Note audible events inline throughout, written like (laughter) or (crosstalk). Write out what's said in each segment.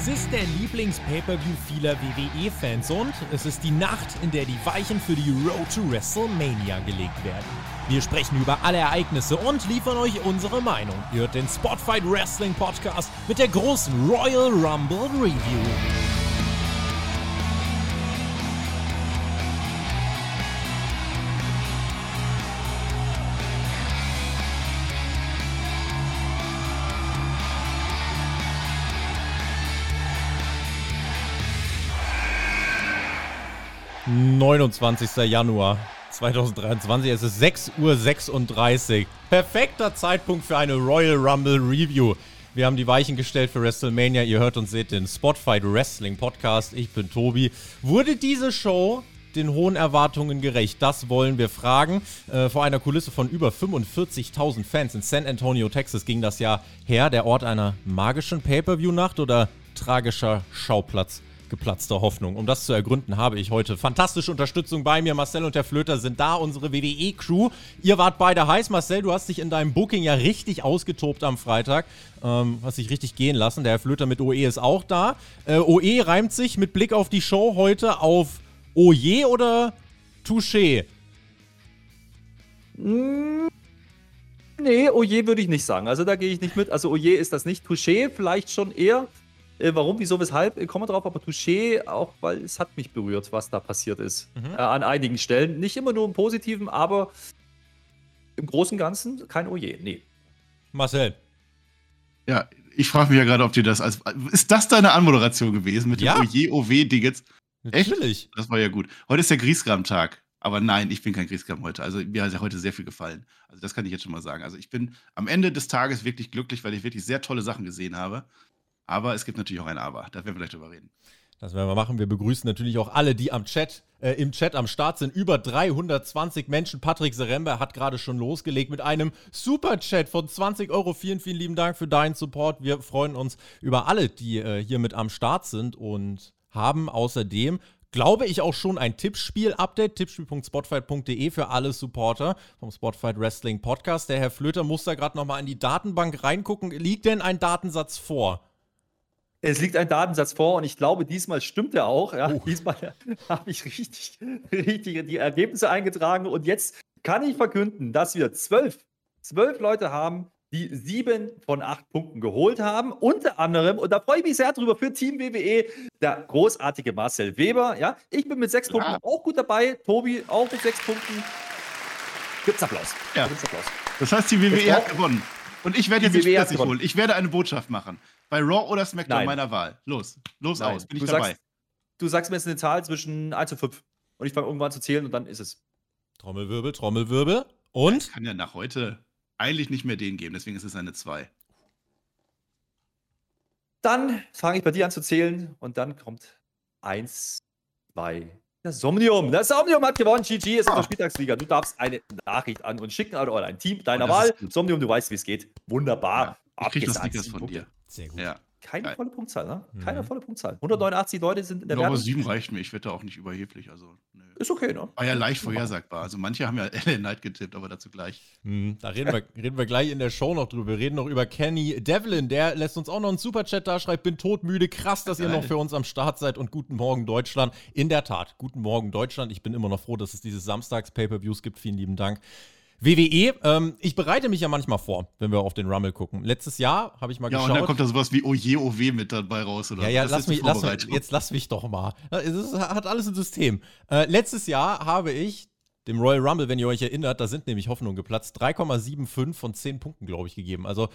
Es ist der Lieblings-Pay-Per-View vieler WWE-Fans und es ist die Nacht, in der die Weichen für die Road to WrestleMania gelegt werden. Wir sprechen über alle Ereignisse und liefern euch unsere Meinung. Ihr hört den Spotfight Wrestling Podcast mit der großen Royal Rumble Review. 29. Januar 2023. Es ist 6.36 Uhr. Perfekter Zeitpunkt für eine Royal Rumble Review. Wir haben die Weichen gestellt für WrestleMania. Ihr hört und seht den Spotfight Wrestling Podcast. Ich bin Tobi. Wurde diese Show den hohen Erwartungen gerecht? Das wollen wir fragen. Äh, vor einer Kulisse von über 45.000 Fans in San Antonio, Texas ging das ja her. Der Ort einer magischen Pay-Per-View-Nacht oder tragischer Schauplatz geplatzter Hoffnung. Um das zu ergründen, habe ich heute fantastische Unterstützung bei mir. Marcel und der Flöter sind da, unsere WWE-Crew. Ihr wart beide heiß. Marcel, du hast dich in deinem Booking ja richtig ausgetobt am Freitag. Ähm, hast dich richtig gehen lassen. Der Herr Flöter mit OE ist auch da. Äh, OE reimt sich mit Blick auf die Show heute auf Oje oder Touché? Mm, nee, Oje würde ich nicht sagen. Also da gehe ich nicht mit. Also Oje ist das nicht. Touché vielleicht schon eher. Äh, warum, wieso, weshalb, ich komme drauf, aber Touché, auch weil es hat mich berührt, was da passiert ist. Mhm. Äh, an einigen Stellen. Nicht immer nur im Positiven, aber im Großen und Ganzen kein Oje, nee. Marcel. Ja, ich frage mich ja gerade, ob dir das als. Ist das deine Anmoderation gewesen mit dem ja. Oje, OW-Dingens? Natürlich. Echt? Das war ja gut. Heute ist der Griesgram-Tag. Aber nein, ich bin kein Griesgram heute. Also mir hat ja heute sehr viel gefallen. Also das kann ich jetzt schon mal sagen. Also ich bin am Ende des Tages wirklich glücklich, weil ich wirklich sehr tolle Sachen gesehen habe. Aber es gibt natürlich auch ein Aber. Da werden wir gleich drüber reden. Das werden wir machen. Wir begrüßen natürlich auch alle, die am Chat, äh, im Chat am Start sind. Über 320 Menschen. Patrick Serembe hat gerade schon losgelegt mit einem Super-Chat von 20 Euro. Vielen, vielen lieben Dank für deinen Support. Wir freuen uns über alle, die äh, hier mit am Start sind und haben außerdem glaube ich, auch schon ein Tippspiel-Update. Tippspiel.spotfight.de für alle Supporter vom Spotfight Wrestling Podcast. Der Herr Flöter muss da gerade nochmal in die Datenbank reingucken. Liegt denn ein Datensatz vor? Es liegt ein Datensatz vor und ich glaube, diesmal stimmt er auch. Ja. Oh. Diesmal (laughs) habe ich richtig, richtig die Ergebnisse eingetragen und jetzt kann ich verkünden, dass wir zwölf, zwölf Leute haben, die sieben von acht Punkten geholt haben. Unter anderem, und da freue ich mich sehr drüber, für Team WWE, der großartige Marcel Weber. Ja, ich bin mit sechs ja. Punkten auch gut dabei. Tobi auch mit sechs Punkten. Gibt's Applaus. Ja. Gibt's Applaus. Das heißt, die WWE hat gewonnen. Und ich werde jetzt nicht holen. Ich werde eine Botschaft machen. Bei Raw oder SmackDown Nein. meiner Wahl. Los, los Nein. aus. Bin du ich dabei. Sagst, du sagst mir jetzt eine Zahl zwischen 1 und 5. Und ich fange irgendwann zu zählen und dann ist es. Trommelwirbel, Trommelwirbel. Und? Ich kann ja nach heute eigentlich nicht mehr den geben, deswegen ist es eine 2. Dann fange ich bei dir an zu zählen und dann kommt 1, 2, das Somnium. Das Somnium hat gewonnen. GG ist in der Spieltagsliga. Du darfst eine Nachricht an uns schicken oder ein Team deiner oh, Wahl. Somnium, du weißt, wie es geht. Wunderbar. Ja, ich das Snickers von dir. Sehr gut. Ja. Keine Geil. volle Punktzahl, ne? Keine mhm. volle Punktzahl. 189 Leute sind in der ja, Aber sieben reicht mir. Ich werde da auch nicht überheblich. Also, nö. Ist okay, ne? War ja leicht vorhersagbar. Also manche haben ja (laughs) LA Knight getippt, aber dazu gleich. Mhm. Da reden wir, reden wir gleich in der Show noch drüber. Wir reden noch über Kenny Devlin. Der lässt uns auch noch einen Superchat da, schreibt, bin todmüde. Krass, dass Geil. ihr noch für uns am Start seid und guten Morgen Deutschland. In der Tat, guten Morgen Deutschland. Ich bin immer noch froh, dass es dieses Samstags-Pay-Per-Views gibt. Vielen lieben Dank. WWE, ähm, ich bereite mich ja manchmal vor, wenn wir auf den Rumble gucken. Letztes Jahr habe ich mal ja, geschaut. Ja, und dann kommt da sowas wie Oje, OW mit dabei raus, oder? Ja, ja, lass mich, lass mich, jetzt lass mich doch mal. Es hat alles ein System. Äh, letztes Jahr habe ich dem Royal Rumble, wenn ihr euch erinnert, da sind nämlich Hoffnungen geplatzt, 3,75 von 10 Punkten, glaube ich, gegeben. Also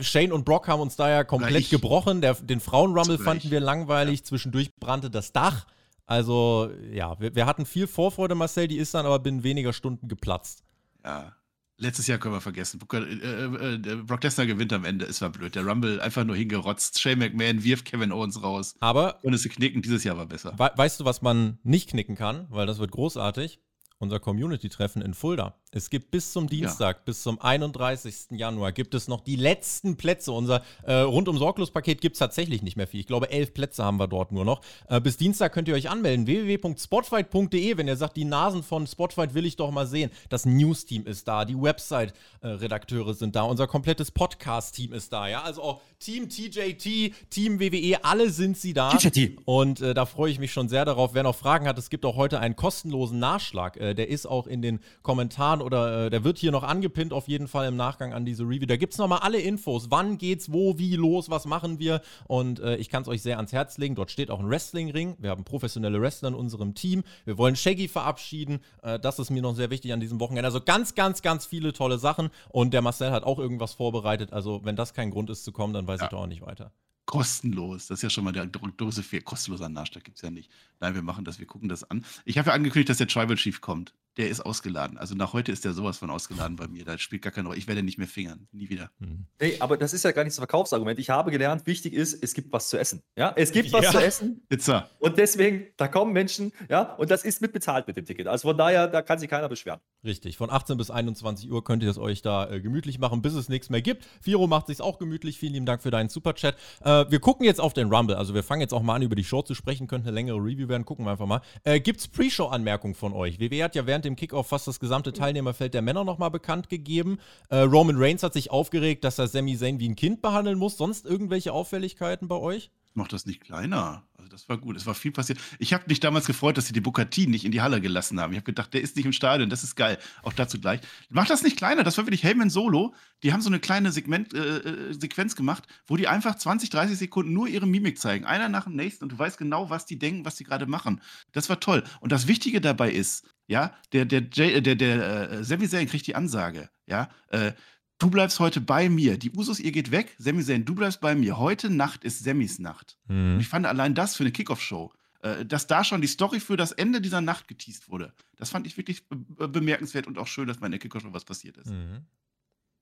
Shane und Brock haben uns da ja komplett ich, gebrochen. Der, den Frauen-Rumble fanden wir langweilig. Ja. Zwischendurch brannte das Dach. Also, ja, wir, wir, hatten viel Vorfreude, Marcel, die ist dann aber binnen weniger Stunden geplatzt. Ja. Letztes Jahr können wir vergessen. Brock, äh, äh, äh, Brock Lesnar gewinnt am Ende. Es war blöd. Der Rumble einfach nur hingerotzt. Shane McMahon wirft Kevin Owens raus. Aber. Und es knicken. Dieses Jahr war besser. We weißt du, was man nicht knicken kann? Weil das wird großartig. Unser Community-Treffen in Fulda Es gibt bis zum Dienstag, ja. bis zum 31. Januar, gibt es noch die letzten Plätze. Unser äh, rundum sorglos Paket gibt es tatsächlich nicht mehr viel. Ich glaube, elf Plätze haben wir dort nur noch. Äh, bis Dienstag könnt ihr euch anmelden. www.spotfight.de, wenn ihr sagt, die Nasen von Spotfight will ich doch mal sehen. Das News-Team ist da, die Website-Redakteure sind da, unser komplettes Podcast-Team ist da. Ja, also auch Team TJT, Team WWE, alle sind sie da. TJT. Und äh, da freue ich mich schon sehr darauf. Wer noch Fragen hat, es gibt auch heute einen kostenlosen Nachschlag. Äh, der ist auch in den Kommentaren oder äh, der wird hier noch angepinnt auf jeden Fall im Nachgang an diese Review. Da gibt es nochmal alle Infos. Wann geht's wo, wie los, was machen wir. Und äh, ich kann es euch sehr ans Herz legen. Dort steht auch ein Wrestling-Ring. Wir haben professionelle Wrestler in unserem Team. Wir wollen Shaggy verabschieden. Äh, das ist mir noch sehr wichtig an diesem Wochenende. Also ganz, ganz, ganz viele tolle Sachen. Und der Marcel hat auch irgendwas vorbereitet. Also wenn das kein Grund ist zu kommen, dann weiß ja. ich doch auch nicht weiter kostenlos. Das ist ja schon mal der große Fehler. Kostenloser Nachschlag gibt es ja nicht. Nein, wir machen das, wir gucken das an. Ich habe ja angekündigt, dass der Tribal Chief kommt der ist ausgeladen. Also nach heute ist der sowas von ausgeladen bei mir. Da spielt gar keine Rolle. Ich werde nicht mehr fingern. Nie wieder. Mhm. Hey, aber das ist ja gar nicht das Verkaufsargument. Ich habe gelernt, wichtig ist, es gibt was zu essen. Ja, es gibt was ja. zu essen. Pizza. Und deswegen, da kommen Menschen, ja, und das ist mit bezahlt mit dem Ticket. Also von daher, da kann sich keiner beschweren. Richtig. Von 18 bis 21 Uhr könnt ihr es euch da äh, gemütlich machen, bis es nichts mehr gibt. Firo macht sich auch gemütlich. Vielen lieben Dank für deinen Superchat. Äh, wir gucken jetzt auf den Rumble. Also wir fangen jetzt auch mal an, über die Show zu sprechen. Könnte eine längere Review werden. Gucken wir einfach mal. Äh, Gibt es Pre-Show-Anmerkungen von euch? WWE hat ja während dem Kickoff fast das gesamte Teilnehmerfeld der Männer nochmal bekannt gegeben. Äh, Roman Reigns hat sich aufgeregt, dass er Sami Zayn wie ein Kind behandeln muss. Sonst irgendwelche Auffälligkeiten bei euch? Macht das nicht kleiner. Also das war gut. Es war viel passiert. Ich habe mich damals gefreut, dass sie die Bukati nicht in die Halle gelassen haben. Ich habe gedacht, der ist nicht im Stadion. Das ist geil. Auch dazu gleich. Macht das nicht kleiner. Das war wirklich Heyman Solo. Die haben so eine kleine Segment, äh, äh Sequenz gemacht, wo die einfach 20, 30 Sekunden nur ihre Mimik zeigen. Einer nach dem nächsten. Und du weißt genau, was die denken, was die gerade machen. Das war toll. Und das Wichtige dabei ist, ja, der, der, der, der, der äh, Sami Zayn kriegt die Ansage, ja, äh, du bleibst heute bei mir. Die Usos, ihr geht weg. Sami Zayn, du bleibst bei mir. Heute Nacht ist Samis Nacht. Mhm. Und ich fand allein das für eine Kickoff-Show, äh, dass da schon die Story für das Ende dieser Nacht geteased wurde, das fand ich wirklich be bemerkenswert und auch schön, dass bei der Kickoff-Show was passiert ist. Mhm.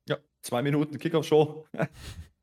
Ja, zwei Minuten Kickoff-Show. (laughs)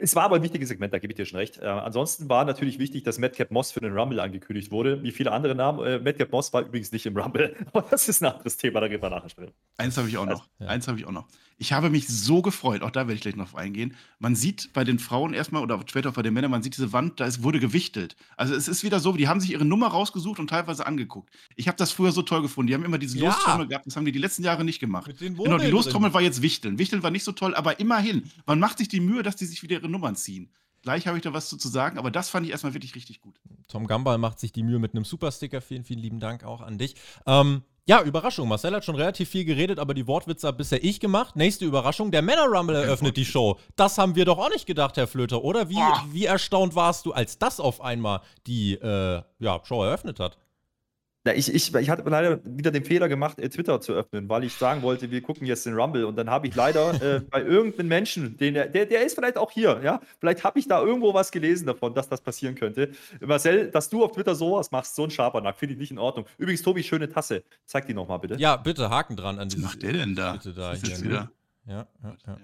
Es war aber ein wichtiges Segment, da gebe ich dir schon recht. Äh, ansonsten war natürlich wichtig, dass Madcap Moss für den Rumble angekündigt wurde. Wie viele andere Namen. Äh, Madcap Moss war übrigens nicht im Rumble. (laughs) Aber das ist ein anderes Thema, da reden wir nachher sprechen. Eins habe ich auch noch. Also, ja. Eins habe ich auch noch. Ich habe mich so gefreut, auch da werde ich gleich noch eingehen. Man sieht bei den Frauen erstmal oder später auch bei den Männern, man sieht diese Wand, da ist, wurde gewichtelt. Also es ist wieder so, die haben sich ihre Nummer rausgesucht und teilweise angeguckt. Ich habe das früher so toll gefunden. Die haben immer diese ja. Lostrommel gehabt, das haben die die letzten Jahre nicht gemacht. genau, die Lostrommel war jetzt Wichteln. Wichteln war nicht so toll, aber immerhin, man macht sich die Mühe, dass die sich wieder ihre Nummern ziehen. Gleich habe ich da was zu sagen, aber das fand ich erstmal wirklich richtig gut. Tom Gambal macht sich die Mühe mit einem Supersticker. Vielen, vielen lieben Dank auch an dich. Ähm, ja, Überraschung. Marcel hat schon relativ viel geredet, aber die Wortwitze habe bisher ich gemacht. Nächste Überraschung, der Männer Rumble eröffnet die Show. Das haben wir doch auch nicht gedacht, Herr Flöter, oder? Wie, wie erstaunt warst du, als das auf einmal die äh, ja, Show eröffnet hat? Ja, ich, ich, ich hatte leider wieder den Fehler gemacht, äh, Twitter zu öffnen, weil ich sagen wollte, wir gucken jetzt den Rumble. Und dann habe ich leider äh, (laughs) bei irgendeinem Menschen, den, der, der ist vielleicht auch hier, ja, vielleicht habe ich da irgendwo was gelesen davon, dass das passieren könnte. Marcel, dass du auf Twitter sowas machst, so ein Schabernack, finde ich nicht in Ordnung. Übrigens, Tobi, schöne Tasse. Zeig die nochmal bitte. Ja, bitte, Haken dran an Was macht der denn da? Bitte da hier. Wieder? Ja, ja, ja.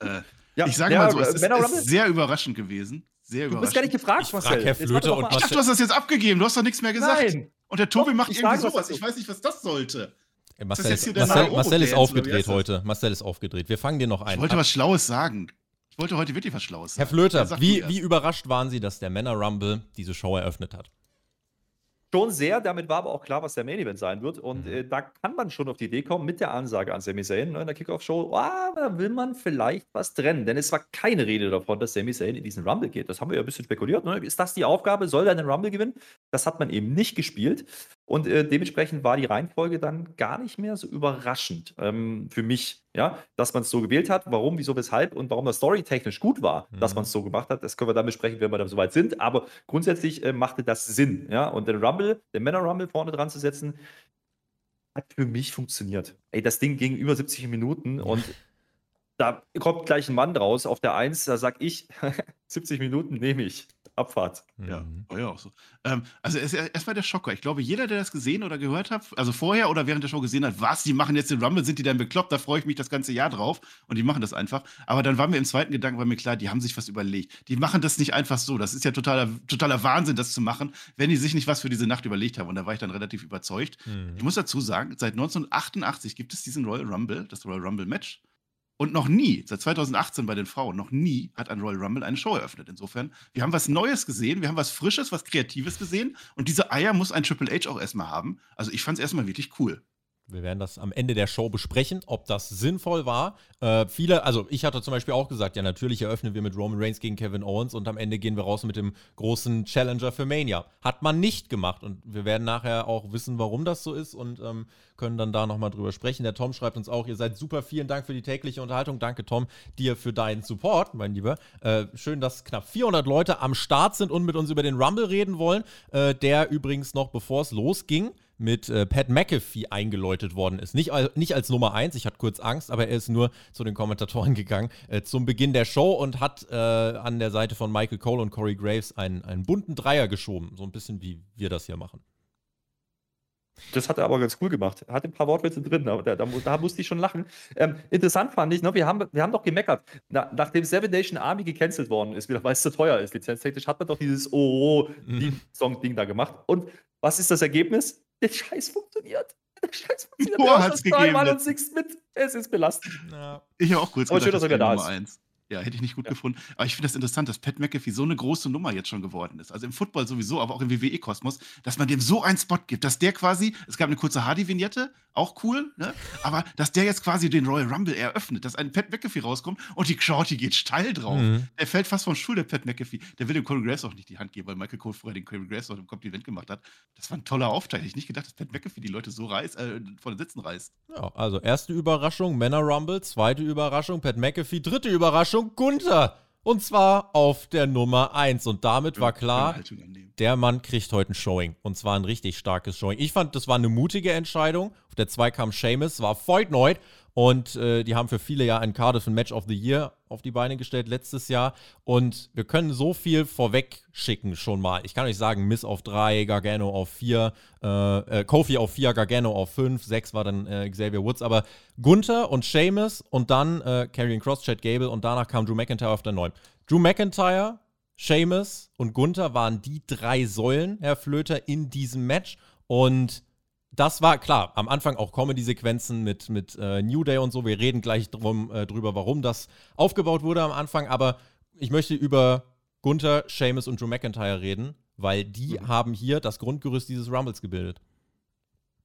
ja. Äh, ja ich sage mal so, es ist, ist sehr überraschend gewesen. Sehr du bist gar nicht gefragt, ich Marcel. Herr Flöte und Marcel. Ich dachte, du hast das jetzt abgegeben. Du hast doch nichts mehr gesagt. Nein. Und der Tobi Doch, macht irgendwie sowas. Ich weiß nicht, was das sollte. Ey, Marcel, ist, Marcel, Marcel ist aufgedreht heute. Marcel ist aufgedreht. Wir fangen dir noch ein. Ich wollte was Schlaues sagen. Ich wollte heute wirklich was Schlaues sagen. Herr Flöter, wie, wie überrascht waren Sie, dass der Männer Rumble diese Show eröffnet hat? Schon sehr, damit war aber auch klar, was der Main Event sein wird. Und mhm. äh, da kann man schon auf die Idee kommen mit der Ansage an Sami Zayn ne, in der Kickoff-Show, oh, da will man vielleicht was trennen. Denn es war keine Rede davon, dass Sami Zayn in diesen Rumble geht. Das haben wir ja ein bisschen spekuliert. Ne? Ist das die Aufgabe? Soll er den Rumble gewinnen? Das hat man eben nicht gespielt. Und äh, dementsprechend war die Reihenfolge dann gar nicht mehr so überraschend ähm, für mich, ja, dass man es so gewählt hat. Warum, wieso, weshalb und warum das storytechnisch gut war, mhm. dass man es so gemacht hat, das können wir dann besprechen, wenn wir dann soweit sind. Aber grundsätzlich äh, machte das Sinn, ja. Und den Rumble, den Männer Rumble vorne dran zu setzen, hat für mich funktioniert. Ey, das Ding ging über 70 Minuten und da kommt gleich ein Mann raus auf der 1, da sag ich, (laughs) 70 Minuten nehme ich. Abfahrt. Ja, mhm. war ja auch so. Ähm, also es ist erstmal der Schocker. Ich glaube, jeder, der das gesehen oder gehört hat, also vorher oder während der Show gesehen hat, was, die machen jetzt den Rumble, sind die dann bekloppt, da freue ich mich das ganze Jahr drauf und die machen das einfach. Aber dann war mir im zweiten Gedanken, war mir klar, die haben sich was überlegt. Die machen das nicht einfach so. Das ist ja totaler, totaler Wahnsinn, das zu machen, wenn die sich nicht was für diese Nacht überlegt haben. Und da war ich dann relativ überzeugt. Mhm. Ich muss dazu sagen, seit 1988 gibt es diesen Royal Rumble, das Royal Rumble Match. Und noch nie, seit 2018 bei den Frauen, noch nie hat ein Royal Rumble eine Show eröffnet. Insofern, wir haben was Neues gesehen, wir haben was Frisches, was Kreatives gesehen. Und diese Eier muss ein Triple H auch erstmal haben. Also ich fand es erstmal wirklich cool. Wir werden das am Ende der Show besprechen, ob das sinnvoll war. Äh, viele, also ich hatte zum Beispiel auch gesagt, ja, natürlich eröffnen wir mit Roman Reigns gegen Kevin Owens und am Ende gehen wir raus mit dem großen Challenger für Mania. Hat man nicht gemacht und wir werden nachher auch wissen, warum das so ist und ähm, können dann da nochmal drüber sprechen. Der Tom schreibt uns auch, ihr seid super, vielen Dank für die tägliche Unterhaltung. Danke, Tom, dir für deinen Support, mein Lieber. Äh, schön, dass knapp 400 Leute am Start sind und mit uns über den Rumble reden wollen, äh, der übrigens noch, bevor es losging, mit äh, Pat McAfee eingeläutet worden ist. Nicht, nicht als Nummer 1, ich hatte kurz Angst, aber er ist nur zu den Kommentatoren (laughs) gegangen äh, zum Beginn der Show und hat äh, an der Seite von Michael Cole und Corey Graves einen, einen bunten Dreier geschoben. So ein bisschen wie wir das hier machen. Das hat er aber ganz cool gemacht. Er hat ein paar Wortwitze drin, aber da, da, da musste ich schon lachen. Ähm, interessant fand ich, ne, wir, haben, wir haben doch gemeckert. Na, nachdem Seven Nation Army gecancelt worden ist, weil es zu teuer ist, lizenztechnisch, hat man doch dieses Oh, mhm. Song-Ding da gemacht. Und was ist das Ergebnis? Der Scheiß funktioniert. Der Scheiß funktioniert. Boah, hat's gegeben. Mal und mit. Es ist belastend. Ja. Ich habe auch kurz aber gedacht, schön, dass er da ist. Eins. Ja, hätte ich nicht gut ja. gefunden. Aber ich finde das interessant, dass Pat McAfee so eine große Nummer jetzt schon geworden ist. Also im Football sowieso, aber auch im WWE-Kosmos, dass man dem so einen Spot gibt, dass der quasi, es gab eine kurze Hardy-Vignette, auch cool, ne? aber dass der jetzt quasi den Royal Rumble eröffnet, dass ein Pat McAfee rauskommt und die Crowd, die geht steil drauf. Mhm. Der fällt fast vom Stuhl, der Pat McAfee. Der will dem Corey Graves auch nicht die Hand geben, weil Michael Cole vorher den Corey Graves auch im Kompliment gemacht hat. Das war ein toller Aufteil. Ich nicht gedacht, dass Pat McAfee die Leute so reißt, äh, von den Sitzen reißt. Ja, also erste Überraschung, Männer Rumble, zweite Überraschung, Pat McAfee, dritte Überraschung, Gunther. Und zwar auf der Nummer 1. Und damit war klar, der Mann kriegt heute ein Showing. Und zwar ein richtig starkes Showing. Ich fand, das war eine mutige Entscheidung. Auf der 2 kam Seamus, war Voigt und äh, die haben für viele ja ein Cardiff ein Match of the Year auf die Beine gestellt letztes Jahr. Und wir können so viel vorweg schicken schon mal. Ich kann euch sagen, Miss auf 3, Gargano auf 4, äh, äh, Kofi auf 4, Gargano auf 5, 6 war dann äh, Xavier Woods. Aber Gunther und Seamus und dann äh, Karrion Cross, Chad Gable und danach kam Drew McIntyre auf der 9. Drew McIntyre, Seamus und Gunther waren die drei Säulen, Herr Flöter, in diesem Match. Und das war klar, am Anfang auch Comedy-Sequenzen mit, mit äh, New Day und so. Wir reden gleich drum, äh, drüber, warum das aufgebaut wurde am Anfang. Aber ich möchte über Gunther, Seamus und Drew McIntyre reden, weil die mhm. haben hier das Grundgerüst dieses Rumbles gebildet.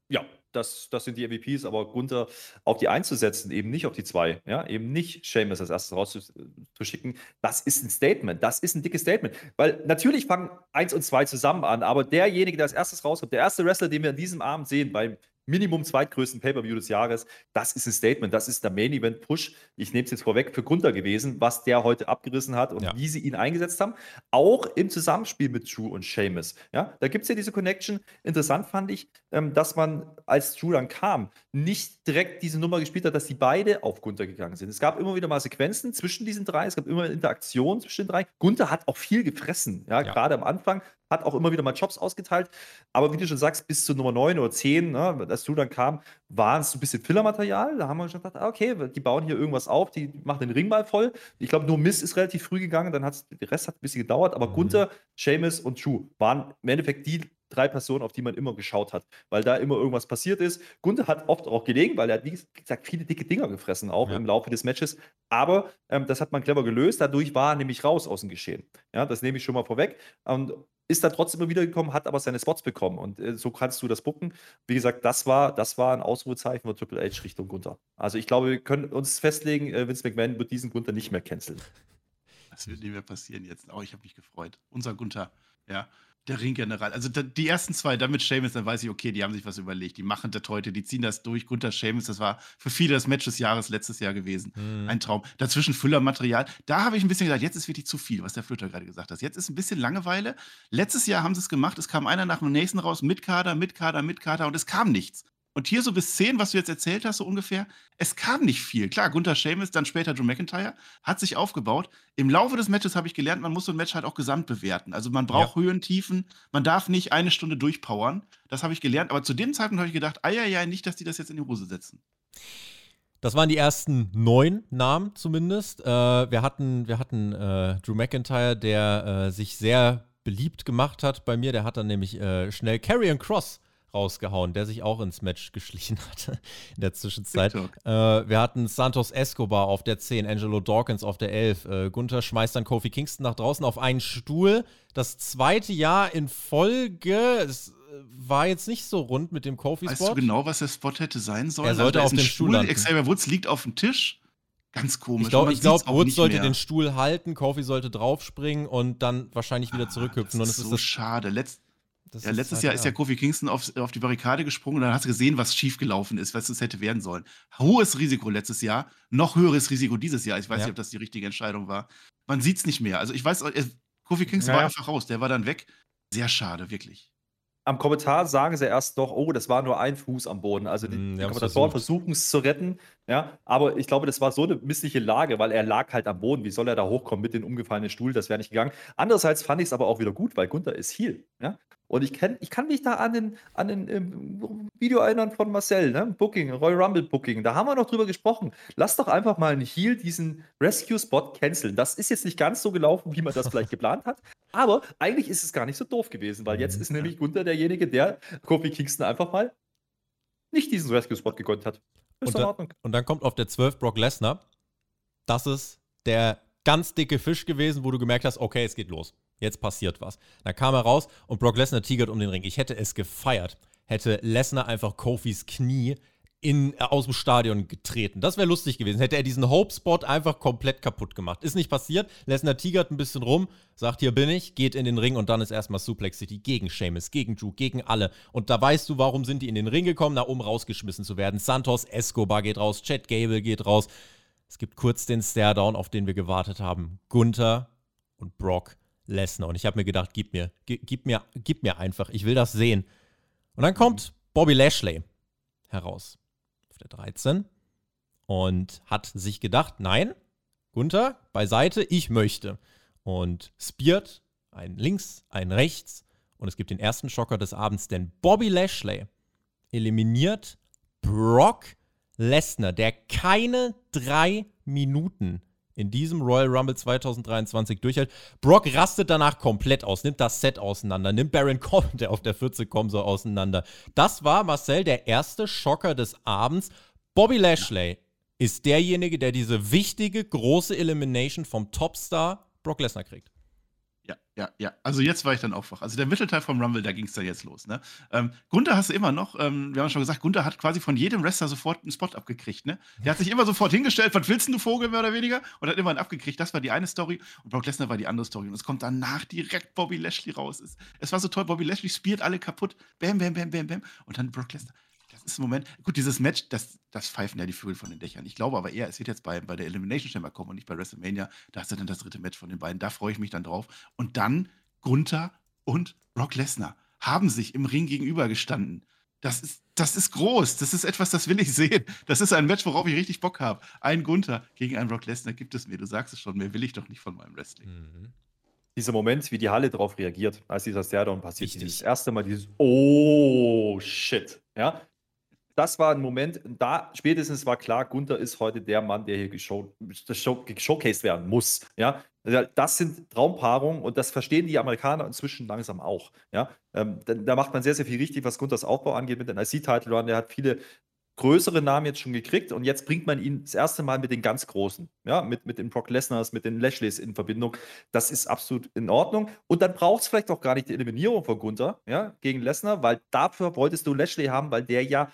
Ja, das, das sind die MVPs, aber Gunther auf die einzusetzen, eben nicht auf die zwei, ja, eben nicht Seamus als erstes rauszuschicken, das ist ein Statement, das ist ein dickes Statement. Weil natürlich fangen eins und zwei zusammen an, aber derjenige, der als erstes rauskommt, der erste Wrestler, den wir an diesem Abend sehen, beim Minimum zweitgrößten Pay-Per-View des Jahres. Das ist ein Statement, das ist der Main-Event-Push. Ich nehme es jetzt vorweg für Gunther gewesen, was der heute abgerissen hat und ja. wie sie ihn eingesetzt haben. Auch im Zusammenspiel mit Drew und Seamus. Ja, da gibt es ja diese Connection. Interessant fand ich, ähm, dass man, als Drew dann kam, nicht direkt diese Nummer gespielt hat, dass die beide auf Gunther gegangen sind. Es gab immer wieder mal Sequenzen zwischen diesen drei, es gab immer Interaktionen zwischen den drei. Gunther hat auch viel gefressen, ja, ja. gerade am Anfang hat auch immer wieder mal Jobs ausgeteilt. Aber wie du schon sagst, bis zu Nummer 9 oder 10, ne, als du dann kam, war es so ein bisschen Fillermaterial. Da haben wir schon gedacht, ah, okay, die bauen hier irgendwas auf, die machen den Ring mal voll. Ich glaube, nur Miss ist relativ früh gegangen, dann hat der Rest hat ein bisschen gedauert. Aber mhm. Gunther, Seamus und Drew waren im Endeffekt die drei Personen, auf die man immer geschaut hat, weil da immer irgendwas passiert ist. Gunther hat oft auch gelegen, weil er hat, wie gesagt, viele dicke Dinger gefressen, auch ja. im Laufe des Matches. Aber ähm, das hat man clever gelöst. Dadurch war er nämlich raus aus dem Geschehen. Ja, das nehme ich schon mal vorweg. Und ist dann trotzdem immer wieder gekommen, hat aber seine Spots bekommen. Und äh, so kannst du das bucken. Wie gesagt, das war, das war ein Ausrufezeichen von Triple H Richtung Gunther. Also ich glaube, wir können uns festlegen, äh, Vince McMahon wird diesen Gunther nicht mehr canceln. Das wird nicht mehr passieren jetzt. Oh, ich habe mich gefreut. Unser Gunther, ja. Der Ringgeneral. Also die ersten zwei, dann mit Seamus, dann weiß ich, okay, die haben sich was überlegt. Die machen das heute, die ziehen das durch. Gunther Seamus, das war für viele das Match des Jahres letztes Jahr gewesen. Mhm. Ein Traum. Dazwischen Füllermaterial. Da habe ich ein bisschen gedacht, jetzt ist wirklich zu viel, was der Flöter gerade gesagt hat. Jetzt ist ein bisschen Langeweile. Letztes Jahr haben sie es gemacht, es kam einer nach dem nächsten raus, mit Kader, mit Kader, mit Kader und es kam nichts. Und hier so bis 10, was du jetzt erzählt hast, so ungefähr, es kam nicht viel. Klar, Gunther Sheamus, dann später Drew McIntyre, hat sich aufgebaut. Im Laufe des Matches habe ich gelernt, man muss so ein Match halt auch gesamt bewerten. Also man braucht ja. Höhen, Tiefen, man darf nicht eine Stunde durchpowern. Das habe ich gelernt. Aber zu dem Zeitpunkt habe ich gedacht, ja, ja, nicht, dass die das jetzt in die Hose setzen. Das waren die ersten neun Namen zumindest. Äh, wir hatten, wir hatten äh, Drew McIntyre, der äh, sich sehr beliebt gemacht hat bei mir. Der hat dann nämlich äh, schnell Carrion Cross rausgehauen, der sich auch ins Match geschlichen hatte (laughs) in der Zwischenzeit. Äh, wir hatten Santos Escobar auf der 10, Angelo Dawkins auf der 11. Äh, Gunther schmeißt dann Kofi Kingston nach draußen auf einen Stuhl. Das zweite Jahr in Folge. Es war jetzt nicht so rund mit dem Kofi-Spot. Weißt du genau, was der Spot hätte sein sollen? Er sollte also, auf dem Stuhl, Stuhl Xavier Woods liegt auf dem Tisch. Ganz komisch. Ich glaube, glaub, Woods sollte mehr. den Stuhl halten, Kofi sollte draufspringen und dann wahrscheinlich wieder ah, zurückhüpfen. Das ist, und so ist schade. Letzt, ja, letztes halt, Jahr ja. ist ja Kofi Kingston auf, auf die Barrikade gesprungen und dann hast du gesehen, was schiefgelaufen ist, was es hätte werden sollen. Hohes Risiko letztes Jahr, noch höheres Risiko dieses Jahr. Ich weiß ja. nicht, ob das die richtige Entscheidung war. Man sieht es nicht mehr. Also ich weiß, Kofi Kingston war einfach raus, der war dann weg. Sehr schade, wirklich am Kommentar sagen sie erst doch, oh, das war nur ein Fuß am Boden. Also die, mm, die Kommentatoren versuchen es zu retten, ja, aber ich glaube, das war so eine missliche Lage, weil er lag halt am Boden. Wie soll er da hochkommen mit dem umgefallenen Stuhl? Das wäre nicht gegangen. Andererseits fand ich es aber auch wieder gut, weil Gunther ist Heal, ja. Und ich, kenn, ich kann mich da an den, an den ähm, Video erinnern von Marcel, ne? Booking, Royal Rumble Booking. Da haben wir noch drüber gesprochen. Lass doch einfach mal einen Heal diesen Rescue-Spot canceln. Das ist jetzt nicht ganz so gelaufen, wie man das vielleicht geplant hat. Aber eigentlich ist es gar nicht so doof gewesen, weil jetzt mhm. ist nämlich Gunther derjenige, der Kofi Kingston einfach mal nicht diesen Rescue-Spot gegönnt hat. Ist und, da, und dann kommt auf der 12 Brock Lesnar. Das ist der ganz dicke Fisch gewesen, wo du gemerkt hast, okay, es geht los. Jetzt passiert was. Dann kam er raus und Brock Lesnar tigert um den Ring. Ich hätte es gefeiert, hätte Lesnar einfach Kofis Knie in, äh, aus dem Stadion getreten. Das wäre lustig gewesen. Hätte er diesen Hope-Spot einfach komplett kaputt gemacht. Ist nicht passiert. Lesnar tigert ein bisschen rum, sagt, hier bin ich, geht in den Ring und dann ist erstmal Suplex City gegen Sheamus, gegen Drew, gegen alle. Und da weißt du, warum sind die in den Ring gekommen, da um rausgeschmissen zu werden. Santos Escobar geht raus, Chad Gable geht raus. Es gibt kurz den Stare-Down, auf den wir gewartet haben. Gunther und Brock Lesnar. Und ich habe mir gedacht, gib mir, gib, mir, gib mir einfach, ich will das sehen. Und dann kommt Bobby Lashley heraus auf der 13 und hat sich gedacht, nein, Gunther, beiseite, ich möchte. Und spiert ein links, ein rechts und es gibt den ersten Schocker des Abends, denn Bobby Lashley eliminiert Brock Lesnar, der keine drei Minuten in diesem Royal Rumble 2023 durchhält. Brock rastet danach komplett aus, nimmt das Set auseinander, nimmt Baron Corbin, der auf der 40 kommt, so auseinander. Das war, Marcel, der erste Schocker des Abends. Bobby Lashley ist derjenige, der diese wichtige, große Elimination vom Topstar Brock Lesnar kriegt. Ja, ja, ja. Also jetzt war ich dann auch wach. Also der Mittelteil vom Rumble, da ging es dann jetzt los. Ne? Ähm, Gunther hast du immer noch, ähm, wir haben schon gesagt, Gunther hat quasi von jedem Wrestler sofort einen Spot abgekriegt. Ne? Der hat sich immer sofort hingestellt, was willst du, Vogel, mehr oder weniger? Und hat immer einen abgekriegt. Das war die eine Story. Und Brock Lesnar war die andere Story. Und es kommt danach direkt Bobby Lashley raus. Es, es war so toll, Bobby Lashley spielt alle kaputt. Bam, bam, bam, bam, bam. Und dann Brock Lesnar ist im Moment, gut, dieses Match, das, das pfeifen ja die Vögel von den Dächern. Ich glaube aber eher, es wird jetzt bei, bei der Elimination Chamber kommen und nicht bei WrestleMania. Da hast du dann das dritte Match von den beiden. Da freue ich mich dann drauf. Und dann Gunther und Brock Lesnar haben sich im Ring gegenübergestanden. Das ist, das ist groß. Das ist etwas, das will ich sehen. Das ist ein Match, worauf ich richtig Bock habe. Ein Gunther gegen einen Brock Lesnar gibt es mir. Du sagst es schon, mehr will ich doch nicht von meinem Wrestling. Mhm. Dieser Moment, wie die Halle darauf reagiert, als dieser Stairdown passiert. Richtig. Das erste Mal dieses Oh shit. Ja, das war ein Moment, da spätestens war klar, Gunther ist heute der Mann, der hier geshow, werden muss. Ja, das sind Traumpaarungen und das verstehen die Amerikaner inzwischen langsam auch. Ja, ähm, da, da, macht man sehr, sehr viel richtig, was Gunthers Aufbau angeht mit den IC-Title. Der hat viele größere Namen jetzt schon gekriegt und jetzt bringt man ihn das erste Mal mit den ganz Großen, ja, mit, mit den Brock Lesnars, mit den Lashleys in Verbindung. Das ist absolut in Ordnung. Und dann braucht es vielleicht auch gar nicht die Eliminierung von Gunther, ja, gegen Lesnar, weil dafür wolltest du Lashley haben, weil der ja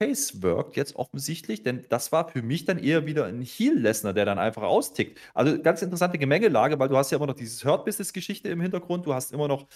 Pace wirkt jetzt offensichtlich, denn das war für mich dann eher wieder ein Heel-Lesnar, der dann einfach austickt. Also ganz interessante Gemengelage, weil du hast ja immer noch dieses Hurt-Business-Geschichte im Hintergrund, du hast immer noch,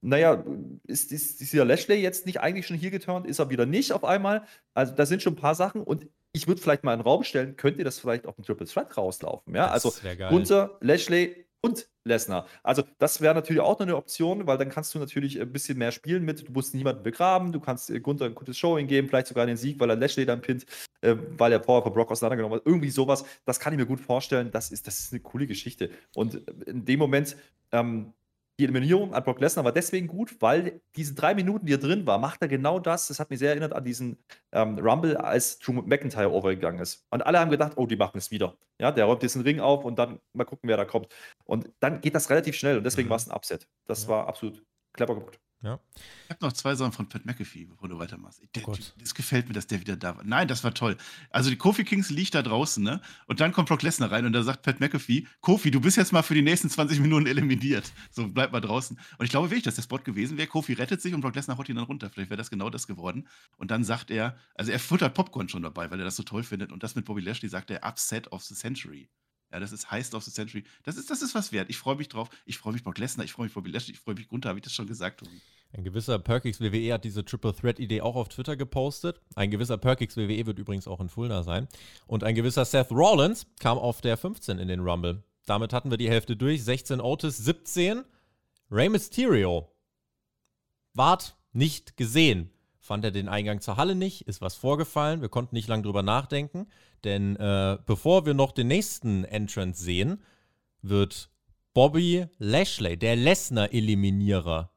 naja, ist, ist, ist dieser Lashley jetzt nicht eigentlich schon hier geturnt, ist er wieder nicht auf einmal. Also da sind schon ein paar Sachen und ich würde vielleicht mal in den Raum stellen, könnt ihr das vielleicht auf dem Triple Threat rauslaufen, ja? Also Gunther, Lashley, und Lesnar. Also, das wäre natürlich auch noch eine Option, weil dann kannst du natürlich ein bisschen mehr spielen mit. Du musst niemanden begraben, du kannst äh, Gunther ein gutes Showing geben, vielleicht sogar den Sieg, weil er Lashley dann pinnt, äh, weil er Power von Brock auseinandergenommen hat. Irgendwie sowas. Das kann ich mir gut vorstellen. Das ist, das ist eine coole Geschichte. Und in dem Moment ähm, die Eliminierung an Brock Lesnar war deswegen gut, weil diese drei Minuten, die er drin war, macht er genau das. Das hat mich sehr erinnert an diesen ähm, Rumble, als Drew McIntyre overgegangen ist. Und alle haben gedacht, oh, die machen es wieder. Ja, der räumt diesen Ring auf und dann mal gucken, wer da kommt. Und dann geht das relativ schnell und deswegen mhm. war es ein Upset. Das ja. war absolut clever gemacht. Ja. Ich habe noch zwei Sachen von Pat McAfee, bevor du weitermachst. Der, oh das gefällt mir, dass der wieder da war. Nein, das war toll. Also die Kofi Kings liegt da draußen, ne? Und dann kommt Brock Lesnar rein und da sagt Pat McAfee, Kofi, du bist jetzt mal für die nächsten 20 Minuten eliminiert. So, bleib mal draußen. Und ich glaube wirklich, dass der Spot gewesen wäre. Kofi rettet sich und Brock Lesnar haut ihn dann runter. Vielleicht wäre das genau das geworden. Und dann sagt er, also er futtert Popcorn schon dabei, weil er das so toll findet. Und das mit Bobby Lashley sagt er, Upset of the Century. Ja, das ist Heist of the Century. Das ist, das ist was wert. Ich freue mich drauf. Ich freue mich Brock Lesnar, ich freue mich Bobby Lashley, ich freue mich Gunther, habe ich das schon gesagt. Ein gewisser Perkix WWE hat diese Triple Threat Idee auch auf Twitter gepostet. Ein gewisser Perkix WWE wird übrigens auch in Fulda sein. Und ein gewisser Seth Rollins kam auf der 15 in den Rumble. Damit hatten wir die Hälfte durch. 16 Otis, 17 Rey Mysterio. Wart nicht gesehen fand er den Eingang zur Halle nicht, ist was vorgefallen, wir konnten nicht lange drüber nachdenken, denn äh, bevor wir noch den nächsten Entrance sehen, wird Bobby Lashley, der Lesnar-Eliminierer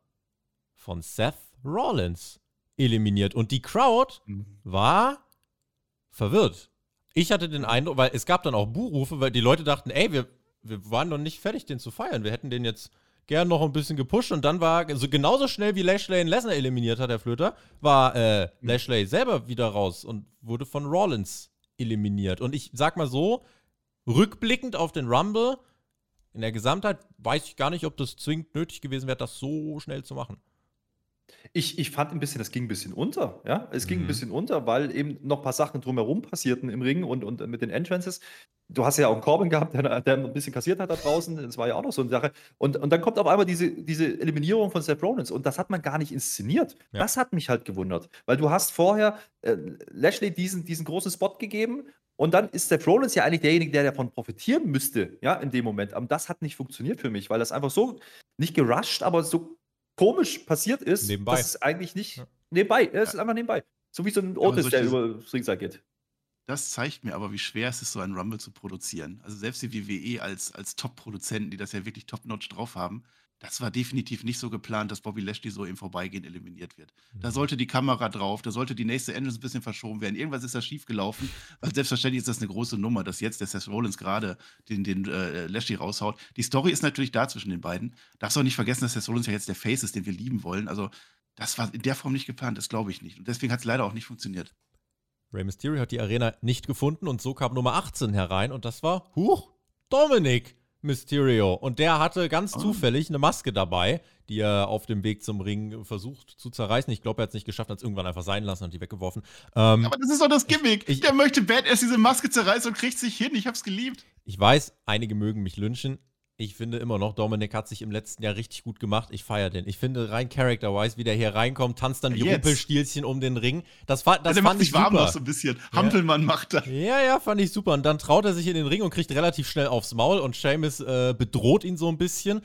von Seth Rollins, eliminiert. Und die Crowd mhm. war verwirrt. Ich hatte den Eindruck, weil es gab dann auch Buhrufe, weil die Leute dachten, ey, wir, wir waren noch nicht fertig, den zu feiern. Wir hätten den jetzt gern noch ein bisschen gepusht und dann war so genauso schnell wie Lashley in Lesnar eliminiert hat, der Flöter, war äh, mhm. Lashley selber wieder raus und wurde von Rollins eliminiert. Und ich sag mal so, rückblickend auf den Rumble, in der Gesamtheit weiß ich gar nicht, ob das zwingend nötig gewesen wäre, das so schnell zu machen. Ich, ich fand ein bisschen, das ging ein bisschen unter, ja. Es ging ein mhm. bisschen unter, weil eben noch ein paar Sachen drumherum passierten im Ring und, und mit den Entrances. Du hast ja auch einen Corbin gehabt, der, der ein bisschen kassiert hat da draußen. Das war ja auch noch so eine Sache. Und, und dann kommt auf einmal diese, diese Eliminierung von Seth Rollins und das hat man gar nicht inszeniert. Ja. Das hat mich halt gewundert, weil du hast vorher äh, Lashley diesen, diesen großen Spot gegeben und dann ist Seth Rollins ja eigentlich derjenige, der davon profitieren müsste, ja, in dem Moment. Aber das hat nicht funktioniert für mich, weil das einfach so, nicht gerusht, aber so komisch passiert ist, nebenbei. dass es eigentlich nicht ja. nebenbei, es ist einfach nebenbei. So wie so ein Otis, der über das Ringside geht. Das zeigt mir aber, wie schwer es ist, so einen Rumble zu produzieren. Also selbst die WWE als, als Top-Produzenten, die das ja wirklich top-notch drauf haben, das war definitiv nicht so geplant, dass Bobby Lashley so im Vorbeigehen eliminiert wird. Da mhm. sollte die Kamera drauf, da sollte die nächste Entrance ein bisschen verschoben werden. Irgendwas ist da schief gelaufen. Weil selbstverständlich ist das eine große Nummer, dass jetzt der Seth Rollins gerade den, den äh, Lashley raushaut. Die Story ist natürlich da zwischen den beiden. Darfst auch nicht vergessen, dass Seth Rollins ja jetzt der Face ist, den wir lieben wollen. Also, das war in der Form nicht geplant, das glaube ich nicht. Und deswegen hat es leider auch nicht funktioniert. Rey Mysterio hat die Arena nicht gefunden und so kam Nummer 18 herein und das war, huch, Dominik. Mysterio. Und der hatte ganz oh. zufällig eine Maske dabei, die er auf dem Weg zum Ring versucht zu zerreißen. Ich glaube, er hat es nicht geschafft, hat es irgendwann einfach sein lassen und die weggeworfen. Ähm, aber das ist doch das Gimmick. Ich, der möchte Badass diese Maske zerreißen und kriegt sich hin. Ich hab's geliebt. Ich weiß, einige mögen mich lynchen. Ich finde immer noch, Dominik hat sich im letzten Jahr richtig gut gemacht. Ich feiere den. Ich finde rein character-wise, wie der hier reinkommt, tanzt dann die Jetzt. Rumpelstielchen um den Ring. Das, das ja, der fand ich warm noch so ein bisschen. Hampelmann ja. macht das. Ja, ja, fand ich super. Und dann traut er sich in den Ring und kriegt relativ schnell aufs Maul und Seamus äh, bedroht ihn so ein bisschen.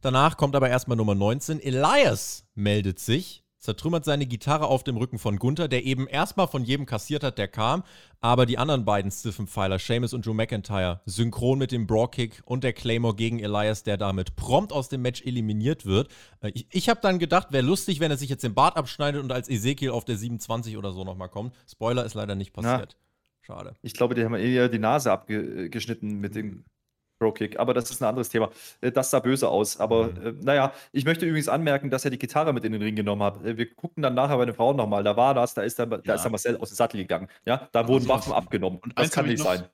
Danach kommt aber erstmal Nummer 19. Elias meldet sich zertrümmert seine Gitarre auf dem Rücken von Gunther, der eben erstmal von jedem kassiert hat, der kam, aber die anderen beiden stiffen Pfeiler, Seamus und Drew McIntyre, synchron mit dem Brawlkick und der Claymore gegen Elias, der damit prompt aus dem Match eliminiert wird. Äh, ich, ich habe dann gedacht, wäre lustig, wenn er sich jetzt den Bart abschneidet und als Ezekiel auf der 27 oder so nochmal kommt. Spoiler ist leider nicht passiert. Na, Schade. Ich glaube, die haben eher die Nase abgeschnitten mit dem Pro-Kick, aber das ist ein anderes Thema. Äh, das sah böse aus. Aber mhm. äh, naja, ich möchte übrigens anmerken, dass er die Gitarre mit in den Ring genommen hat. Äh, wir gucken dann nachher bei den Frauen nochmal. Da war das, da ist der, ja. da ist der Marcel aus dem Sattel gegangen. Ja, da wurden Waffen abgenommen. Und das kann nicht noch, sein.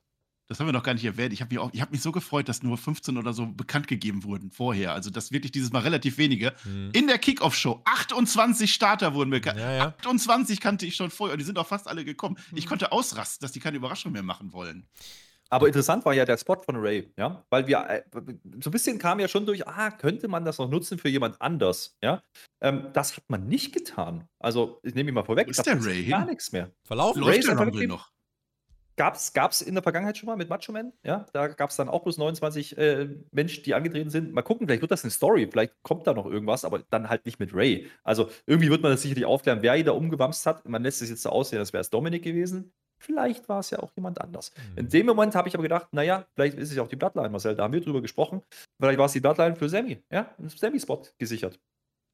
Das haben wir noch gar nicht erwähnt. Ich habe mich, hab mich so gefreut, dass nur 15 oder so bekannt gegeben wurden vorher. Also, dass wirklich dieses Mal relativ wenige. Mhm. In der Kickoff-Show 28 Starter wurden bekannt. Ja, ja. 28 kannte ich schon vorher und die sind auch fast alle gekommen. Mhm. Ich konnte ausrasten, dass die keine Überraschung mehr machen wollen. Aber interessant war ja der Spot von Ray, ja, weil wir äh, so ein bisschen kam ja schon durch, ah, könnte man das noch nutzen für jemand anders, ja. Ähm, das hat man nicht getan. Also, ich nehme ihn mal vorweg, Wo ist der Ray gar nichts mehr. Verlaufen Ray ist der Rumble noch. Gab es in der Vergangenheit schon mal mit Macho Man? Ja, da gab es dann auch bloß 29 äh, Menschen, die angetreten sind. Mal gucken, vielleicht wird das eine Story, vielleicht kommt da noch irgendwas, aber dann halt nicht mit Ray. Also irgendwie wird man das sicherlich aufklären, wer ihn da umgewamst hat. Man lässt es jetzt so aussehen, als wäre es Dominik gewesen. Vielleicht war es ja auch jemand anders. Mhm. In dem Moment habe ich aber gedacht, naja, vielleicht ist es ja auch die Bloodline, Marcel, da haben wir drüber gesprochen. Vielleicht war es die Bloodline für Sammy, ja, ein Sammy-Spot gesichert.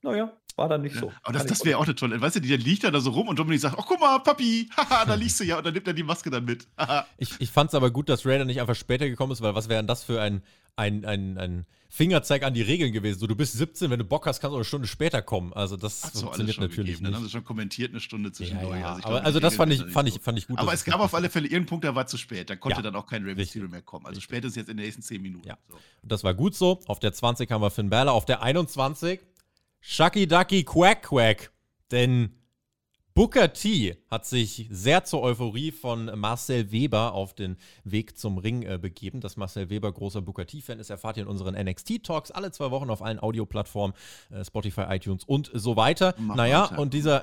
Naja, war dann nicht so. Aber das, das wäre auch eine tolle. Weißt du, die liegt da so rum und Dominik sagt: Oh, guck mal, Papi, (laughs) haha, da (laughs) liegst du ja. Und dann nimmt er die Maske dann mit. (laughs) ich ich fand es aber gut, dass Raider nicht einfach später gekommen ist, weil was wäre denn das für ein, ein, ein, ein Fingerzeig an die Regeln gewesen? So, du bist 17, wenn du Bock hast, kannst du eine Stunde später kommen. Also, das so, funktioniert natürlich gegeben. nicht. Dann haben sie schon kommentiert eine Stunde zwischendurch. Ja, ja. Also, aber, glaub, also das fand ich, fand, ich, fand ich gut. Aber es gab auf alle Fälle irgendeinen Punkt, der war zu spät. Da konnte ja, dann auch kein Rey Mysterio mehr kommen. Also, spätestens jetzt in den nächsten 10 Minuten. Ja. So. Und das war gut so. Auf der 20 haben wir Finn Balor. Auf der 21 Shucky Ducky Quack Quack. Denn Booker T hat sich sehr zur Euphorie von Marcel Weber auf den Weg zum Ring äh, begeben. Dass Marcel Weber großer Booker T-Fan ist, erfahrt ihr in unseren NXT-Talks alle zwei Wochen auf allen Audioplattformen, äh, Spotify, iTunes und so weiter. Mach naja, weiter. und dieser,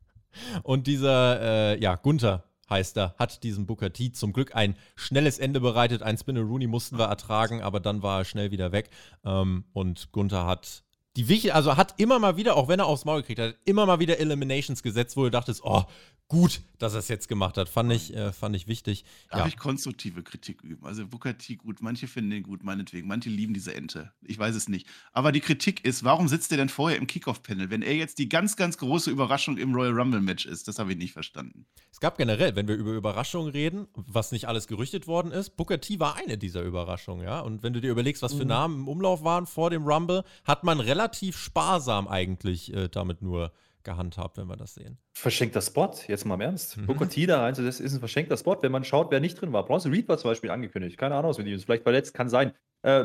(laughs) und dieser, äh, ja, Gunther heißt er, hat diesem Booker T zum Glück ein schnelles Ende bereitet. Ein Spinner Rooney mussten wir ertragen, aber dann war er schnell wieder weg. Ähm, und Gunther hat die wichtig, also hat immer mal wieder, auch wenn er aufs Maul gekriegt hat, immer mal wieder Eliminations gesetzt, wo du dachtest, oh, gut, dass er es jetzt gemacht hat. Fand ich, äh, fand ich wichtig. Darf ja. ich konstruktive Kritik üben? Also Booker T gut, manche finden den gut, meinetwegen. Manche lieben diese Ente. Ich weiß es nicht. Aber die Kritik ist, warum sitzt er denn vorher im Kickoff-Panel, wenn er jetzt die ganz, ganz große Überraschung im Royal Rumble-Match ist? Das habe ich nicht verstanden. Es gab generell, wenn wir über Überraschungen reden, was nicht alles gerüchtet worden ist, Booker T war eine dieser Überraschungen, ja. Und wenn du dir überlegst, was für mhm. Namen im Umlauf waren vor dem Rumble, hat man relativ sparsam eigentlich äh, damit nur gehandhabt, wenn wir das sehen. Verschenkter Spot, jetzt mal im Ernst. Mhm. Booker T da rein, das ist ein verschenkter Spot, wenn man schaut, wer nicht drin war. Bronson Reed war zum Beispiel angekündigt. Keine Ahnung, was mit ihm ist. Vielleicht verletzt, kann sein. Äh,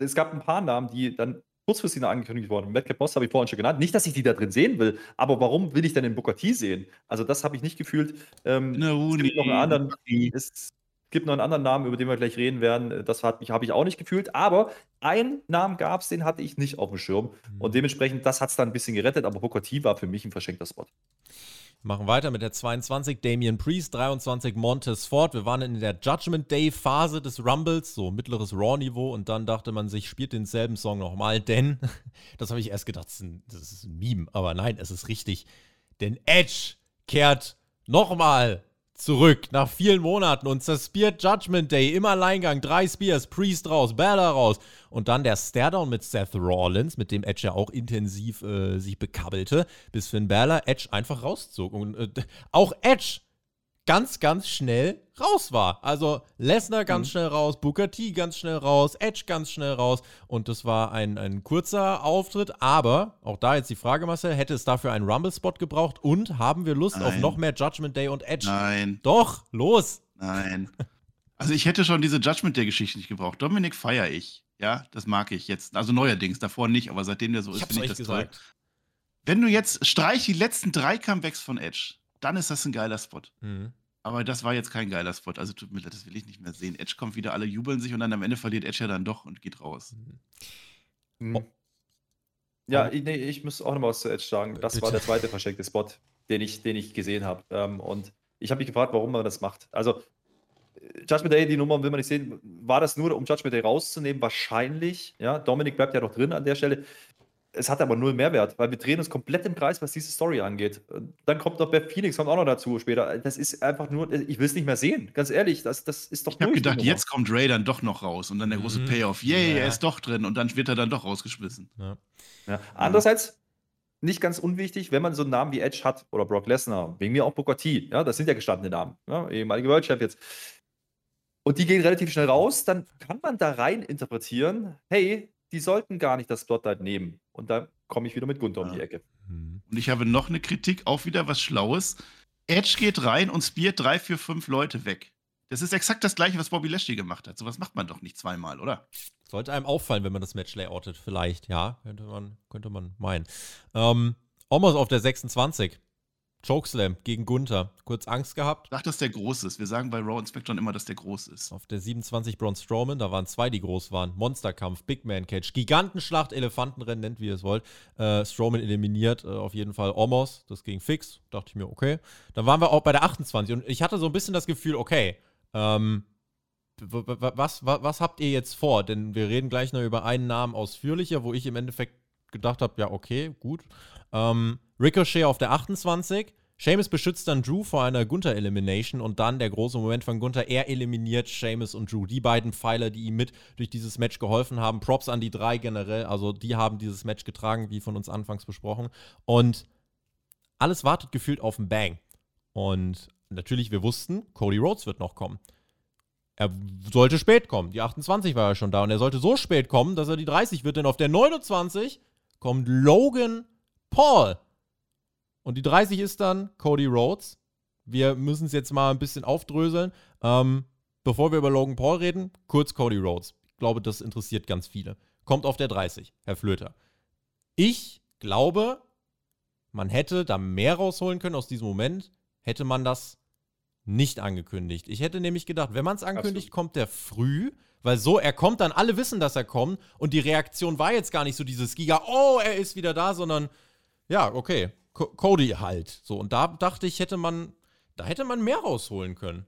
es gab ein paar Namen, die dann kurzfristig angekündigt wurden. Madcap Moss habe ich vorhin schon genannt. Nicht, dass ich die da drin sehen will, aber warum will ich denn den Booker T sehen? Also, das habe ich nicht gefühlt. Ähm, no, es gibt noch einen anderen. Ist, gibt noch einen anderen Namen, über den wir gleich reden werden. Das habe ich auch nicht gefühlt. Aber einen Namen gab es, den hatte ich nicht auf dem Schirm. Mhm. Und dementsprechend, das hat es dann ein bisschen gerettet. Aber Booker T war für mich ein verschenkter Spot. Machen weiter mit der 22, Damian Priest, 23, Montez Ford. Wir waren in der Judgment Day Phase des Rumbles, so mittleres Raw-Niveau. Und dann dachte man sich, spielt denselben Song nochmal, denn, (laughs) das habe ich erst gedacht, das ist, ein, das ist ein Meme. Aber nein, es ist richtig. Denn Edge kehrt nochmal zurück nach vielen Monaten und zerspiert Judgment Day im Alleingang. Drei Spears, Priest raus, Bella raus. Und dann der Stairdown mit Seth Rollins, mit dem Edge ja auch intensiv äh, sich bekabbelte, bis Finn Balor Edge einfach rauszog. Und äh, auch Edge ganz, ganz schnell raus war. Also Lesnar ganz mhm. schnell raus, Booker T ganz schnell raus, Edge ganz schnell raus. Und das war ein, ein kurzer Auftritt. Aber, auch da jetzt die Frage, Marcel, hätte es dafür einen Rumble-Spot gebraucht? Und haben wir Lust Nein. auf noch mehr Judgment Day und Edge? Nein. Doch, los. Nein. Also ich hätte schon diese Judgment Day-Geschichte nicht gebraucht. Dominik feiere ich. Ja, das mag ich jetzt. Also neuerdings, davor nicht, aber seitdem der so ist, finde ich das gesagt. toll. Wenn du jetzt streich die letzten drei Comebacks von Edge, dann ist das ein geiler Spot. Mhm. Aber das war jetzt kein geiler Spot. Also tut mir leid, das will ich nicht mehr sehen. Edge kommt wieder, alle jubeln sich und dann am Ende verliert Edge ja dann doch und geht raus. Mhm. Oh. Ja, ich, nee, ich muss auch noch mal was zu Edge sagen. Das Bitte. war der zweite versteckte Spot, den ich, den ich gesehen habe. Ähm, und ich habe mich gefragt, warum man das macht. Also, Judgment Day, die Nummer will man nicht sehen. War das nur, um Judgment Day rauszunehmen? Wahrscheinlich. Ja, Dominik bleibt ja noch drin an der Stelle. Es hat aber null Mehrwert, weil wir drehen uns komplett im Kreis, was diese Story angeht. Dann kommt noch Beth Phoenix, kommt auch noch dazu später. Das ist einfach nur, ich will es nicht mehr sehen, ganz ehrlich. Das, das ist doch Ich habe gedacht, jetzt kommt Ray dann doch noch raus und dann der große mhm. Payoff. Yay, ja. er ist doch drin und dann wird er dann doch rausgeschmissen. Ja. Ja. Andererseits, nicht ganz unwichtig, wenn man so einen Namen wie Edge hat oder Brock Lesnar, wegen mir auch Booker T, ja, das sind ja gestandene Namen, ja, ehemalige World Champions. Und die gehen relativ schnell raus, dann kann man da rein interpretieren, hey, die sollten gar nicht das Spotlight nehmen. Und da komme ich wieder mit Gunther ja. um die Ecke. Mhm. Und ich habe noch eine Kritik, auch wieder was Schlaues. Edge geht rein und spielt drei, vier, fünf Leute weg. Das ist exakt das gleiche, was Bobby Lashley gemacht hat. Sowas macht man doch nicht zweimal, oder? Sollte einem auffallen, wenn man das Match layoutet, vielleicht, ja, könnte man, könnte man meinen. Ähm, Almost auf der 26. Chokeslam gegen Gunther. Kurz Angst gehabt. Sag, dass der groß ist. Wir sagen bei Raw und SmackDown immer, dass der groß ist. Auf der 27 Braun Strowman, da waren zwei, die groß waren. Monsterkampf, Big Man Catch, Gigantenschlacht, Elefantenrennen, nennt wie ihr es wollt. Äh, Strowman eliminiert äh, auf jeden Fall Omos. Das ging fix. Dachte ich mir, okay. Dann waren wir auch bei der 28 und ich hatte so ein bisschen das Gefühl, okay, Ähm, was, was, was habt ihr jetzt vor? Denn wir reden gleich noch über einen Namen ausführlicher, wo ich im Endeffekt gedacht habe, ja, okay, gut. Ähm, Ricochet auf der 28. Seamus beschützt dann Drew vor einer Gunther-Elimination und dann der große Moment von Gunther. Er eliminiert Seamus und Drew. Die beiden Pfeiler, die ihm mit durch dieses Match geholfen haben. Props an die drei generell. Also, die haben dieses Match getragen, wie von uns anfangs besprochen. Und alles wartet gefühlt auf einen Bang. Und natürlich, wir wussten, Cody Rhodes wird noch kommen. Er sollte spät kommen. Die 28 war ja schon da. Und er sollte so spät kommen, dass er die 30 wird. Denn auf der 29 kommt Logan Paul. Und die 30 ist dann Cody Rhodes. Wir müssen es jetzt mal ein bisschen aufdröseln. Ähm, bevor wir über Logan Paul reden, kurz Cody Rhodes. Ich glaube, das interessiert ganz viele. Kommt auf der 30, Herr Flöter. Ich glaube, man hätte da mehr rausholen können aus diesem Moment, hätte man das nicht angekündigt. Ich hätte nämlich gedacht, wenn man es ankündigt, Absolut. kommt der früh, weil so, er kommt dann, alle wissen, dass er kommt und die Reaktion war jetzt gar nicht so dieses Giga, oh, er ist wieder da, sondern ja, okay, Cody halt. So, und da dachte ich, hätte man, da hätte man mehr rausholen können.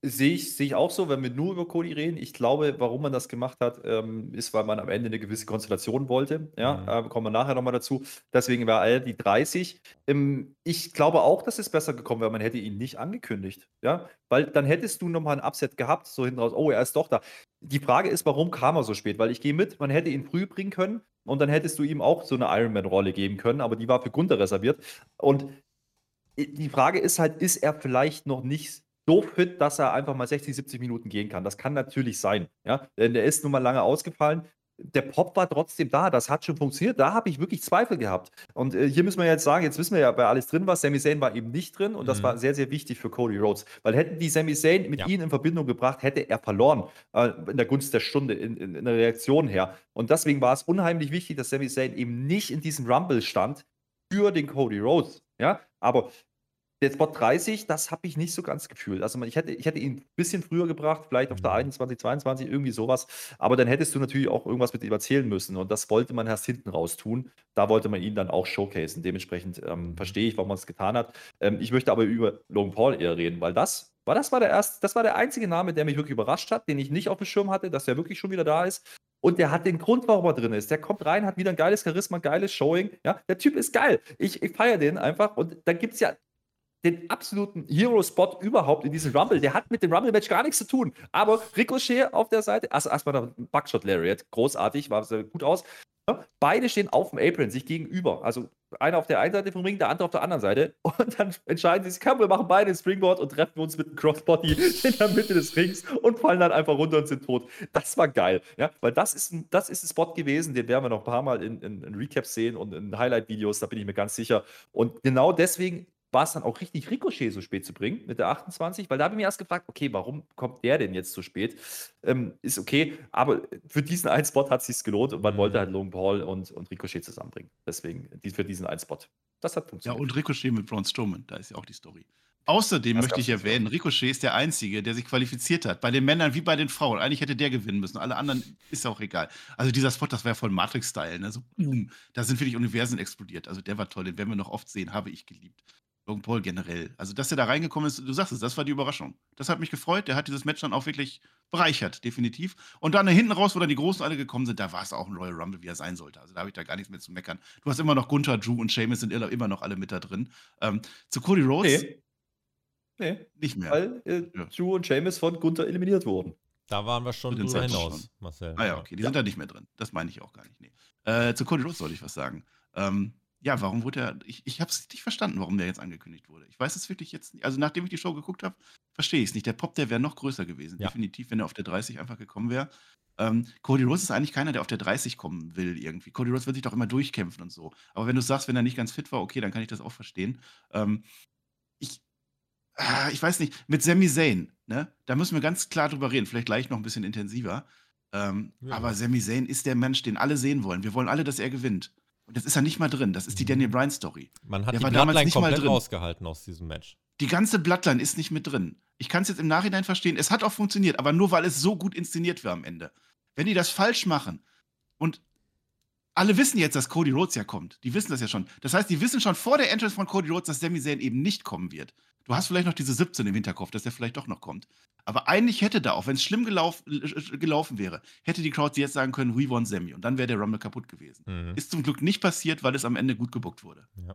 Sehe ich, sehe ich auch so, wenn wir nur über Cody reden. Ich glaube, warum man das gemacht hat, ähm, ist, weil man am Ende eine gewisse Konstellation wollte. Ja, mhm. äh, kommen wir nachher nochmal dazu. Deswegen war er die 30. Ähm, ich glaube auch, dass es besser gekommen wäre, man hätte ihn nicht angekündigt. Ja, weil dann hättest du nochmal ein Upset gehabt, so hinten raus, oh, er ist doch da. Die Frage ist, warum kam er so spät? Weil ich gehe mit, man hätte ihn früh bringen können und dann hättest du ihm auch so eine Ironman-Rolle geben können, aber die war für Gunther reserviert. Und die Frage ist halt, ist er vielleicht noch nicht so fit, dass er einfach mal 60, 70 Minuten gehen kann? Das kann natürlich sein. Ja? Denn der ist nun mal lange ausgefallen der Pop war trotzdem da, das hat schon funktioniert. Da habe ich wirklich Zweifel gehabt. Und äh, hier müssen wir jetzt sagen, jetzt wissen wir ja, bei alles drin war. Sami Zayn war eben nicht drin und das mhm. war sehr, sehr wichtig für Cody Rhodes. Weil hätten die Sami Zayn mit ja. ihm in Verbindung gebracht, hätte er verloren äh, in der Gunst der Stunde, in, in, in, der Reaktion her. Und deswegen war es unheimlich wichtig, dass Sami Zayn eben nicht in diesem Rumble stand für den Cody Rhodes. Ja, aber der Spot 30, das habe ich nicht so ganz gefühlt. Also ich hätte, ich hätte ihn ein bisschen früher gebracht, vielleicht auf der 21, mhm. 22, irgendwie sowas. Aber dann hättest du natürlich auch irgendwas mit ihm erzählen müssen. Und das wollte man erst hinten raus tun. Da wollte man ihn dann auch showcasen. Dementsprechend ähm, verstehe ich, warum man es getan hat. Ähm, ich möchte aber über Logan Paul eher reden, weil das war das war der erste, das war der einzige Name, der mich wirklich überrascht hat, den ich nicht auf dem Schirm hatte, dass er wirklich schon wieder da ist. Und der hat den Grund, warum er drin ist. Der kommt rein, hat wieder ein geiles Charisma, ein geiles Showing. Ja, der Typ ist geil. Ich, ich feiere den einfach. Und da gibt es ja den absoluten Hero-Spot überhaupt in diesem Rumble. Der hat mit dem Rumble-Match gar nichts zu tun. Aber Ricochet auf der Seite, also erstmal der Buckshot Lariat, großartig, war sehr gut aus. Beide stehen auf dem Apron, sich gegenüber. Also einer auf der einen Seite vom Ring, der andere auf der anderen Seite. (laughs) Und dann entscheiden sie sich, komm, wir machen beide ein Springboard und treffen uns mit einem Crossbody (laughs) in der Mitte des Rings und fallen dann einfach runter und sind tot. Das war geil. Ja, weil das ist ein, das ist ein Spot gewesen, den werden wir noch ein paar Mal in, in, in Recaps sehen und in Highlight-Videos, da bin ich mir ganz sicher. Und genau deswegen war es dann auch richtig, Ricochet so spät zu bringen mit der 28, weil da habe ich mir erst gefragt, okay, warum kommt der denn jetzt so spät? Ähm, ist okay, aber für diesen einen Spot hat es sich gelohnt und man mhm. wollte halt Logan Paul und, und Ricochet zusammenbringen. Deswegen für diesen einen Spot. Das hat funktioniert. Ja, und Ricochet mit Braun Strowman, da ist ja auch die Story. Außerdem das möchte ich erwähnen, Ricochet ist der Einzige, der sich qualifiziert hat. Bei den Männern wie bei den Frauen. Eigentlich hätte der gewinnen müssen. Alle anderen ist auch egal. Also dieser Spot, das war ja voll Matrix-Style. Ne? So, boom, da sind wirklich Universen explodiert. Also der war toll. Den werden wir noch oft sehen. Habe ich geliebt. Logan Paul generell. Also, dass er da reingekommen ist, du sagst es, das war die Überraschung. Das hat mich gefreut. Der hat dieses Match dann auch wirklich bereichert, definitiv. Und dann hinten raus, wo dann die Großen alle gekommen sind, da war es auch ein Royal Rumble, wie er sein sollte. Also, da habe ich da gar nichts mehr zu meckern. Du hast immer noch Gunther, Drew und Sheamus sind immer noch alle mit da drin. Ähm, zu Cody Rhodes. Nee. Nee. Nicht mehr. Weil äh, ja. Drew und Sheamus von Gunther eliminiert wurden. Da waren wir schon drüber hinaus, schon. Marcel. Ah ja, okay, die ja. sind da nicht mehr drin. Das meine ich auch gar nicht. Nee. Äh, zu Cody Rhodes sollte ich was sagen. Ähm, ja, warum wurde er ich ich habe es nicht verstanden, warum der jetzt angekündigt wurde. Ich weiß es wirklich jetzt nicht. Also, nachdem ich die Show geguckt habe, verstehe ich es nicht. Der Pop, der wäre noch größer gewesen. Ja. Definitiv, wenn er auf der 30 einfach gekommen wäre. Ähm, Cody Rhodes ist eigentlich keiner, der auf der 30 kommen will irgendwie. Cody Rhodes wird sich doch immer durchkämpfen und so. Aber wenn du sagst, wenn er nicht ganz fit war, okay, dann kann ich das auch verstehen. Ähm, ich ah, ich weiß nicht, mit Sami Zayn, ne? Da müssen wir ganz klar drüber reden, vielleicht gleich noch ein bisschen intensiver. Ähm, Ja. aber Sami Zayn ist der Mensch, den alle sehen wollen. Wir wollen alle, dass er gewinnt. Und das ist ja nicht mal drin. Das ist die. Daniel Bryan Story. Man hat Der die war Bloodline nicht komplett mal drin. rausgehalten aus diesem Match. Die ganze Bloodline ist nicht mit drin. Ich kann es jetzt im Nachhinein verstehen. Es hat auch funktioniert, aber nur weil es so gut inszeniert war am Ende. Wenn die das falsch machen und alle wissen jetzt, dass Cody Rhodes ja kommt. Die wissen das ja schon. Das heißt, die wissen schon vor der Entrance von Cody Rhodes, dass Sami Zayn eben nicht kommen wird. Du hast vielleicht noch diese 17 im Hinterkopf, dass der vielleicht doch noch kommt. Aber eigentlich hätte da, auch wenn es schlimm gelauf, gelaufen wäre, hätte die Crowd jetzt sagen können, we want Sami. Und dann wäre der Rumble kaputt gewesen. Mhm. Ist zum Glück nicht passiert, weil es am Ende gut gebuckt wurde. Ja.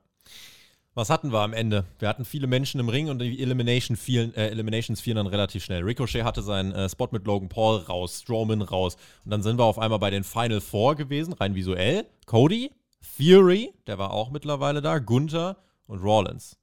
Was hatten wir am Ende? Wir hatten viele Menschen im Ring und die Elimination fielen, äh, Eliminations fielen dann relativ schnell. Ricochet hatte seinen äh, Spot mit Logan Paul raus, Strowman raus. Und dann sind wir auf einmal bei den Final Four gewesen, rein visuell. Cody, Fury, der war auch mittlerweile da, Gunther und Rollins.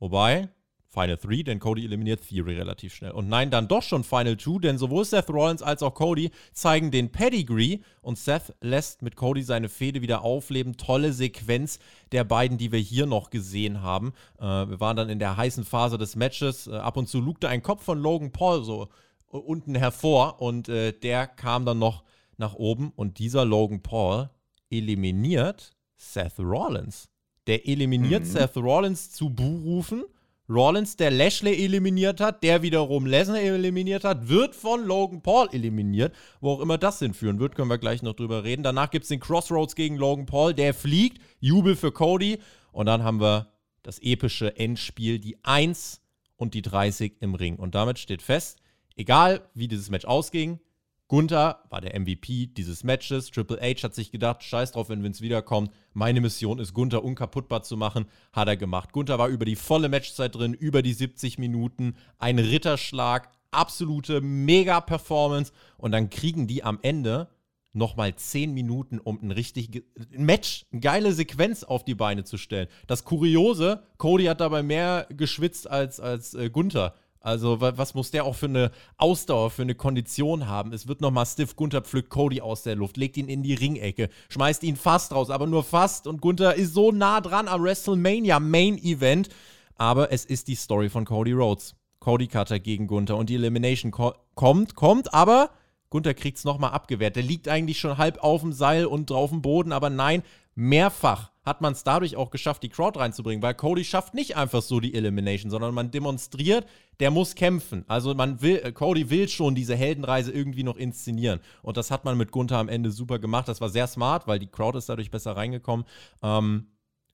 Wobei, Final 3, denn Cody eliminiert Theory relativ schnell. Und nein, dann doch schon Final 2, denn sowohl Seth Rollins als auch Cody zeigen den Pedigree und Seth lässt mit Cody seine Fehde wieder aufleben. Tolle Sequenz der beiden, die wir hier noch gesehen haben. Äh, wir waren dann in der heißen Phase des Matches. Äh, ab und zu lugte ein Kopf von Logan Paul so äh, unten hervor und äh, der kam dann noch nach oben und dieser Logan Paul eliminiert Seth Rollins. Der eliminiert mhm. Seth Rollins zu Buhrufen Rollins, der Lashley eliminiert hat, der wiederum Lesnar eliminiert hat, wird von Logan Paul eliminiert. Wo auch immer das hinführen wird, können wir gleich noch drüber reden. Danach gibt es den Crossroads gegen Logan Paul, der fliegt, Jubel für Cody. Und dann haben wir das epische Endspiel, die 1 und die 30 im Ring. Und damit steht fest, egal wie dieses Match ausging, Gunther war der MVP dieses Matches. Triple H hat sich gedacht, scheiß drauf, wenn Vince wiederkommt. Meine Mission ist, Gunther unkaputtbar zu machen. Hat er gemacht. Gunther war über die volle Matchzeit drin, über die 70 Minuten. Ein Ritterschlag, absolute Mega-Performance. Und dann kriegen die am Ende nochmal 10 Minuten, um ein richtig ein Match, eine geile Sequenz auf die Beine zu stellen. Das Kuriose, Cody hat dabei mehr geschwitzt als, als äh, Gunther. Also, was muss der auch für eine Ausdauer, für eine Kondition haben? Es wird nochmal stiff. Gunther pflückt Cody aus der Luft, legt ihn in die Ringecke, schmeißt ihn fast raus, aber nur fast. Und Gunther ist so nah dran am WrestleMania Main Event. Aber es ist die Story von Cody Rhodes. Cody Cutter gegen Gunther und die Elimination ko kommt, kommt, aber Gunther kriegt es nochmal abgewehrt. Der liegt eigentlich schon halb auf dem Seil und drauf dem Boden, aber nein, mehrfach hat man es dadurch auch geschafft, die Crowd reinzubringen, weil Cody schafft nicht einfach so die Elimination, sondern man demonstriert, der muss kämpfen. Also man will, äh, Cody will schon diese Heldenreise irgendwie noch inszenieren. Und das hat man mit Gunther am Ende super gemacht. Das war sehr smart, weil die Crowd ist dadurch besser reingekommen. Ähm,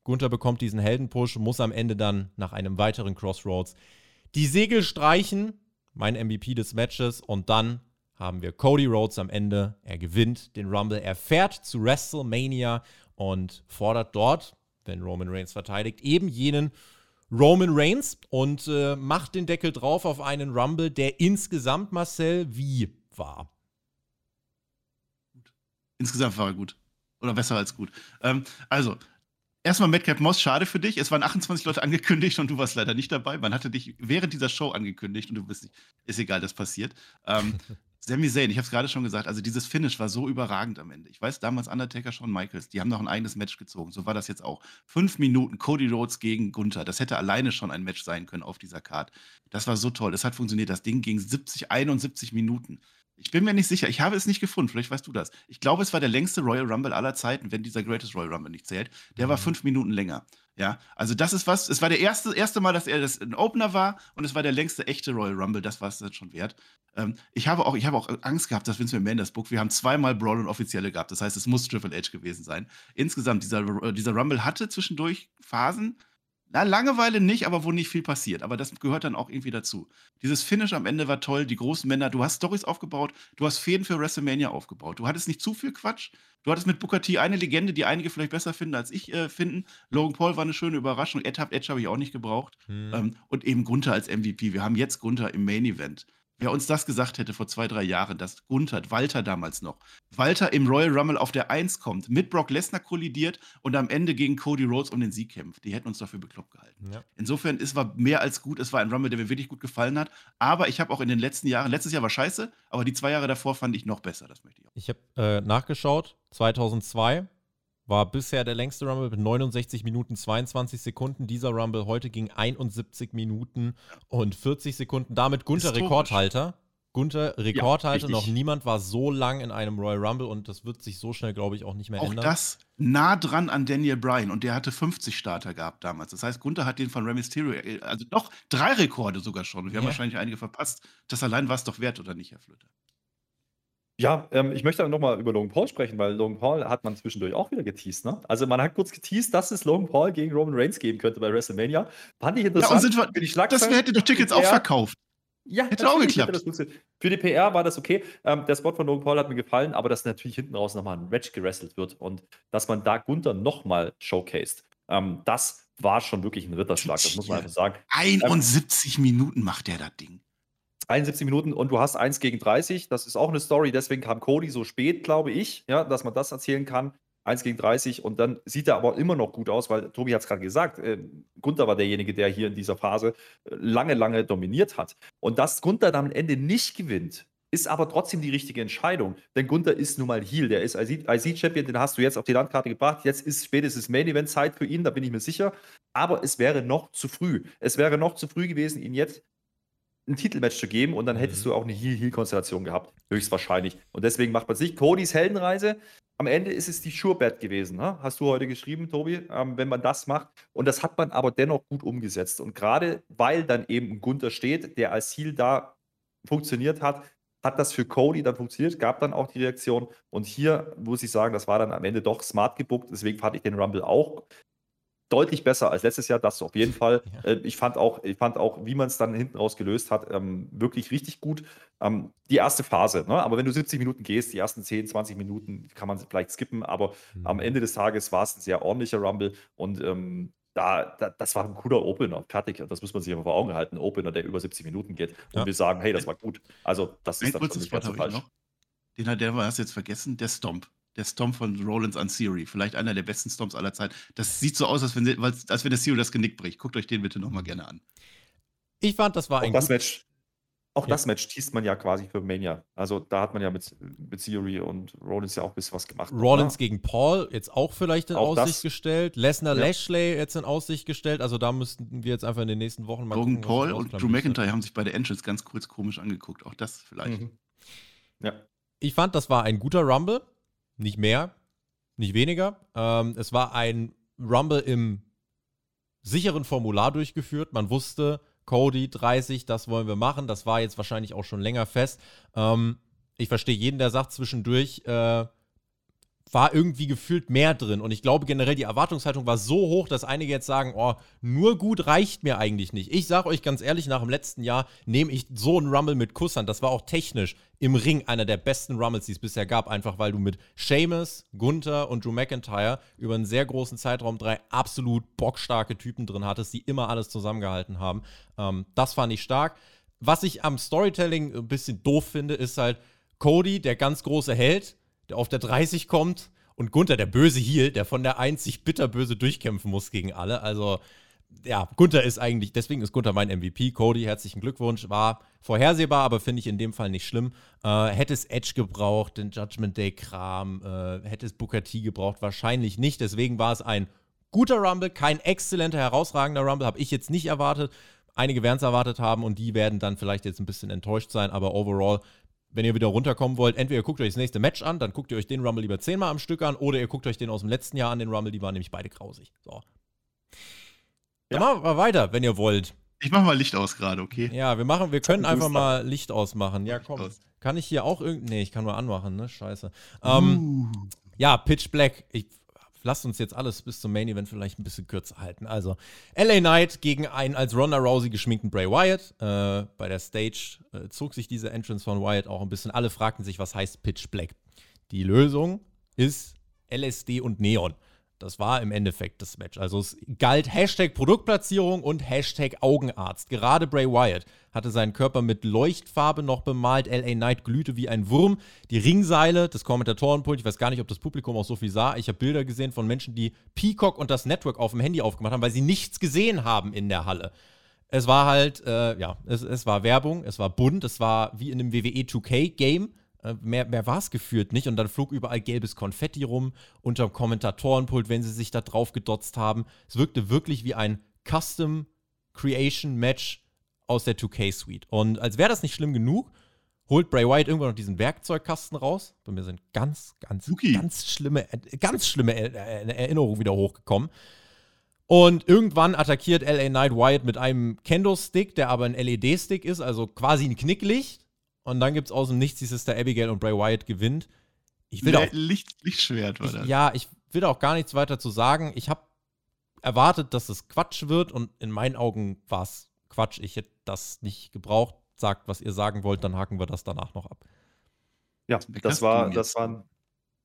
Gunther bekommt diesen Heldenpush, muss am Ende dann nach einem weiteren Crossroads die Segel streichen, mein MVP des Matches, und dann haben wir Cody Rhodes am Ende. Er gewinnt den Rumble. Er fährt zu WrestleMania und fordert dort, wenn Roman Reigns verteidigt, eben jenen Roman Reigns und äh, macht den Deckel drauf auf einen Rumble, der insgesamt, Marcel, wie war? Insgesamt war er gut. Oder besser als gut. Ähm, also, erstmal Madcap Moss, schade für dich. Es waren 28 Leute angekündigt und du warst leider nicht dabei. Man hatte dich während dieser Show angekündigt und du bist nicht. Ist egal, das passiert. Ähm, Sami Zayn, ich habe es gerade schon gesagt, also dieses Finish war so überragend am Ende. Ich weiß damals Undertaker, Shawn Michaels, die haben noch ein eigenes Match gezogen. So war das jetzt auch. Fünf Minuten Cody Rhodes gegen Gunther. Das hätte alleine schon ein Match sein können auf dieser Card. Das war so toll. Das hat funktioniert. Das Ding ging 70, 71 Minuten. Ich bin mir nicht sicher. Ich habe es nicht gefunden. Vielleicht weißt du das. Ich glaube, es war der längste Royal Rumble aller Zeiten, wenn dieser Greatest Royal Rumble nicht zählt. Der war mhm. fünf Minuten länger. Ja, also das ist was. Es war der erste, erste Mal, dass er das ein Opener war und es war der längste echte Royal Rumble. Das war es dann schon wert. Ähm, ich, habe auch, ich habe auch Angst gehabt, dass Vince McMahon das Book. Wir haben zweimal Brawl und Offizielle gehabt. Das heißt, es muss Triple H gewesen sein. Insgesamt, dieser, dieser Rumble hatte zwischendurch Phasen, na, Langeweile nicht, aber wo nicht viel passiert. Aber das gehört dann auch irgendwie dazu. Dieses Finish am Ende war toll, die großen Männer, du hast Stories aufgebaut, du hast Fäden für WrestleMania aufgebaut. Du hattest nicht zu viel Quatsch. Du hattest mit Booker T eine Legende, die einige vielleicht besser finden als ich äh, finden. Logan Paul war eine schöne Überraschung. Ed, Edge habe ich auch nicht gebraucht. Hm. Ähm, und eben Gunther als MVP. Wir haben jetzt Gunther im Main Event. Wer uns das gesagt hätte vor zwei, drei Jahren, dass Gunther, Walter damals noch, Walter im Royal Rumble auf der 1 kommt, mit Brock Lesnar kollidiert und am Ende gegen Cody Rhodes um den Sieg kämpft. Die hätten uns dafür bekloppt gehalten. Ja. Insofern, es war mehr als gut. Es war ein Rumble, der mir wirklich gut gefallen hat. Aber ich habe auch in den letzten Jahren, letztes Jahr war scheiße, aber die zwei Jahre davor fand ich noch besser. Das möchte ich auch. Ich habe äh, nachgeschaut, 2002 war bisher der längste Rumble mit 69 Minuten 22 Sekunden. Dieser Rumble heute ging 71 Minuten und 40 Sekunden. Damit Gunther Rekordhalter. Gunther Rekordhalter. Ja, noch niemand war so lang in einem Royal Rumble und das wird sich so schnell, glaube ich, auch nicht mehr auch ändern. Auch das nah dran an Daniel Bryan und der hatte 50 Starter gehabt damals. Das heißt, Gunther hat den von Rey Mysterio, äh, also doch drei Rekorde sogar schon. Wir ja. haben wahrscheinlich einige verpasst. Das allein war es doch wert, oder nicht, Herr Flöter? Ja, ähm, ich möchte noch mal über Logan Paul sprechen, weil Logan Paul hat man zwischendurch auch wieder geteased, ne? Also, man hat kurz geteased, dass es Logan Paul gegen Roman Reigns geben könnte bei WrestleMania. Fand ich Ja, und interessant sind wir, für die das hätte doch Tickets auch Ja. verkauft. Ja, Hätte auch geklappt. funktioniert. Für die PR war das okay. Ähm, der Spot von Logan Paul hat mir gefallen, aber dass natürlich hinten raus nochmal ein Match gerestelt wird und dass man da Gunther nochmal showcased, ähm, das war schon wirklich ein Ritterschlag, das muss man einfach sagen. 71 Minuten macht der das Ding. 71 Minuten und du hast 1 gegen 30. Das ist auch eine Story, deswegen kam Cody so spät, glaube ich, ja, dass man das erzählen kann. 1 gegen 30 und dann sieht er aber immer noch gut aus, weil Tobi hat es gerade gesagt, äh, Gunther war derjenige, der hier in dieser Phase äh, lange, lange dominiert hat. Und dass Gunther dann am Ende nicht gewinnt, ist aber trotzdem die richtige Entscheidung. Denn Gunther ist nun mal Heal, der ist IC-Champion, den hast du jetzt auf die Landkarte gebracht. Jetzt ist spätestens Main-Event-Zeit für ihn, da bin ich mir sicher. Aber es wäre noch zu früh. Es wäre noch zu früh gewesen, ihn jetzt ein Titelmatch zu geben und dann hättest Mhm. du auch eine Heal-Heal-Konstellation gehabt, höchstwahrscheinlich. Und deswegen macht man es nicht. Codys Heldenreise, am Ende ist es die Sure-Bet gewesen, ne? hast du heute geschrieben, Tobi, ähm, wenn man das macht. Und das hat man aber dennoch gut umgesetzt. Und gerade weil dann eben ein Gunther steht, der als Heal da funktioniert hat, hat das für Cody dann funktioniert, gab dann auch die Reaktion. Und hier muss ich sagen, das war dann am Ende doch smart gebuckt. Deswegen fand ich den Rumble auch deutlich besser als letztes Jahr, das auf jeden (laughs) Fall. Ja. Äh, ich, fand auch, ich fand auch, wie man es dann hinten raus gelöst hat, ähm, wirklich richtig gut. Ähm, die erste Phase, ne? aber wenn du 70 Minuten gehst, die ersten 10, 20 Minuten kann man vielleicht skippen, aber Mhm. am Ende des Tages war es ein sehr ordentlicher Rumble und ähm, da, da, das war ein cooler Opener, fertig. Das muss man sich immer vor Augen halten. Ein Opener, der über 70 Minuten geht. Und Ja. wir sagen, hey, das war gut. Also, das ist Ein dann schon nicht ganz so falsch. Den hat der war hast du jetzt vergessen, der Stomp. Der Stomp von Rollins an Siri. Vielleicht einer der besten Stomps aller Zeit. Das sieht so aus, als wenn, als wenn der Siri das Genick bricht. Guckt euch den bitte nochmal gerne an. Ich fand, das war Auch ein das Match, auch Ja. das Match teast man ja quasi für Mania. Also da hat man ja mit, mit Theory und Rollins ja auch ein bisschen was gemacht. Rollins ne? gegen Paul jetzt auch vielleicht in Auch Aussicht das. gestellt. Lesnar Ja. Lashley jetzt in Aussicht gestellt. Also da müssten wir jetzt einfach in den nächsten Wochen mal Logan gucken, Paul und Drew. McIntyre haben sich bei der Entrance ganz kurz komisch angeguckt. Auch das vielleicht. Mhm. Ja. Ich fand, das war ein guter Rumble. Nicht mehr, nicht weniger. Ähm, es war ein Rumble im sicheren Formular durchgeführt. Man wusste, Cody 30, das wollen wir machen. Das war jetzt wahrscheinlich auch schon länger fest. Ähm, ich verstehe jeden, der sagt zwischendurch, äh, war irgendwie gefühlt mehr drin. Und ich glaube generell, die Erwartungshaltung war so hoch, dass einige jetzt sagen, oh, nur gut reicht mir eigentlich nicht. Ich sage euch ganz ehrlich, nach dem letzten Jahr nehme ich so einen Rumble mit Kussern. Das war auch technisch im Ring einer der besten Rumbles, die es bisher gab. Einfach weil du mit Sheamus, Gunther und Drew McIntyre über einen sehr großen Zeitraum drei absolut bockstarke Typen drin hattest, die immer alles zusammengehalten haben. Ähm, das fand ich stark. Was ich am Storytelling ein bisschen doof finde, ist halt Cody, der ganz große Held, der auf der 30 kommt und Gunther, der böse Heel, der von der 1 sich bitterböse durchkämpfen muss gegen alle. Also, ja, Gunther ist eigentlich, deswegen ist Gunther mein MVP. Cody, herzlichen Glückwunsch. War vorhersehbar, aber finde ich in dem Fall nicht schlimm. Äh, hätte es Edge gebraucht, den Judgment Day-Kram, äh, hätte es Booker T gebraucht, wahrscheinlich nicht. Deswegen war es ein guter Rumble, kein exzellenter, herausragender Rumble, habe ich jetzt nicht erwartet. Einige werden es erwartet haben und die werden dann vielleicht jetzt ein bisschen enttäuscht sein, aber overall wenn ihr wieder runterkommen wollt, entweder ihr guckt euch das nächste Match an, dann guckt ihr euch den Rumble lieber zehnmal am Stück an, oder ihr guckt euch den aus dem letzten Jahr an, den Rumble, die waren nämlich beide grausig. So. Dann Ja. machen wir mal weiter, wenn ihr wollt. Ich mach mal Licht aus gerade, okay? Ja, wir machen, wir können einfach mal Licht ausmachen. Ja, komm. Kann ich hier auch irgendwie. Nee, ich kann nur anmachen, ne? Scheiße. Ähm, Uh. ja, Pitch Black. Ich lasst uns jetzt alles bis zum Main Event vielleicht ein bisschen kürzer halten. Also, LA Knight gegen einen als Ronda Rousey geschminkten Bray Wyatt. Äh, bei der Stage äh, zog sich diese Entrance von Wyatt auch ein bisschen. Alle fragten sich, was heißt Pitch Black? Die Lösung ist LSD und Neon. Das war im Endeffekt das Match. Also es galt Hashtag Produktplatzierung und Hashtag Augenarzt. Gerade Bray Wyatt hatte seinen Körper mit Leuchtfarbe noch bemalt. LA Knight glühte wie ein Wurm. Die Ringseile, das Kommentatorenpult, ich weiß gar nicht, ob das Publikum auch so viel sah. Ich habe Bilder gesehen von Menschen, die Peacock und das Network auf dem Handy aufgemacht haben, weil sie nichts gesehen haben in der Halle. Es war halt, äh, ja, es, es war Werbung, es war bunt, es war wie in einem WWE 2K-Game. Äh, mehr mehr war es geführt nicht. Und dann flog überall gelbes Konfetti rum unterm Kommentatorenpult, wenn sie sich da drauf gedotzt haben. Es wirkte wirklich wie ein Custom Creation Match aus der 2K-Suite. Und als wäre das nicht schlimm genug, holt Bray Wyatt irgendwann noch diesen Werkzeugkasten raus. Bei mir sind ganz, ganz, Suki. ganz schlimme, ganz schlimme Er- Er- Erinnerungen wieder hochgekommen. Und irgendwann attackiert LA Knight Wyatt mit einem Kendo-Stick, der aber ein LED-Stick ist, also quasi ein Knicklicht. Und dann gibt es aus dem Nichts die Sister Abigail und Bray Wyatt gewinnt. Ich will Le- auch, Licht, Lichtschwert war ich, das. ja, ich will da auch gar nichts weiter zu sagen. Ich habe erwartet, dass es Quatsch wird und in meinen Augen war es Quatsch. Ich hätte das nicht gebraucht. Sagt, was ihr sagen wollt, dann haken wir das danach noch ab. Ja, das war, das war, ein-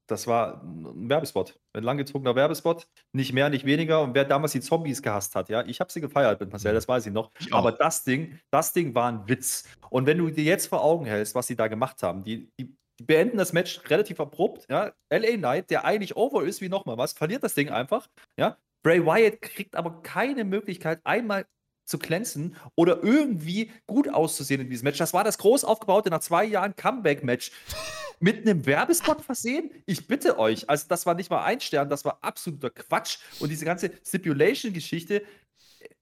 das war ein Werbespot. Ein langgezogener Werbespot. Nicht mehr, nicht weniger. Und wer damals die Zombies gehasst hat, ja, ich habe sie gefeiert mit Marcel, das weiß ich noch. Ich. Aber das Ding, das Ding war ein Witz. Und wenn du dir jetzt vor Augen hältst, was sie da gemacht haben, die, die, die beenden das Match relativ abrupt, ja. LA Knight, der eigentlich over ist wie nochmal was, verliert das Ding einfach, ja. Bray Wyatt kriegt aber keine Möglichkeit, einmal zu glänzen oder irgendwie gut auszusehen in diesem Match. Das war das groß aufgebaute nach zwei Jahren Comeback-Match (laughs) mit einem Werbespot versehen? Ich bitte euch, also das war nicht mal ein Stern, das war absoluter Quatsch. Und diese ganze Stipulation-Geschichte,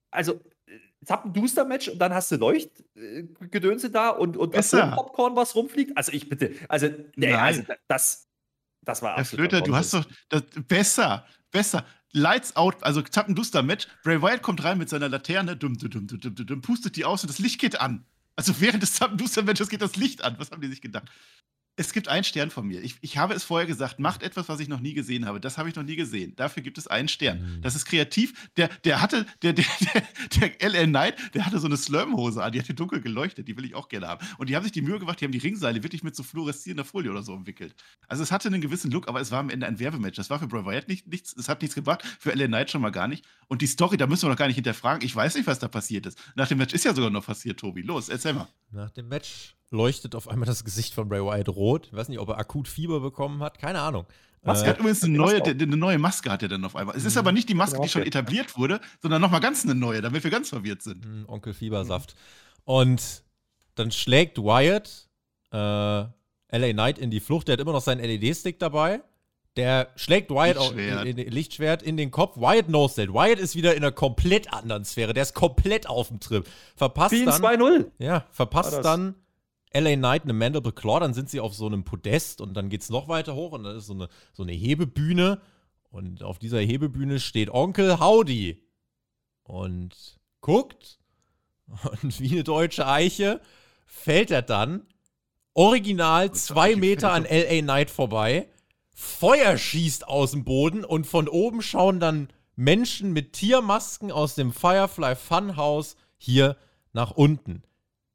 also äh, Zappenduster-Match und dann hast du Leuchtgedönse da und, und. Popcorn, was rumfliegt. Also ich bitte, also, nee, also das, das war Herr Flöter, du hast doch das, besser, besser. Lights out, also Zappenduster-Match. Bray Wyatt kommt rein mit seiner Laterne, dumm, dumm, dumm, dumm, dumm, dumm, pustet die aus und das Licht geht an. Also während des Zappenduster-Matches geht das Licht an. Was haben die sich gedacht? Es gibt einen Stern von mir. Ich, ich habe es vorher gesagt, macht etwas, was ich noch nie gesehen habe. Das habe ich noch nie gesehen. Dafür gibt es einen Stern. Mhm. Das ist kreativ. Der, der hatte, der, der, (laughs) der, der LL Knight, der hatte so eine Slurm-Hose an, die hat hier dunkel geleuchtet, die will ich auch gerne haben. Und die haben sich die Mühe gemacht, die haben die Ringseile wirklich mit so fluoreszierender Folie oder so umwickelt. Also es hatte einen gewissen Look, aber es war am Ende ein Werbematch. Das war für Bray Wyatt nicht, nichts, es hat nichts gebracht, für LA Knight schon mal gar nicht. Und die Story, da müssen wir noch gar nicht hinterfragen. Ich weiß nicht, was da passiert ist. Nach dem Match ist ja sogar noch passiert, Tobi. Los, erzähl mal. Nach dem Match leuchtet auf einmal das Gesicht von Bray Wyatt rot. Ich weiß nicht, ob er akut Fieber bekommen hat. Keine Ahnung. Was? Er hat übrigens eine neue, Maske eine neue Maske hat er dann auf einmal. Es ist Mhm. aber nicht die Maske, Genau, die schon okay. etabliert wurde, sondern nochmal ganz eine neue, damit wir ganz verwirrt sind. Mm, Onkel Fiebersaft. Und dann schlägt Wyatt äh, LA Knight in die Flucht. Der hat immer noch seinen LED-Stick dabei. Der schlägt Wyatt auch Lichtschwert. in, in, Lichtschwert in den Kopf. Wyatt knows that. Wyatt ist wieder in einer komplett anderen Sphäre. Der ist komplett auf dem Trip. Verpasst in dann. 2-0. Ja, verpasst dann LA Knight eine Mandible Claw, dann sind sie auf so einem Podest und dann geht's noch weiter hoch und dann ist so eine, so eine Hebebühne und auf dieser Hebebühne steht Onkel Howdy und guckt und wie eine deutsche Eiche fällt er dann original zwei Meter an LA Knight vorbei, Feuer schießt aus dem Boden und von oben schauen dann Menschen mit Tiermasken aus dem Firefly Funhouse hier nach unten.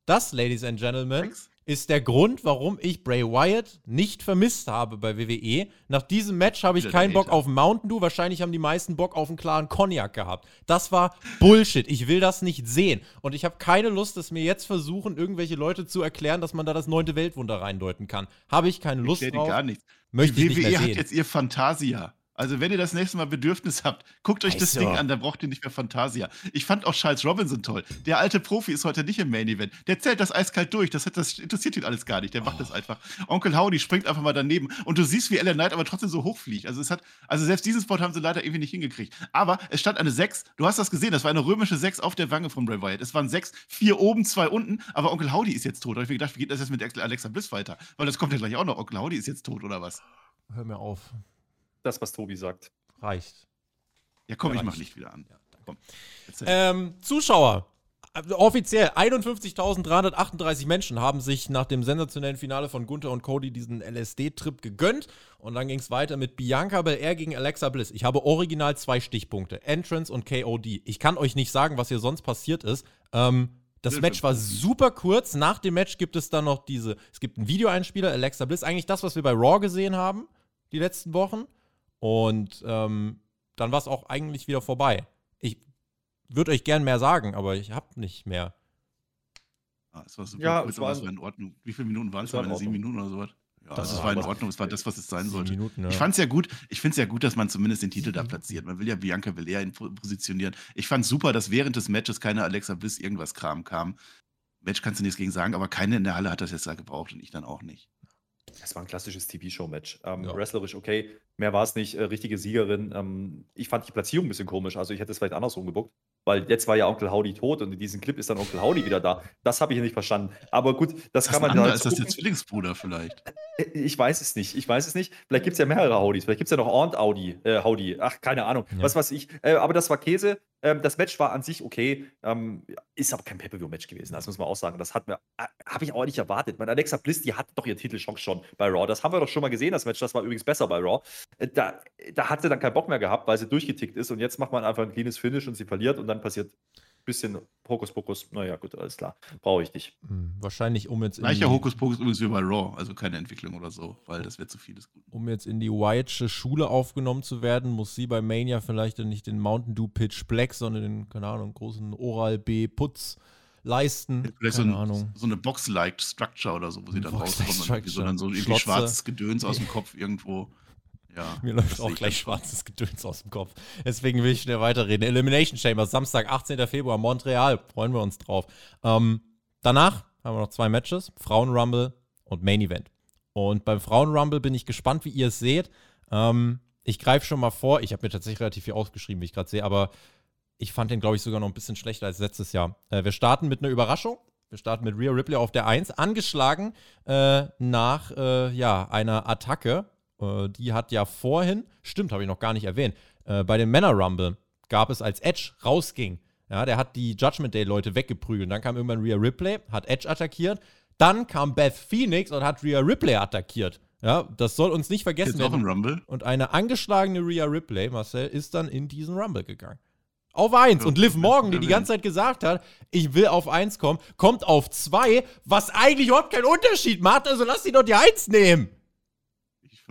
Das, Ladies and Gentlemen, Thanks. Ist der Grund, warum ich Bray Wyatt nicht vermisst habe bei WWE. Nach diesem Match habe ich der keinen Bock auf Mountain Dew. Wahrscheinlich haben die meisten Bock auf einen klaren Cognac gehabt. Das war Bullshit. Ich will das nicht sehen. Und ich habe keine Lust, dass mir jetzt versuchen, irgendwelche Leute zu erklären, dass man da das neunte Weltwunder reindeuten kann. Habe ich keine Lust dir drauf. gar nichts. Möchte die ich nicht WWE mehr hat sehen. jetzt ihr Fantasia. Also, wenn ihr das nächste Mal Bedürfnis habt, guckt euch das. Ding an, dann braucht ihr nicht mehr Fantasia. Ich fand auch Charles Robinson toll. Der alte Profi ist heute nicht im Main Event. Der zählt das eiskalt durch. Das, hat, das interessiert ihn alles gar nicht. Der macht Oh. das einfach. Onkel Howdy springt einfach mal daneben. Und du siehst, wie Ellen Knight aber trotzdem so hochfliegt. Also, es hat, also selbst diesen Spot haben sie leider irgendwie nicht hingekriegt. Aber es stand eine 6. Du hast das gesehen. Das war eine römische 6 auf der Wange von Bray Wyatt. Es waren 6, 4 oben, 2 unten. Aber Onkel Howdy ist jetzt tot. Da habe ich mir gedacht, wie geht das jetzt mit Alexa Bliss weiter? Weil das kommt ja gleich auch noch. Onkel Howdy ist jetzt tot, oder was? Hör mir auf. Das, was Tobi sagt. Reicht. Ja, komm, ich Reicht. mach Licht wieder an. Ja. Ähm, Zuschauer. Äh, Offiziell 51.338 Menschen haben sich nach dem sensationellen Finale von Gunther und Cody diesen LSD-Trip gegönnt. Und dann ging es weiter mit Bianca Belair gegen Alexa Bliss. Ich habe original zwei Stichpunkte: Entrance und KOD. Ich kann euch nicht sagen, was hier sonst passiert ist. Ähm, das. Match war super kurz. Nach dem Match gibt es dann noch diese. Es gibt einen Videoeinspieler, Alexa Bliss. Eigentlich das, was wir bei Raw gesehen haben, die letzten Wochen. Und ähm, dann war es auch eigentlich wieder vorbei. Ich würde euch gern mehr sagen, aber ich habe nicht mehr. Ah, es war super Ja, kurz, es aber war- es war in Ordnung. Wie viele Minuten waren es? War sieben. Minuten oder sowas? Ja, Das das, war in Ordnung. Es war das, was es sein sollte. Minuten, ja. Ich fand es ja gut. Ich finde es ja gut, dass man zumindest den Titel da platziert. Man will ja Bianca Belair positionieren. Ich fand super, dass während des Matches keine Alexa Bliss irgendwas Kram kam. Match kannst du nichts gegen sagen, aber keine in der Halle hat das jetzt da gebraucht und ich dann auch nicht. Es war ein klassisches TV-Show-Match. Ähm, Ja. Wrestlerisch okay, mehr war es nicht. Äh, richtige Siegerin. Ähm, ich fand die Platzierung ein bisschen komisch. Also ich hätte es vielleicht andersrum gebuckt, weil jetzt war ja Onkel Howdy tot und in diesem Clip ist dann Onkel Howdy wieder da. Das habe ich nicht verstanden. Aber gut, das, Das kann man ja ist das der. Zwillingsbruder vielleicht? Äh, Ich weiß es nicht. Ich weiß es nicht. Vielleicht gibt es ja mehrere Howdys. Vielleicht gibt es ja noch Aunt Audi, äh, Howdy. Ach, keine Ahnung. Ja. Was weiß ich. Äh, aber das war Käse. Ähm, das Match war an sich okay, ähm, ist aber kein Pay-Per-View-Match gewesen, das muss man auch sagen. Das hat mir, äh, habe ich auch nicht erwartet. Meine Alexa Bliss, die hatte doch ihre Titelchance schon bei Raw. Das haben wir doch schon mal gesehen, das Match. Das war übrigens besser bei Raw. Da, da hat sie dann keinen Bock mehr gehabt, weil sie durchgetickt ist. Und jetzt macht man einfach ein cleanes Finish und sie verliert und dann passiert bisschen Hokuspokus. Naja, gut, alles klar. Brauche ich nicht. Hm, wahrscheinlich, um jetzt. Gleicher Hokuspokus übrigens wie bei Raw, also keine Entwicklung oder so, weil das wird zu vieles gut. Um jetzt in die White'sche Schule aufgenommen zu werden, muss sie bei Mania vielleicht nicht den Mountain Dew Pitch Black, sondern den, keine Ahnung, großen Oral B Putz leisten. Vielleicht so, ein, so, eine Box-like Structure oder so, wo sie dann rauskommen und so irgendwie schwarzes Gedöns aus dem Kopf irgendwo. Ja, (laughs) Mir läuft auch gleich schwarzes Gedöns aus dem Kopf. Deswegen will ich schnell weiterreden. Elimination Chamber, Samstag, 18. Februar, Montreal. Freuen wir uns drauf. Ähm, danach haben wir noch zwei Matches: Frauen-Rumble und Main Event. Und beim Frauen-Rumble bin ich gespannt, wie ihr es seht. Ähm, ich greife schon mal vor. Ich habe mir tatsächlich relativ viel ausgeschrieben, wie ich gerade sehe, aber ich fand den, glaube ich, sogar noch ein bisschen schlechter als letztes Jahr. Äh, wir starten mit einer Überraschung. Wir starten mit Rhea Ripley auf der 1, angeschlagen äh, nach äh, ja, einer Attacke äh, die hat ja vorhin, stimmt, habe ich noch gar nicht erwähnt, äh, bei dem Männer Rumble gab es, als Edge rausging, ja, der hat die Judgment Day-Leute weggeprügelt. Dann kam irgendwann Rhea Ripley, hat Edge attackiert. Dann kam Beth Phoenix und hat Rhea Ripley attackiert. Ja, das soll uns nicht vergessen werden. Noch ein Rumble. Und eine angeschlagene Rhea Ripley, Marcel, ist dann in diesen Rumble gegangen. Auf eins. Und Liv Morgan, die die ganze Zeit gesagt hat, ich will auf eins kommen, kommt auf zwei, was eigentlich überhaupt keinen Unterschied macht. Also lass sie doch die eins nehmen.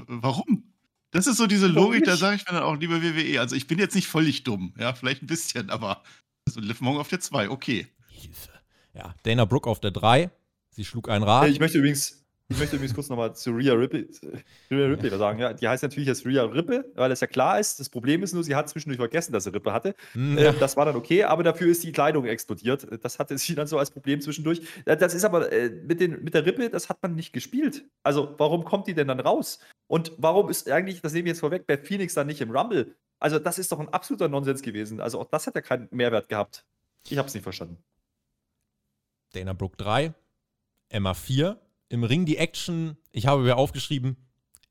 Warum? Das ist so diese Logik, da sage ich mir dann auch lieber WWE. Also ich bin jetzt nicht völlig dumm, ja, vielleicht ein bisschen, aber also Liv Morgan auf der 2, okay. Hilfe. Ja, Dana Brooke auf der 3. Sie schlug ein Rad. Ich möchte übrigens, ich möchte übrigens kurz nochmal zu Rhea Ripley, Rhea Ripley sagen. Ja, die heißt natürlich jetzt Rhea Rippe, weil das ja klar ist. Das Problem ist nur, sie hat zwischendurch vergessen, dass sie Rippe hatte. Hm, ja. das war dann okay, aber dafür ist die Kleidung explodiert. Das hatte sie dann so als Problem zwischendurch. Das ist aber äh, mit, den, mit der Rippe, das hat man nicht gespielt. Also, warum kommt die denn dann raus? Und warum ist eigentlich, das nehme ich jetzt vorweg, bei Phoenix dann nicht im Rumble? Also, das ist doch ein absoluter Nonsens gewesen. Also, auch das hat ja keinen Mehrwert gehabt. Ich habe es nicht verstanden. Dana Brooke 3, Emma 4, im Ring die Action, ich habe mir aufgeschrieben,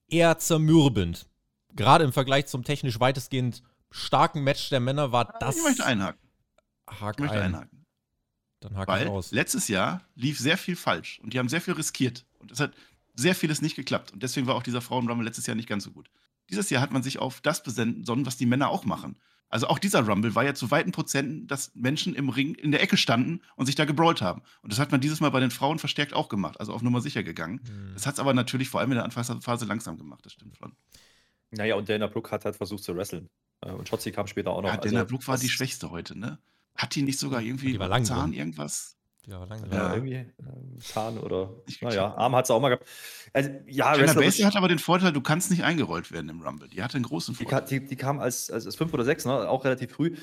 eher zermürbend. Gerade im Vergleich zum technisch weitestgehend starken Match der Männer war das. Ich möchte einhaken. Hake ich möchte ein. einhaken. Dann hake Weil ich aus. Letztes Jahr lief sehr viel falsch und die haben sehr viel riskiert. Und es hat sehr vieles nicht geklappt. Und deswegen war auch dieser Frauenrumble letztes Jahr nicht ganz so gut. Dieses Jahr hat man sich auf das besonnen, was die Männer auch machen. Also auch dieser Rumble war ja zu weiten Prozenten, dass Menschen im Ring in der Ecke standen und sich da gebrawlt haben. Und das hat man dieses Mal bei den Frauen verstärkt auch gemacht, also auf Nummer sicher gegangen. Mhm. Das hat es aber natürlich vor allem in der Anfangsphase langsam gemacht, das stimmt schon. Naja, und Dana Brooke hat halt versucht zu wresteln. Äh, und Schotzi kam später auch noch. Ja, Dana also, Brooke war die Schwächste heute, ne? Hat die nicht sogar irgendwie die war Zahn irgendwas? Ja, lange. Ja, irgendwie äh, Zahn oder. Naja, Arm hat es auch mal gehabt. Also, ja, Jenna Basie hat aber den Vorteil, du kannst nicht eingerollt werden im Rumble. Die hatte einen großen Vorteil. Die, die, die kam als, als, als fünf oder sechs, ne? auch relativ früh.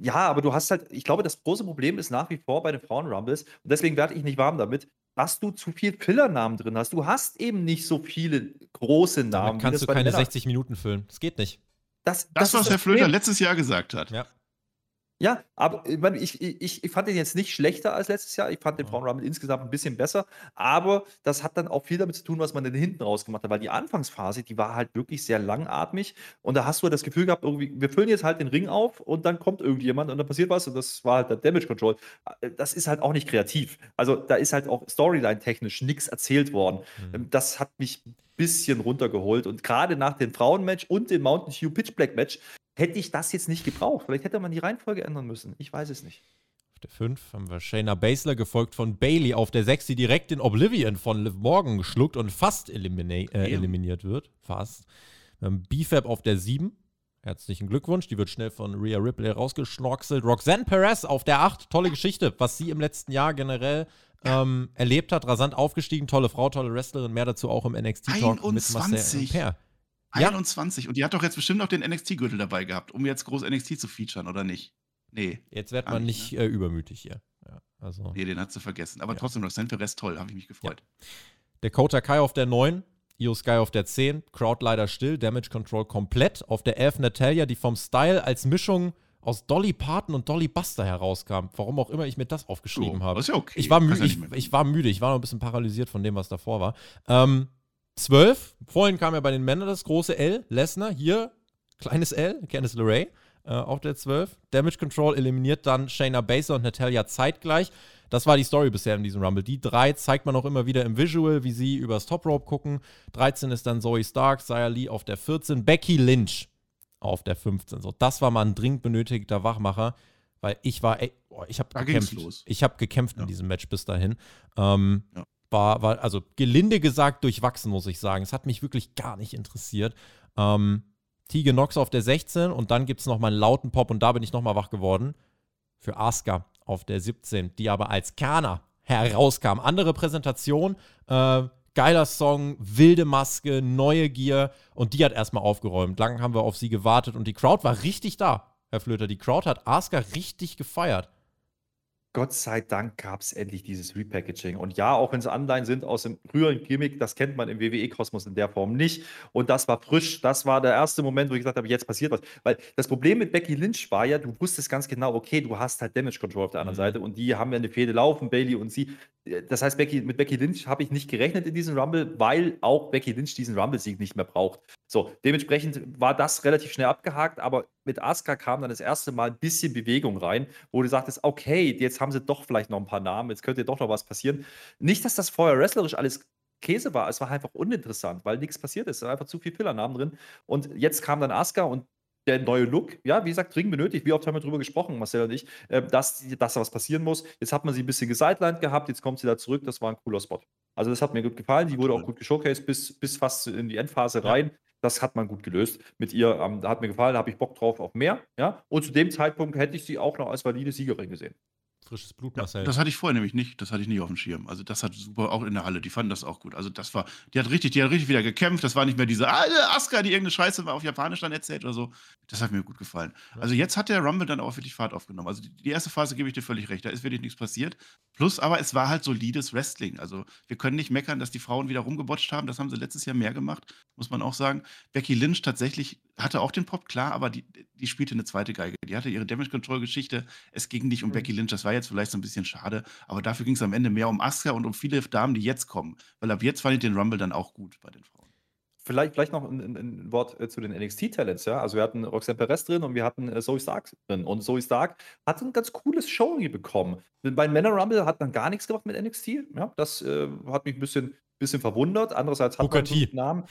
Ja, aber du hast halt, ich glaube, das große Problem ist nach wie vor bei den Frauen-Rumbles, und deswegen werde ich nicht warm damit, dass du zu viel Filler-Namen drin hast. Du hast eben nicht so viele große Namen. Damit kannst du keine 60 Minuten füllen. Das geht nicht. Das, das, das was Herr Flöter letztes Jahr gesagt hat. Ja. Ja, aber ich, ich, ich fand den jetzt nicht schlechter als letztes Jahr. Ich fand den Frauen Rumble insgesamt ein bisschen besser. Aber das hat dann auch viel damit zu tun, was man denn hinten raus gemacht hat. Weil die Anfangsphase, die war halt wirklich sehr langatmig. Und da hast du das Gefühl gehabt, irgendwie, wir füllen jetzt halt den Ring auf und dann kommt irgendjemand und dann passiert was. Und das war halt der Damage Control. Äh, das ist halt auch nicht kreativ. Also da ist halt auch Storyline-technisch nichts erzählt worden. Mhm. Das hat mich ein bisschen runtergeholt. Und gerade nach dem Frauenmatch und dem Mountain Dew Pitch Black Match hätte ich das jetzt nicht gebraucht. Vielleicht hätte man die Reihenfolge ändern müssen. Ich weiß es nicht. Auf der 5 haben wir Shayna Baszler, gefolgt von Bailey. Auf der 6, die direkt in Oblivion von Liv Morgan geschluckt und fast elimini äh, eliminiert wird. Fast. Haben BFAB auf der 7. Herzlichen Glückwunsch. Die wird schnell von Rhea Ripley rausgeschnorkselt. Roxanne Perez auf der 8. Tolle Geschichte, was sie im letzten Jahr generell ähm, erlebt hat. Rasant aufgestiegen. Tolle Frau, tolle Wrestlerin. Mehr dazu auch im NXT-Talk mit Marcel Per. 21. Ja. Und die hat doch jetzt bestimmt auch den NXT-Gürtel dabei gehabt, um jetzt groß NXT zu featuren, oder nicht? Nee. Jetzt wird man nicht, ne? äh, übermütig hier. Ja, also. Nee, den hat sie vergessen. Aber ja. trotzdem, Roxanne Perez toll, habe ich mich gefreut. Ja. Der Kota Kai auf der 9, Io Sky auf der 10, Crowd leider still, Damage Control komplett. Auf der 11 Natalia, die vom Style als Mischung aus Dolly Parton und Dolly Buster herauskam. Warum auch immer ich mir das aufgeschrieben oh, habe. Ist ja okay. Ich war, mü ich, ich, war müde, ich war noch ein bisschen paralysiert von dem, was davor war. Ähm, 12. Vorhin kam ja bei den Männern das große L, Lesnar. Hier kleines L, Candice LeRae. äh, auf der 12. Damage Control eliminiert dann Shayna Baszler und Natalia zeitgleich. Das war die Story bisher in diesem Rumble. Die drei zeigt man auch immer wieder im Visual, wie sie übers Top Rope gucken. 13 ist dann Zoe Stark, Zaya Lee auf der 14, Becky Lynch auf der 15. So, das war mal ein dringend benötigter Wachmacher, weil ich war, ey, oh, ich habe gekämpft. Los. Ich habe gekämpft ja. in diesem Match bis dahin. Ähm, ja. War, war, also gelinde gesagt durchwachsen, muss ich sagen. Es hat mich wirklich gar nicht interessiert. Ähm, Tegan Nox auf der 16 und dann gibt es nochmal einen lauten Pop und da bin ich nochmal wach geworden. Für Asuka auf der 17, die aber als Kana herauskam. Andere Präsentation, äh, geiler Song, wilde Maske, neue Gier und die hat erstmal aufgeräumt. Lang haben wir auf sie gewartet und die Crowd war richtig da, Herr Flöter. Die Crowd hat Asuka richtig gefeiert. Gott sei Dank gab es endlich dieses Repackaging. Und ja, auch wenn es Anleihen sind aus dem früheren Gimmick, das kennt man im WWE-Kosmos in der Form nicht. Und das war frisch. Das war der erste Moment, wo ich gesagt habe, jetzt passiert was. Weil das Problem mit Becky Lynch war ja, du wusstest ganz genau, okay, du hast halt Damage Control auf der anderen mhm. Seite und die haben ja eine Fehde laufen, Bailey und sie. Das heißt, Becky, mit Becky Lynch habe ich nicht gerechnet in diesem Rumble, weil auch Becky Lynch diesen Rumble-Sieg nicht mehr braucht. So, dementsprechend war das relativ schnell abgehakt, aber mit Asuka kam dann das erste Mal ein bisschen Bewegung rein, wo du sagtest, okay, jetzt haben sie doch vielleicht noch ein paar Namen, jetzt könnte doch noch was passieren. Nicht, dass das vorher wrestlerisch alles Käse war, es war einfach uninteressant, weil nichts passiert ist. Es waren einfach zu viele Fillernamen drin. Und jetzt kam dann Asuka und der neue Look, ja, wie gesagt, dringend benötigt. Wie oft haben wir darüber gesprochen, Marcel und ich, äh, dass, dass da was passieren muss. Jetzt hat man sie ein bisschen gesidelined gehabt, jetzt kommt sie da zurück. Das war ein cooler Spot. Also, das hat mir gut gefallen. Die wurde auch gut geshowcased bis, bis fast in die Endphase rein. Ja. Das hat man gut gelöst mit ihr. Ähm, hat mir gefallen, da habe ich Bock drauf auf mehr. Ja? Und zu dem Zeitpunkt hätte ich sie auch noch als valide Siegerin gesehen frisches Blut, Marcel. Ja, das hatte ich vorher nämlich nicht. Das hatte ich nicht auf dem Schirm. Also das hat super, auch in der Halle, die fanden das auch gut. Also das war, die hat richtig, die hat richtig wieder gekämpft. Das war nicht mehr diese alte Aska, die irgendeine Scheiße auf Japanisch dann erzählt oder so. Das hat mir gut gefallen. Also jetzt hat der Rumble dann auch wirklich Fahrt aufgenommen. Also die, die erste Phase gebe ich dir völlig recht. Da ist wirklich nichts passiert. Plus aber es war halt solides Wrestling. Also wir können nicht meckern, dass die Frauen wieder rumgebotcht haben. Das haben sie letztes Jahr mehr gemacht, muss man auch sagen. Becky Lynch tatsächlich hatte auch den Pop, klar, aber die, die spielte eine zweite Geige. Die hatte ihre Damage Control Geschichte. Es ging nicht um mhm. Becky Lynch. Das war jetzt vielleicht so ein bisschen schade. Aber dafür ging es am Ende mehr um Asuka und um viele Damen, die jetzt kommen. Weil ab jetzt fand ich den Rumble dann auch gut bei den Frauen. Vielleicht, vielleicht noch ein, ein Wort äh, zu den NXT-Talents. Ja? Also, wir hatten Roxanne Perez drin und wir hatten äh, Zoe Stark drin. Und Zoe Stark hat ein ganz cooles Showing bekommen. Bei Männer Rumble hat man gar nichts gemacht mit NXT. Ja? Das äh, hat mich ein bisschen, bisschen verwundert. Andererseits hat Booker man einen Namen.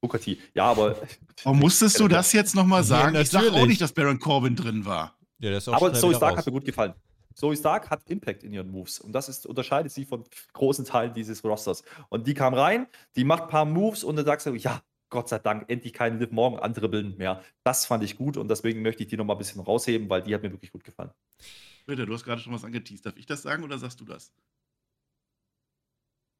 Booker T. Ja, aber. (laughs) Warum musstest du das jetzt nochmal sagen? Ja, ich sage auch nicht, dass Baron Corbin drin war. Ja, aber Zoe Stark raus. hat mir gut gefallen. Zoe Stark hat Impact in ihren Moves und das ist, unterscheidet sie von großen Teilen dieses Rosters. Und die kam rein, die macht ein paar Moves und dann sagst du, ja, Gott sei Dank, endlich keinen Liv Morgan andribbeln mehr. Das fand ich gut und deswegen möchte ich die nochmal ein bisschen rausheben, weil die hat mir wirklich gut gefallen. Bitte, du hast gerade schon was angeteased. Darf ich das sagen oder sagst du das?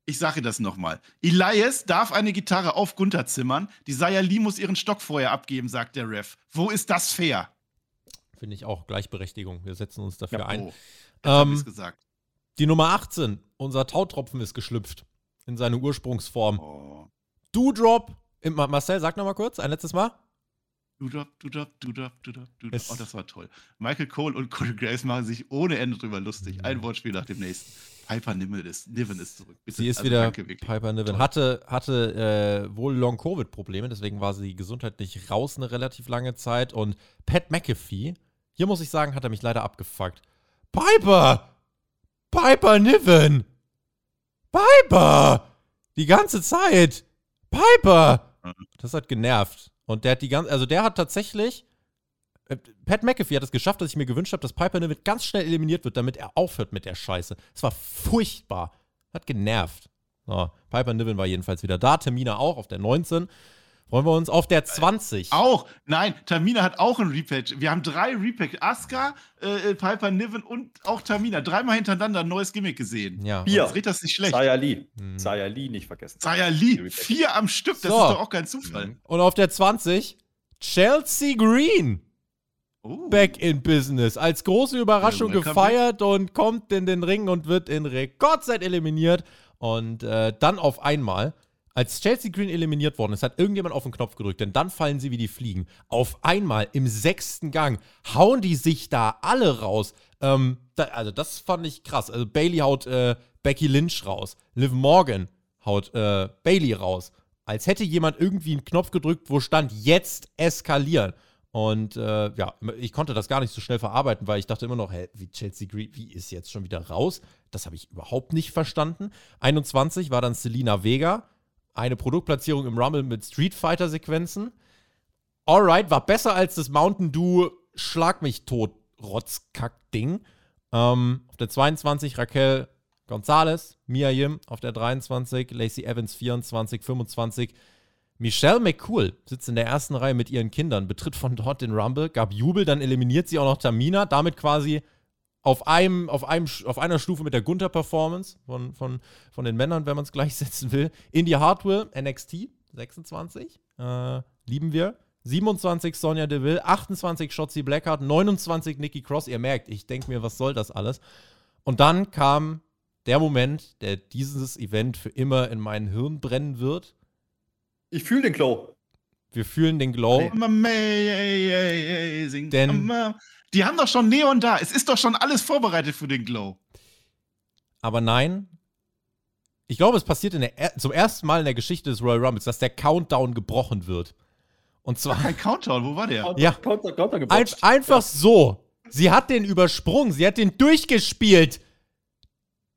Ich sage das nochmal. Elias darf eine Gitarre auf Gunther zimmern. Die Sayali muss ihren Stock vorher abgeben, sagt der Ref. Wo ist das fair? Finde ich auch Gleichberechtigung. Wir setzen uns dafür ja, ein. Oh, ähm, gesagt. Die Nummer 18, unser Tautropfen ist geschlüpft. In seine Ursprungsform. Oh. Doodrop. Marcel, sag nochmal kurz, ein letztes Mal. Doodrop, Doodrop, Doodrop, Doodrop, Doodrop. Oh, das war toll. Michael Cole und Cody Grace machen sich ohne Ende drüber lustig. Ein Wortspiel nach dem nächsten. Piper Niven ist, Niven ist zurück. Bitte. Sie ist also wieder danke, Piper Niven. Toll. Hatte, hatte äh, wohl Long-Covid-Probleme, deswegen war sie gesundheitlich raus eine relativ lange Zeit. Und Pat McAfee hier muss ich sagen, hat er mich leider abgefuckt. Piper! Piper Niven! Piper! Die ganze Zeit! Piper! Das hat genervt. Und der hat die ganze, also der hat tatsächlich, Pat McAfee hat es geschafft, dass ich mir gewünscht habe, dass Piper Niven ganz schnell eliminiert wird, damit er aufhört mit der Scheiße. Es war furchtbar. Hat genervt. So, Piper Niven war jedenfalls wieder da, Termina auch auf der 19. Wollen wir uns auf der 20? Auch. Nein, Tamina hat auch ein Repack. Wir haben drei Repack. Asuka, äh, Piper Niven und auch Tamina. Dreimal hintereinander ein neues Gimmick gesehen. Ja. Vier. Jetzt das nicht schlecht. Zaya Lee. Hm. Zaya Lee nicht vergessen. Zaya Lee. Vier am Stück. Das so. ist doch auch kein Zufall. Und auf der 20 Chelsea Green. Oh. Back in Business. Als große Überraschung ja, gefeiert und kommt in den Ring und wird in Rekordzeit eliminiert. Und äh, dann auf einmal als Chelsea Green eliminiert worden ist, hat irgendjemand auf den Knopf gedrückt, denn dann fallen sie wie die Fliegen. Auf einmal im sechsten Gang hauen die sich da alle raus. Ähm, da, also, das fand ich krass. Also, Bailey haut äh, Becky Lynch raus. Liv Morgan haut äh, Bailey raus. Als hätte jemand irgendwie einen Knopf gedrückt, wo stand jetzt eskalieren. Und äh, ja, ich konnte das gar nicht so schnell verarbeiten, weil ich dachte immer noch, hä, wie Chelsea Green, wie ist jetzt schon wieder raus? Das habe ich überhaupt nicht verstanden. 21 war dann Selina Vega, eine Produktplatzierung im Rumble mit Street Fighter Sequenzen. Alright, war besser als das Mountain Dew Schlag mich tot Rotzkack-Ding. Ähm, auf der 22 Raquel Gonzalez, Mia Yim auf der 23, Lacey Evans 24, 25 Michelle McCool sitzt in der ersten Reihe mit ihren Kindern, betritt von dort den Rumble, gab Jubel, dann eliminiert sie auch noch Tamina, damit quasi auf, einem, auf, einem, auf einer Stufe mit der Gunther-Performance von, von, von den Männern, wenn man es gleichsetzen (laughs) will. Indy Hartwell, NXT, 26, äh, lieben wir. 27 Sonja Deville, 28 Shotzi Blackheart, 29 Nikki Cross. Ihr merkt, ich denke mir, was soll das alles? Und dann kam der Moment, der dieses Event für immer in mein Hirn brennen wird. Ich fühle den Glow. Wir fühlen den Glow. Amazing. Denn die haben doch schon Neon da. Es ist doch schon alles vorbereitet für den Glow. Aber nein. Ich glaube, es passiert der, zum ersten Mal in der Geschichte des Royal Rumbles, dass der Countdown gebrochen wird. Und zwar. Kein Countdown, wo war der? Ja. Counter, Counter Ein, einfach ja. so. Sie hat den übersprungen. Sie hat den durchgespielt.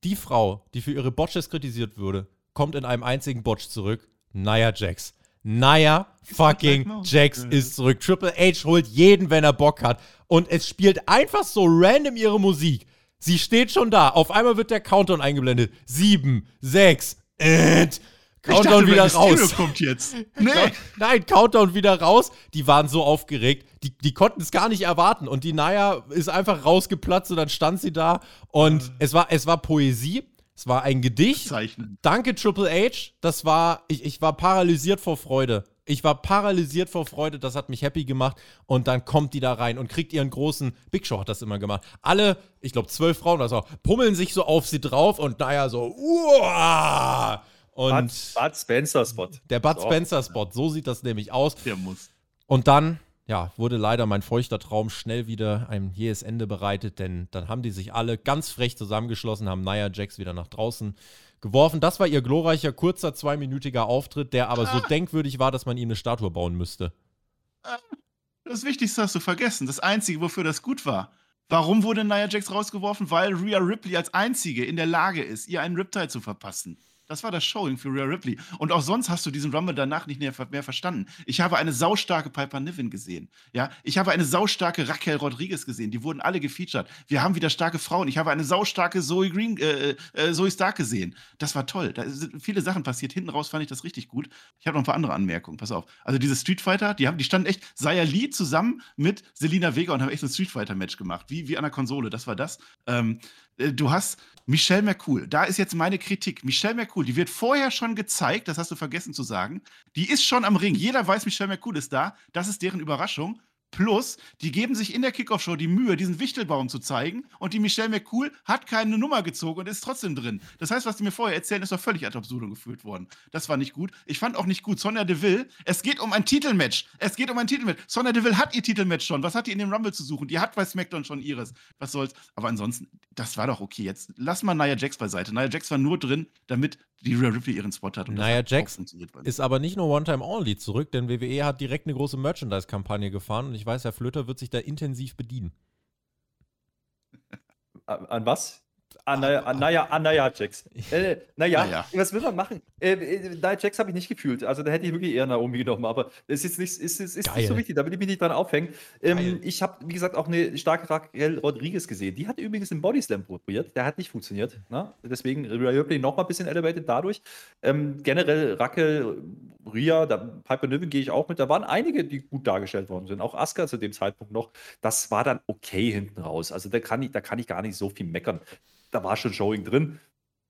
Die Frau, die für ihre Botches kritisiert würde, kommt in einem einzigen Botch zurück Nia Jax. Nia fucking Jax ist zurück. Triple H holt jeden, wenn er Bock hat. Und es spielt einfach so random ihre Musik. Sie steht schon da. Auf einmal wird der Countdown eingeblendet. Sieben, sechs, and. Countdown dachte, wieder raus. kommt jetzt. (laughs) Nee. Nein, Countdown wieder raus. Die waren so aufgeregt. Die, die konnten es gar nicht erwarten. Und die Naya ist einfach rausgeplatzt und dann stand sie da. Und äh. es, war, es war Poesie. Es war ein Gedicht. Zeichnen. Danke, Triple H. Das war, ich, ich war paralysiert vor Freude. Ich war paralysiert vor Freude, das hat mich happy gemacht. Und dann kommt die da rein und kriegt ihren großen, Big Show hat das immer gemacht. Alle, ich glaube zwölf Frauen, also pummeln sich so auf sie drauf und naja, so, uah! Und Bud, Bud Spencer Spot. Der Bud so. Spencer Spot, so sieht das nämlich aus. Der muss. Und dann ja, wurde leider mein feuchter Traum schnell wieder ein jähes Ende bereitet, denn dann haben die sich alle ganz frech zusammengeschlossen, haben Nia Jax wieder nach draußen geworfen. Das war ihr glorreicher, kurzer, zweiminütiger Auftritt, der aber ah. so denkwürdig war, dass man ihm eine Statue bauen müsste. Das Wichtigste hast du vergessen. Das Einzige, wofür das gut war. Warum wurde Nia Jax rausgeworfen? Weil Rhea Ripley als Einzige in der Lage ist, ihr einen Riptide zu verpassen. Das war das Showing für Rhea Ripley. Und auch sonst hast du diesen Rumble danach nicht mehr, mehr verstanden. Ich habe eine saustarke Piper Niven gesehen. Ja, ich habe eine saustarke Raquel Rodriguez gesehen. Die wurden alle gefeatured. Wir haben wieder starke Frauen. Ich habe eine saustarke Zoe Green, äh, äh, äh Zoe Stark gesehen. Das war toll. Da sind viele Sachen passiert. Hinten raus fand ich das richtig gut. Ich habe noch ein paar andere Anmerkungen. Pass auf. Also diese Street Fighter, die haben, die standen echt Saya Lee zusammen mit Selina Vega und haben echt ein Street Fighter Match gemacht. Wie, wie an der Konsole. Das war das. Ähm, äh, du hast Michelle McCool. Da ist jetzt meine Kritik. Michelle McCool, die wird vorher schon gezeigt, das hast du vergessen zu sagen. Die ist schon am Ring. Jeder weiß, Michelle McCool ist da. Das ist deren Überraschung. Plus, die geben sich in der Kickoff-Show die Mühe, diesen Wichtelbaum zu zeigen. Und die Michelle McCool hat keine Nummer gezogen und ist trotzdem drin. Das heißt, was die mir vorher erzählen, ist doch völlig ad absurdum geführt worden. Das war nicht gut. Ich fand auch nicht gut, Sonja Deville, es geht um ein Titelmatch. Es geht um ein Titelmatch. Sonja Deville hat ihr Titelmatch schon. Was hat die in dem Rumble zu suchen? Die hat bei SmackDown schon ihres. Was soll's. Aber ansonsten, das war doch okay. Jetzt lass mal Nia Jax beiseite. Nia Jax war nur drin, damit die Rhea Ripley ihren Spot hat. Und Nia Jax ist aber nicht nur One-Time-Only zurück, denn WWE hat direkt eine große Merchandise-Kampagne gefahren und ich weiß, Herr Flöter wird sich da intensiv bedienen. An was? Anaya, Anaya, Anaya Jax. Äh, naja, naja, was will man machen? Äh, äh, Jax habe ich nicht gefühlt. Also da hätte ich wirklich eher Naomi genommen, aber es ist, nicht, ist, ist, ist nicht so wichtig, da will ich mich nicht dran aufhängen. Ähm, ich habe, wie gesagt, auch eine starke Raquel Rodriguez gesehen. Die hat übrigens den Bodyslam probiert. Der hat nicht funktioniert. Ne? Deswegen Rhea Ripley noch mal ein bisschen elevated dadurch. Ähm, generell Raquel, Ria, da, Piper Niven gehe ich auch mit. Da waren einige, die gut dargestellt worden sind. Auch Asuka zu dem Zeitpunkt noch. Das war dann okay hinten raus. Also da kann ich, da kann ich gar nicht so viel meckern da war schon Showing drin.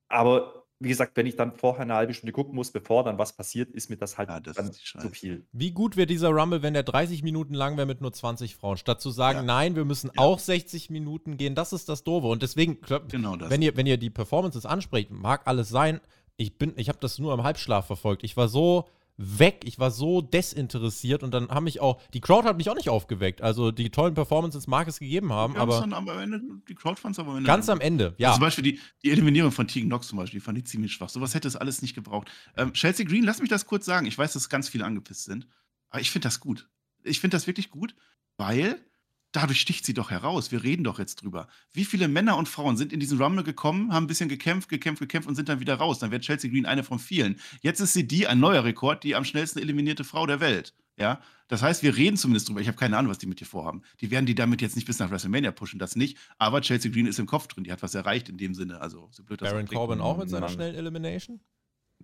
Aber wie gesagt, wenn ich dann vorher eine halbe Stunde gucken muss, bevor dann was passiert, ist mir das halt ja, das dann zu viel. Wie gut wäre dieser Rumble, wenn der 30 Minuten lang wäre mit nur 20 Frauen? Statt zu sagen, ja. nein, wir müssen ja. auch 60 Minuten gehen, das ist das Doofe. Und deswegen, genau das. Wenn, ihr, wenn ihr die Performances ansprecht, mag alles sein. Ich, ich habe das nur im Halbschlaf verfolgt. Ich war so weg. Ich war so desinteressiert und dann haben mich auch, die Crowd hat mich auch nicht aufgeweckt. Also die tollen Performances mag es gegeben haben, aber. Dann am Ende, die Crowd fand es aber am Ende. Ganz am Ende, ja. Also zum Beispiel die, die Eliminierung von Tegan Knox zum Beispiel, die fand ich ziemlich schwach. Sowas hätte es alles nicht gebraucht. Ähm, Chelsea Green, lass mich das kurz sagen. Ich weiß, dass ganz viele angepisst sind, aber ich finde das gut. Ich finde das wirklich gut. weil dadurch sticht sie doch heraus. Wir reden doch jetzt drüber. Wie viele Männer und Frauen sind in diesen Rumble gekommen, haben ein bisschen gekämpft, gekämpft, gekämpft und sind dann wieder raus? Dann wäre Chelsea Green eine von vielen. Jetzt ist sie die, ein neuer Rekord, die am schnellsten eliminierte Frau der Welt. Ja, das heißt, wir reden zumindest drüber. Ich habe keine Ahnung, was die mit dir vorhaben. Die werden die damit jetzt nicht bis nach WrestleMania pushen, das nicht. Aber Chelsea Green ist im Kopf drin. Die hat was erreicht in dem Sinne. Also, so blöd das Baron Corbin auch mit seiner schnellen Elimination?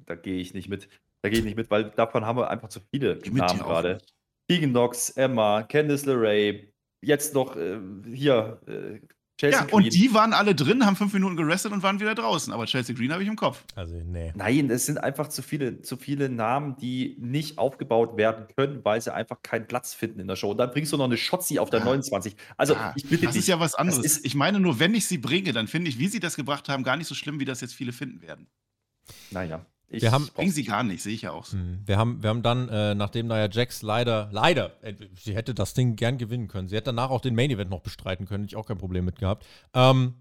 Da gehe ich nicht mit. Da gehe ich nicht mit, weil davon haben wir einfach zu viele Namen gerade. Keegan Knox, Emma, Candice LeRae, jetzt noch äh, hier äh, Chelsea ja, Green. und die waren alle drin, haben fünf Minuten gerestet und waren wieder draußen. Aber Chelsea Green habe ich im Kopf. Also, nee. Nein, es sind einfach zu viele, zu viele Namen, die nicht aufgebaut werden können, weil sie einfach keinen Platz finden in der Show. Und dann bringst du noch eine Shotzi auf der ja. 29. Also, ja, ich bitte Das dich, ist ja was anderes. Ich meine nur, wenn ich sie bringe, dann finde ich, wie sie das gebracht haben, gar nicht so schlimm, wie das jetzt viele finden werden. Naja. Ich wir haben, bringen sie gar nicht, sehe ich ja auch so. Hm, wir haben, wir haben dann, äh, nachdem Nia Jax leider, leider, äh, sie hätte das Ding gern gewinnen können. Sie hätte danach auch den Main Event noch bestreiten können, hätte ich auch kein Problem mit gehabt. Ähm,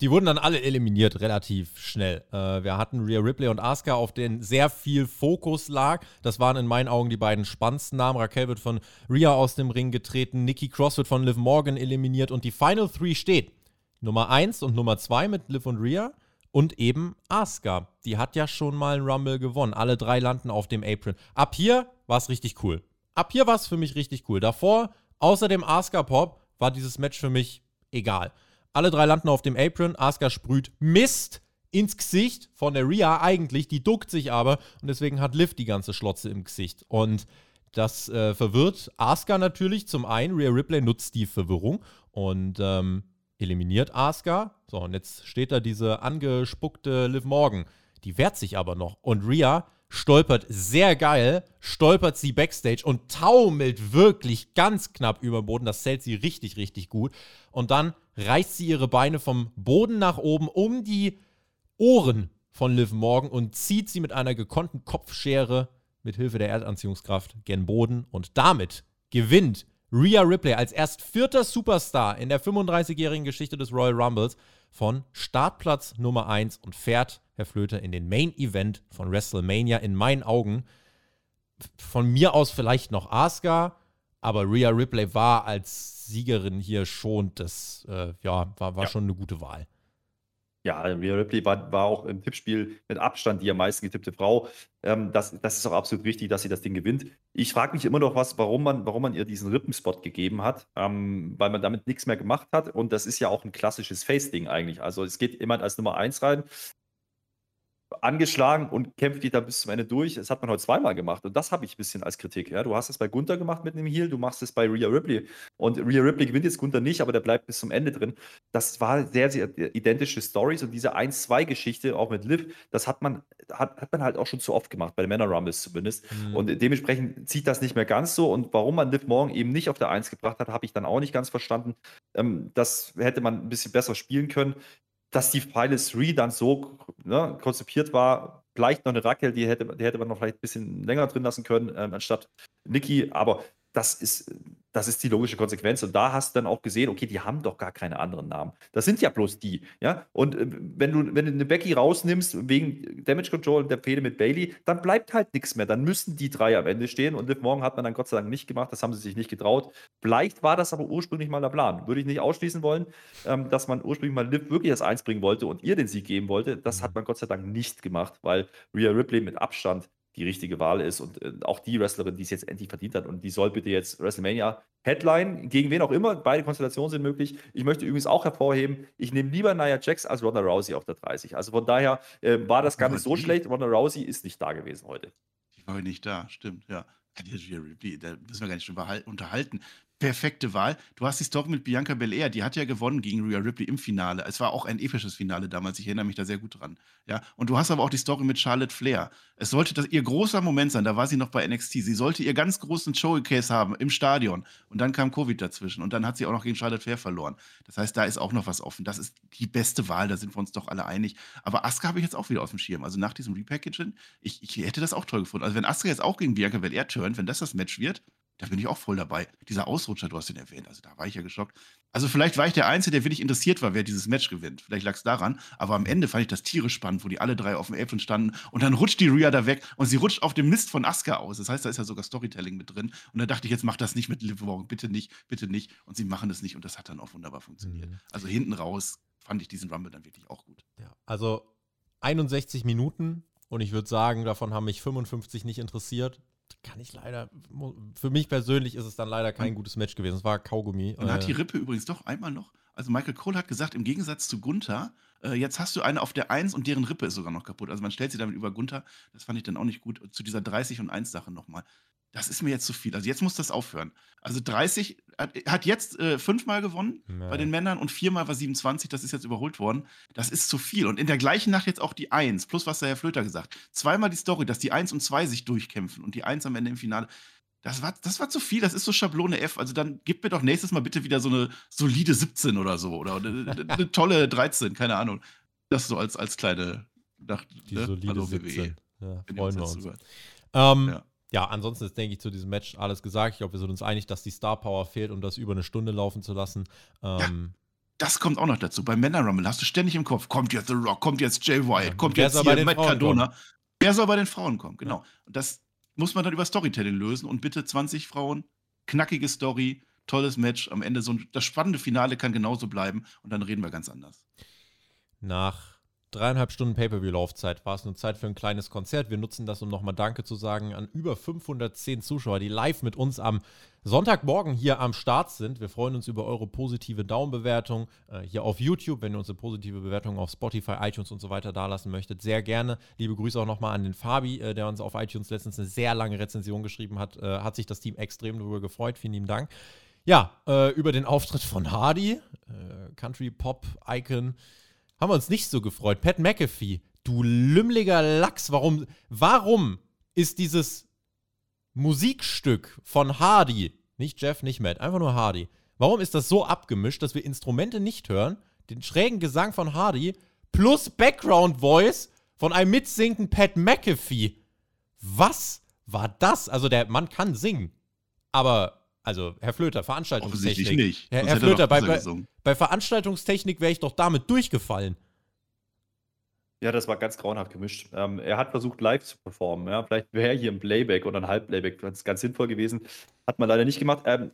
die wurden dann alle eliminiert, relativ schnell. Äh, wir hatten Rhea Ripley und Asuka, auf denen sehr viel Fokus lag. Das waren in meinen Augen die beiden spannendsten Namen. Raquel wird von Rhea aus dem Ring getreten, Nikki Cross wird von Liv Morgan eliminiert und die Final Three steht. Nummer 1 und Nummer 2 mit Liv und Rhea und eben Asuka. Die hat ja schon mal einen Rumble gewonnen. Alle drei landen auf dem Apron. Ab hier war es richtig cool. Ab hier war es für mich richtig cool. Davor, außer dem Asuka-Pop, war dieses Match für mich egal. Alle drei landen auf dem Apron. Asuka sprüht Mist ins Gesicht von der Rhea eigentlich. Die duckt sich aber und deswegen hat Liv die ganze Schlotze im Gesicht. Und das äh, verwirrt Asuka natürlich. Zum einen, Rhea Ripley nutzt die Verwirrung und ähm, eliminiert Asuka. So, und jetzt steht da diese angespuckte Liv Morgan. Die wehrt sich aber noch. Und Rhea stolpert sehr geil, stolpert sie backstage und taumelt wirklich ganz knapp über den Boden. Das zählt sie richtig, richtig gut. Und dann reißt sie ihre Beine vom Boden nach oben um die Ohren von Liv Morgan und zieht sie mit einer gekonnten Kopfschere mit Hilfe der Erdanziehungskraft gen Boden. Und damit gewinnt Rhea Ripley als erst vierter Superstar in der 35-jährigen Geschichte des Royal Rumbles von Startplatz Nummer 1 und fährt Herr Flöter in den Main Event von WrestleMania in meinen Augen. Von mir aus vielleicht noch Asuka, aber Rhea Ripley war als Siegerin hier schon das, äh, ja, war, war ja. schon eine gute Wahl. Ja, Rhea Ripley war, war auch im Tippspiel mit Abstand die am meisten getippte Frau. Ähm, das, das ist auch absolut richtig, dass sie das Ding gewinnt. Ich frage mich immer noch was, warum man, warum man ihr diesen Rippenspot gegeben hat, ähm, weil man damit nichts mehr gemacht hat. Und das ist ja auch ein klassisches Face-Ding eigentlich. Also es geht jemand als Nummer 1 rein, angeschlagen und kämpft die da bis zum Ende durch. Das hat man heute zweimal gemacht und das habe ich ein bisschen als Kritik. Ja. Du hast es bei Gunther gemacht mit einem Heal, du machst es bei Rhea Ripley und Rhea Ripley gewinnt jetzt Gunther nicht, aber der bleibt bis zum Ende drin. Das war sehr, sehr identische Stories und diese 1-2-Geschichte auch mit Liv, das hat man, hat, hat man halt auch schon zu oft gemacht, bei den Männer Rumbles zumindest. Mhm. Und dementsprechend zieht das nicht mehr ganz so und warum man Liv morgen eben nicht auf der 1 gebracht hat, habe ich dann auch nicht ganz verstanden. Ähm, das hätte man ein bisschen besser spielen können dass die Pile 3 dann so ne, konzipiert war, vielleicht noch eine Rackel, die hätte, die hätte man noch vielleicht ein bisschen länger drin lassen können, ähm, anstatt Niki, aber das ist, das ist die logische Konsequenz. Und da hast du dann auch gesehen, okay, die haben doch gar keine anderen Namen. Das sind ja bloß die. Ja? Und äh, wenn, du, wenn du eine Becky rausnimmst wegen Damage Control und der Fehde mit Bailey, dann bleibt halt nichts mehr. Dann müssen die drei am Ende stehen. Und Liv Morgan hat man dann Gott sei Dank nicht gemacht. Das haben sie sich nicht getraut. Vielleicht war das aber ursprünglich mal der Plan. Würde ich nicht ausschließen wollen, ähm, dass man ursprünglich mal Liv wirklich das Eins bringen wollte und ihr den Sieg geben wollte. Das hat man Gott sei Dank nicht gemacht, weil Rhea Ripley mit Abstand die richtige Wahl ist und äh, auch die Wrestlerin, die es jetzt endlich verdient hat. Und die soll bitte jetzt WrestleMania Headline, gegen wen auch immer, beide Konstellationen sind möglich. Ich möchte übrigens auch hervorheben, ich nehme lieber Nia Jax als Ronda Rousey auf der 30. Also von daher äh, war das gar nicht so schlecht. Ronda Rousey ist nicht da gewesen heute. Die war nicht da, stimmt, ja. Da müssen wir gar nicht unterhalten perfekte Wahl. Du hast die Story mit Bianca Belair, die hat ja gewonnen gegen Rhea Ripley im Finale. Es war auch ein episches Finale damals, ich erinnere mich da sehr gut dran. Ja, und du hast aber auch die Story mit Charlotte Flair. Es sollte das ihr großer Moment sein, da war sie noch bei NXT. Sie sollte ihr ganz großen Showcase haben im Stadion und dann kam Covid dazwischen und dann hat sie auch noch gegen Charlotte Flair verloren. Das heißt, da ist auch noch was offen. Das ist die beste Wahl, da sind wir uns doch alle einig. Aber Asuka habe ich jetzt auch wieder auf dem Schirm. Also nach diesem Repackaging, ich, ich hätte das auch toll gefunden. Also wenn Asuka jetzt auch gegen Bianca Belair turnt, wenn das das Match wird, da bin ich auch voll dabei. Dieser Ausrutscher, du hast den erwähnt, also da war ich ja geschockt. Also vielleicht war ich der Einzige, der wirklich interessiert war, wer dieses Match gewinnt. Vielleicht lag es daran. Aber am Ende fand ich das tierisch spannend, wo die alle drei auf dem Apron standen. Und dann rutscht die Rhea da weg und sie rutscht auf dem Mist von Asuka aus. Das heißt, da ist ja sogar Storytelling mit drin. Und da dachte ich, jetzt mach das nicht mit Liv Morgan. Bitte nicht, bitte nicht. Und sie machen es nicht. Und das hat dann auch wunderbar funktioniert. Mhm. Also hinten raus fand ich diesen Rumble dann wirklich auch gut. Ja, also 61 Minuten. Und ich würde sagen, davon haben mich 55 nicht interessiert kann ich leider, für mich persönlich ist es dann leider kein gutes Match gewesen. Es war Kaugummi. Äh, hat die Rippe übrigens doch einmal noch. Also Michael Cole hat gesagt, im Gegensatz zu Gunther, äh, jetzt hast du eine auf der 1 und deren Rippe ist sogar noch kaputt. Also man stellt sie damit über Gunther. Das fand ich dann auch nicht gut. Zu dieser 30 und 1 Sache nochmal das ist mir jetzt zu viel. Also jetzt muss das aufhören. Also 30 hat, hat jetzt äh, fünfmal gewonnen ja. bei den Männern und viermal war 27, das ist jetzt überholt worden. Das ist zu viel. Und in der gleichen Nacht jetzt auch die 1, plus was der Herr Flöter gesagt. Zweimal die Story, dass die 1 und 2 sich durchkämpfen und die 1 am Ende im Finale. Das war, das war zu viel, das ist so Schablone F. Also dann gib mir doch nächstes Mal bitte wieder so eine solide 17 oder so. Oder eine, eine tolle 13, keine Ahnung. Das so als, als kleine Nacht. Die ne? solide Hallo, 17. WWE. Ja, freuen wir uns. Ähm, ja ja, ansonsten ist, denke ich, zu diesem Match alles gesagt. Ich glaube, wir sind uns einig, dass die Star Power fehlt, um das über eine Stunde laufen zu lassen. Ähm, ja, das kommt auch noch dazu. Beim Männer Rumble hast du ständig im Kopf, kommt jetzt The Rock, kommt jetzt Jay White, ja, kommt jetzt hier Matt Cardona. Wer soll bei den Frauen kommen? Genau. Ja. Und das muss man dann über Storytelling lösen und bitte 20 Frauen, knackige Story, tolles Match. Am Ende so ein, das spannende Finale kann genauso bleiben und dann reden wir ganz anders. Nach dreieinhalb Stunden Pay-Per-View-Laufzeit war es nur Zeit für ein kleines Konzert. Wir nutzen das, um nochmal Danke zu sagen an über 510 Zuschauer, die live mit uns am Sonntagmorgen hier am Start sind. Wir freuen uns über eure positive Daumenbewertung äh, hier auf YouTube. Wenn ihr uns eine positive Bewertung auf Spotify, iTunes und so weiter dalassen möchtet, sehr gerne. Liebe Grüße auch nochmal an den Fabi, äh, der uns auf iTunes letztens eine sehr lange Rezension geschrieben hat. Äh, hat sich das Team extrem darüber gefreut. Vielen lieben Dank. Ja, äh, über den Auftritt von Hardy, äh, Country Pop Icon haben wir uns nicht so gefreut. Pat McAfee, du lümmeliger Lachs, warum, warum ist dieses Musikstück von Hardy, nicht Jeff, nicht Matt, einfach nur Hardy, warum ist das so abgemischt, dass wir Instrumente nicht hören, den schrägen Gesang von Hardy plus Background Voice von einem mitsingenden Pat McAfee? Was war das? Also der Mann kann singen, aber also, Herr Flöter, Veranstaltungstechnik. nicht. Herr, Herr Flöter, bei, bei, bei, Veranstaltungstechnik wäre ich doch damit durchgefallen. Ja, das war ganz grauenhaft gemischt. Ähm, er hat versucht, live zu performen. Ja? Vielleicht wäre hier ein Playback oder ein Halbplayback ganz, ganz sinnvoll gewesen. Hat man leider nicht gemacht. Ähm,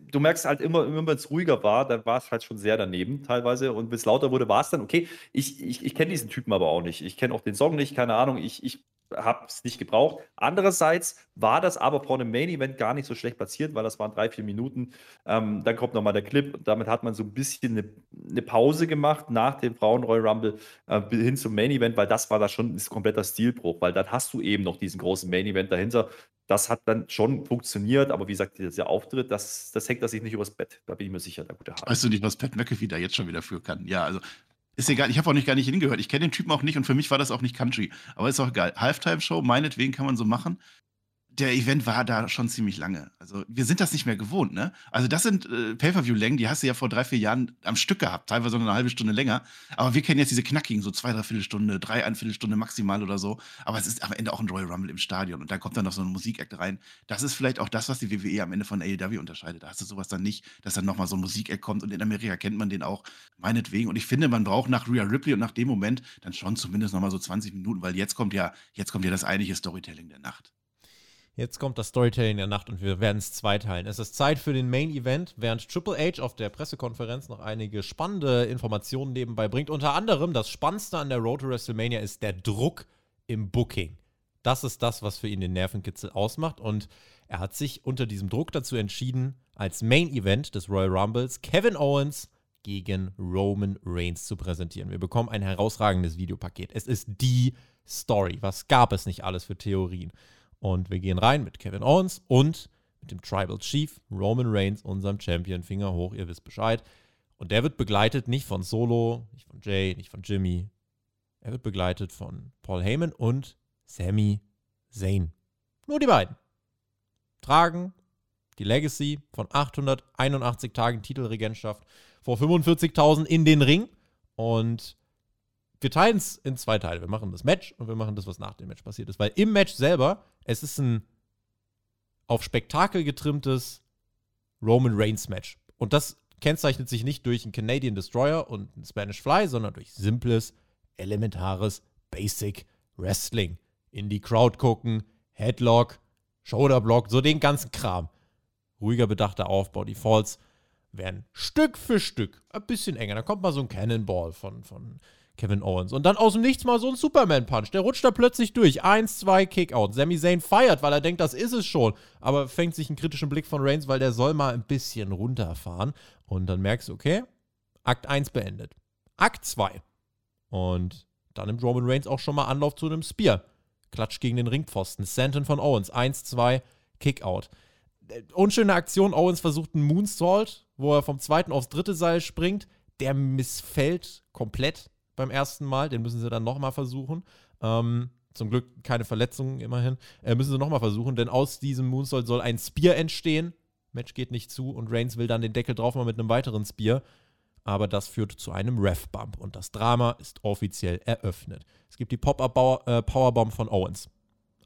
du merkst halt immer, immer wenn es ruhiger war, dann war es halt schon sehr daneben teilweise. Und wenn es lauter wurde, war es dann okay. Ich, ich, ich kenne diesen Typen aber auch nicht. Ich kenne auch den Song nicht, keine Ahnung. Ich, ich habe es nicht gebraucht. Andererseits war das aber vor einem Main Event gar nicht so schlecht platziert, weil das waren drei, vier Minuten. Ähm, dann kommt nochmal der Clip. Damit hat man so ein bisschen eine, eine Pause gemacht nach dem Frauen Royal Rumble äh, hin zum Main Event, weil das war da schon ein kompletter Stilbruch, weil dann hast du eben noch diesen großen Main Event dahinter. Das hat dann schon funktioniert, aber wie gesagt, dieser Auftritt, das, das hängt er sich nicht übers Bett. Da bin ich mir sicher, der gute Hart. Weißt du nicht, was Pat McAfee da jetzt schon wieder für kann? Ja, also ist egal, ich habe auch nicht gar nicht hingehört. Ich kenne den Typen auch nicht und für mich war das auch nicht Country. Aber ist auch egal. Halftime-Show, meinetwegen kann man so machen der Event war da schon ziemlich lange. Also wir sind das nicht mehr gewohnt, ne? Also das sind äh, Pay-Per-View-Längen, die hast du ja vor drei, vier Jahren am Stück gehabt, teilweise sogar eine halbe Stunde länger. Aber wir kennen jetzt diese knackigen, so zwei, drei Viertelstunde, drei, eine Viertelstunde maximal oder so. Aber es ist am Ende auch ein Royal Rumble im Stadion und da kommt dann noch so ein Musikact rein. Das ist vielleicht auch das, was die WWE am Ende von AEW unterscheidet. Da hast du sowas dann nicht, dass dann nochmal so ein Musikact kommt und in Amerika kennt man den auch, meinetwegen. Und ich finde, man braucht nach Rhea Ripley und nach dem Moment dann schon zumindest nochmal so 20 Minuten, weil jetzt kommt ja, jetzt kommt ja das eigentliche Storytelling der Nacht. Jetzt kommt das Storytelling der Nacht und wir werden es zweiteilen. Es ist Zeit für den Main Event, während Triple H auf der Pressekonferenz noch einige spannende Informationen nebenbei bringt. Unter anderem das Spannendste an der Road to WrestleMania ist der Druck im Booking. Das ist das, was für ihn den Nervenkitzel ausmacht. Und er hat sich unter diesem Druck dazu entschieden, als Main Event des Royal Rumbles Kevin Owens gegen Roman Reigns zu präsentieren. Wir bekommen ein herausragendes Videopaket. Es ist die Story. Was gab es nicht alles für Theorien? Und wir gehen rein mit Kevin Owens und mit dem Tribal Chief Roman Reigns, unserem Champion. Finger hoch, ihr wisst Bescheid. Und der wird begleitet nicht von Solo, nicht von Jay, nicht von Jimmy. Er wird begleitet von Paul Heyman und Sami Zayn. Nur die beiden. Tragen die Legacy von 881 Tagen Titelregentschaft vor 45.000 in den Ring. Und wir teilen es in zwei Teile. Wir machen das Match und wir machen das, was nach dem Match passiert ist. Weil im Match selber, es ist ein auf Spektakel getrimmtes Roman Reigns Match. Und das kennzeichnet sich nicht durch einen Canadian Destroyer und einen Spanish Fly, sondern durch simples, elementares, basic Wrestling. In die Crowd gucken, Headlock, Shoulderblock, so den ganzen Kram. Ruhiger, bedachter Aufbau. Die Falls werden Stück für Stück ein bisschen enger. Da kommt mal so ein Cannonball von, von Kevin Owens. Und dann aus dem Nichts mal so ein Superman-Punch. Der rutscht da plötzlich durch. Eins, zwei, Kickout. Sami Zayn feiert, weil er denkt, das ist es schon. Aber fängt sich einen kritischen Blick von Reigns, weil der soll mal ein bisschen runterfahren. Und dann merkst du, okay, Akt 1 beendet. Akt 2. Und dann nimmt Roman Reigns auch schon mal Anlauf zu einem Spear. Klatsch gegen den Ringpfosten. Stanton von Owens. 1, 2, Kickout. Äh, unschöne Aktion. Owens versucht einen Moonsault, wo er vom zweiten aufs dritte Seil springt. Der missfällt komplett beim ersten Mal. Den müssen sie dann nochmal versuchen. Ähm, zum Glück keine Verletzungen immerhin. Äh, müssen sie nochmal versuchen, denn aus diesem Moonsault soll ein Spear entstehen. Match geht nicht zu und Reigns will dann den Deckel drauf machen mit einem weiteren Spear. Aber das führt zu einem Ref-Bump und das Drama ist offiziell eröffnet. Es gibt die Pop-Up-Powerbomb äh, von Owens.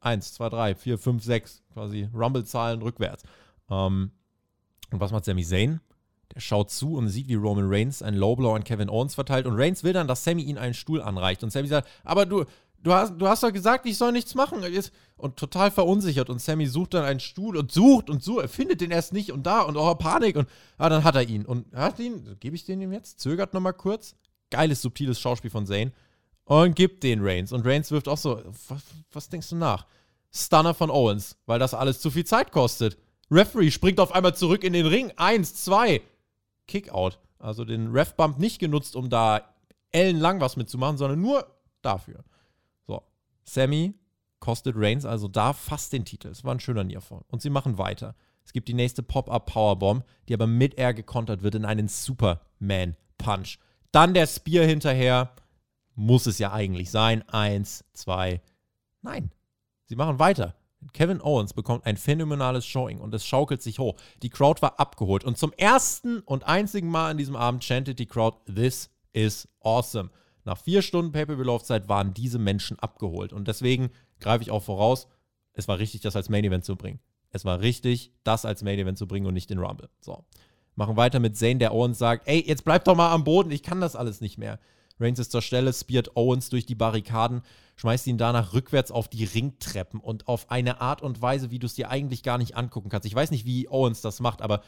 Eins, zwei, drei, vier, fünf, sechs, quasi Rumble-Zahlen rückwärts. Ähm, und was macht Sami Zayn? Der schaut zu und sieht, wie Roman Reigns einen Lowblow an Kevin Owens verteilt. Und Reigns will dann, dass Sammy ihn einen Stuhl anreicht. Und Sammy sagt, aber du, du hast, du hast doch gesagt, ich soll nichts machen. Und total verunsichert. Und Sammy sucht dann einen Stuhl und sucht und sucht. Er findet den erst nicht und da und oh, Panik. Und ah, dann hat er ihn. Und hat ihn, gebe ich den ihm jetzt? Zögert nochmal kurz. Geiles, subtiles Schauspiel von Zane. Und gibt den Reigns. Und Reigns wirft auch so, was, was denkst du nach? Stunner von Owens, weil das alles zu viel Zeit kostet. Referee springt auf einmal zurück in den Ring. Eins, zwei. Kickout. Also den Ref-Bump nicht genutzt, um da ellenlang was mitzumachen, sondern nur dafür. So. Sammy kostet Reigns also da fast den Titel. Es war ein schöner Nearfall. Und sie machen weiter. Es gibt die nächste Pop-Up-Powerbomb, die aber mit Air gekontert wird in einen Superman-Punch. Dann der Spear hinterher. Muss es ja eigentlich sein. Eins, zwei. Nein. Sie machen weiter. Kevin Owens bekommt ein phänomenales Showing und es schaukelt sich hoch. Die Crowd war abgeholt und zum ersten und einzigen Mal an diesem Abend chantet die Crowd, This is awesome. Nach vier Stunden Pay-Per-View-Laufzeit waren diese Menschen abgeholt und deswegen greife ich auch voraus, es war richtig, das als Main-Event zu bringen. Es war richtig, das als Main-Event zu bringen und nicht den Rumble. So. Machen weiter mit Zane, der Owens sagt, ey, jetzt bleib doch mal am Boden, ich kann das alles nicht mehr. Reigns ist zur Stelle, speart Owens durch die Barrikaden, schmeißt ihn danach rückwärts auf die Ringtreppen und auf eine Art und Weise, wie du es dir eigentlich gar nicht angucken kannst. Ich weiß nicht, wie Owens das macht, aber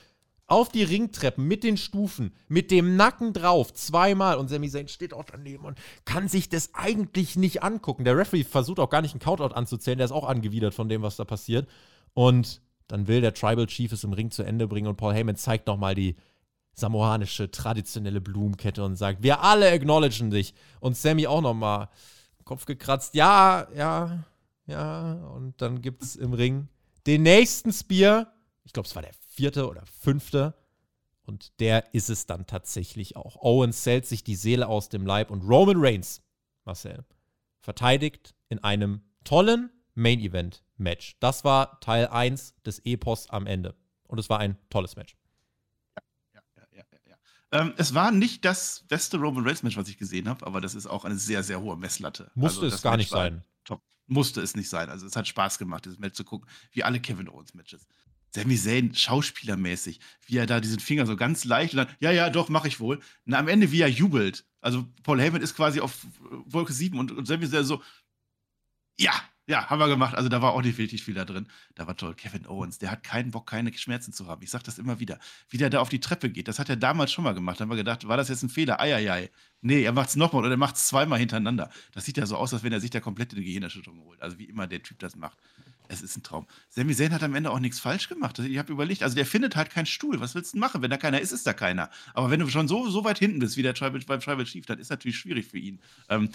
auf die Ringtreppen mit den Stufen, mit dem Nacken drauf, zweimal. Und Sami Zayn steht auch daneben und kann sich das eigentlich nicht angucken. Der Referee versucht auch gar nicht einen Countout anzuzählen, der ist auch angewidert von dem, was da passiert. Und dann will der Tribal Chief es im Ring zu Ende bringen und Paul Heyman zeigt nochmal die samoanische traditionelle Blumenkette und sagt, wir alle acknowledgen dich. Und Sammy auch nochmal Kopf gekratzt, ja, ja, ja. Und dann gibt es im Ring den nächsten Spear. Ich glaube, es war der vierte oder fünfte. Und der ist es dann tatsächlich auch. Owens zählt sich die Seele aus dem Leib und Roman Reigns, Marcel, verteidigt in einem tollen Main Event Match. Das war Teil 1 des Epos am Ende. Und es war ein tolles Match. Ähm, es war nicht das beste Roman Reigns Match, was ich gesehen habe, aber das ist auch eine sehr, sehr hohe Messlatte. Musste also, es gar Match nicht sein. Top. Musste es nicht sein. Also es hat Spaß gemacht, dieses Match zu gucken, wie alle Kevin Owens Matches. Sami Zayn, schauspielermäßig, wie er da diesen Finger so ganz leicht und dann, ja, ja, doch, mache ich wohl. Und am Ende, wie er jubelt. Also Paul Heyman ist quasi auf Wolke 7 und, und Sami Zayn so, ja, ja, haben wir gemacht. Also da war auch definitiv viel da drin. Da war toll. Kevin Owens, der hat keinen Bock, keine Schmerzen zu haben. Ich sage das immer wieder. Wie der da auf die Treppe geht, das hat er damals schon mal gemacht. Da haben wir gedacht, war das jetzt ein Fehler? Eieiei. Nee, er macht es nochmal oder er macht es zweimal hintereinander. Das sieht ja so aus, als wenn er sich da komplett eine Gehirnerschütterung holt. Also wie immer der Typ das macht. Es ist ein Traum. Sami Zayn hat am Ende auch nichts falsch gemacht. Ich habe überlegt, also der findet halt keinen Stuhl. Was willst du machen? Wenn da keiner ist, ist da keiner. Aber wenn du schon so, so weit hinten bist, wie der Tribal, beim Tribal Chief, dann ist natürlich schwierig für ihn. Ähm,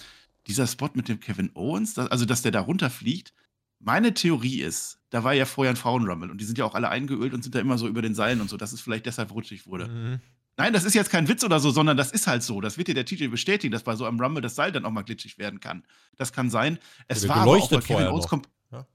dieser Spot mit dem Kevin Owens, das, also dass der da runterfliegt, meine Theorie ist, da war ja vorher ein Frauenrumble und die sind ja auch alle eingeölt und sind da immer so über den Seilen und so, dass es vielleicht deshalb rutschig wurde. Mhm. Nein, das ist jetzt kein Witz oder so, sondern das ist halt so. Das wird dir der TJ bestätigen, dass bei so einem Rumble das Seil dann auch mal glitschig werden kann. Das kann sein. Es ja, war aber auch bei Kevin Owens kommt. Ja.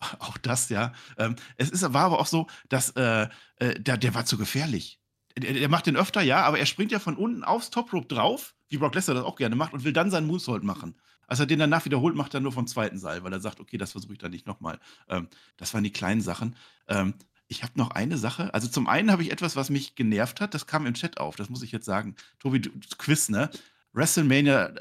(laughs) Auch das, ja. Ähm, es ist, war aber auch so, dass äh, äh, der, der war zu gefährlich. Der, der, macht den öfter, ja, aber er springt ja von unten aufs Top Rope drauf wie Brock Lesnar das auch gerne macht und will dann seinen Moonsault machen. Als er den danach wiederholt, macht er nur vom zweiten Seil, weil er sagt, okay, das versuche ich dann nicht nochmal. Ähm, das waren die kleinen Sachen. Ähm, ich habe noch eine Sache. Also zum einen habe ich etwas, was mich genervt hat. Das kam im Chat auf. Das muss ich jetzt sagen. Tobi, du, Quiz, ne? WrestleMania,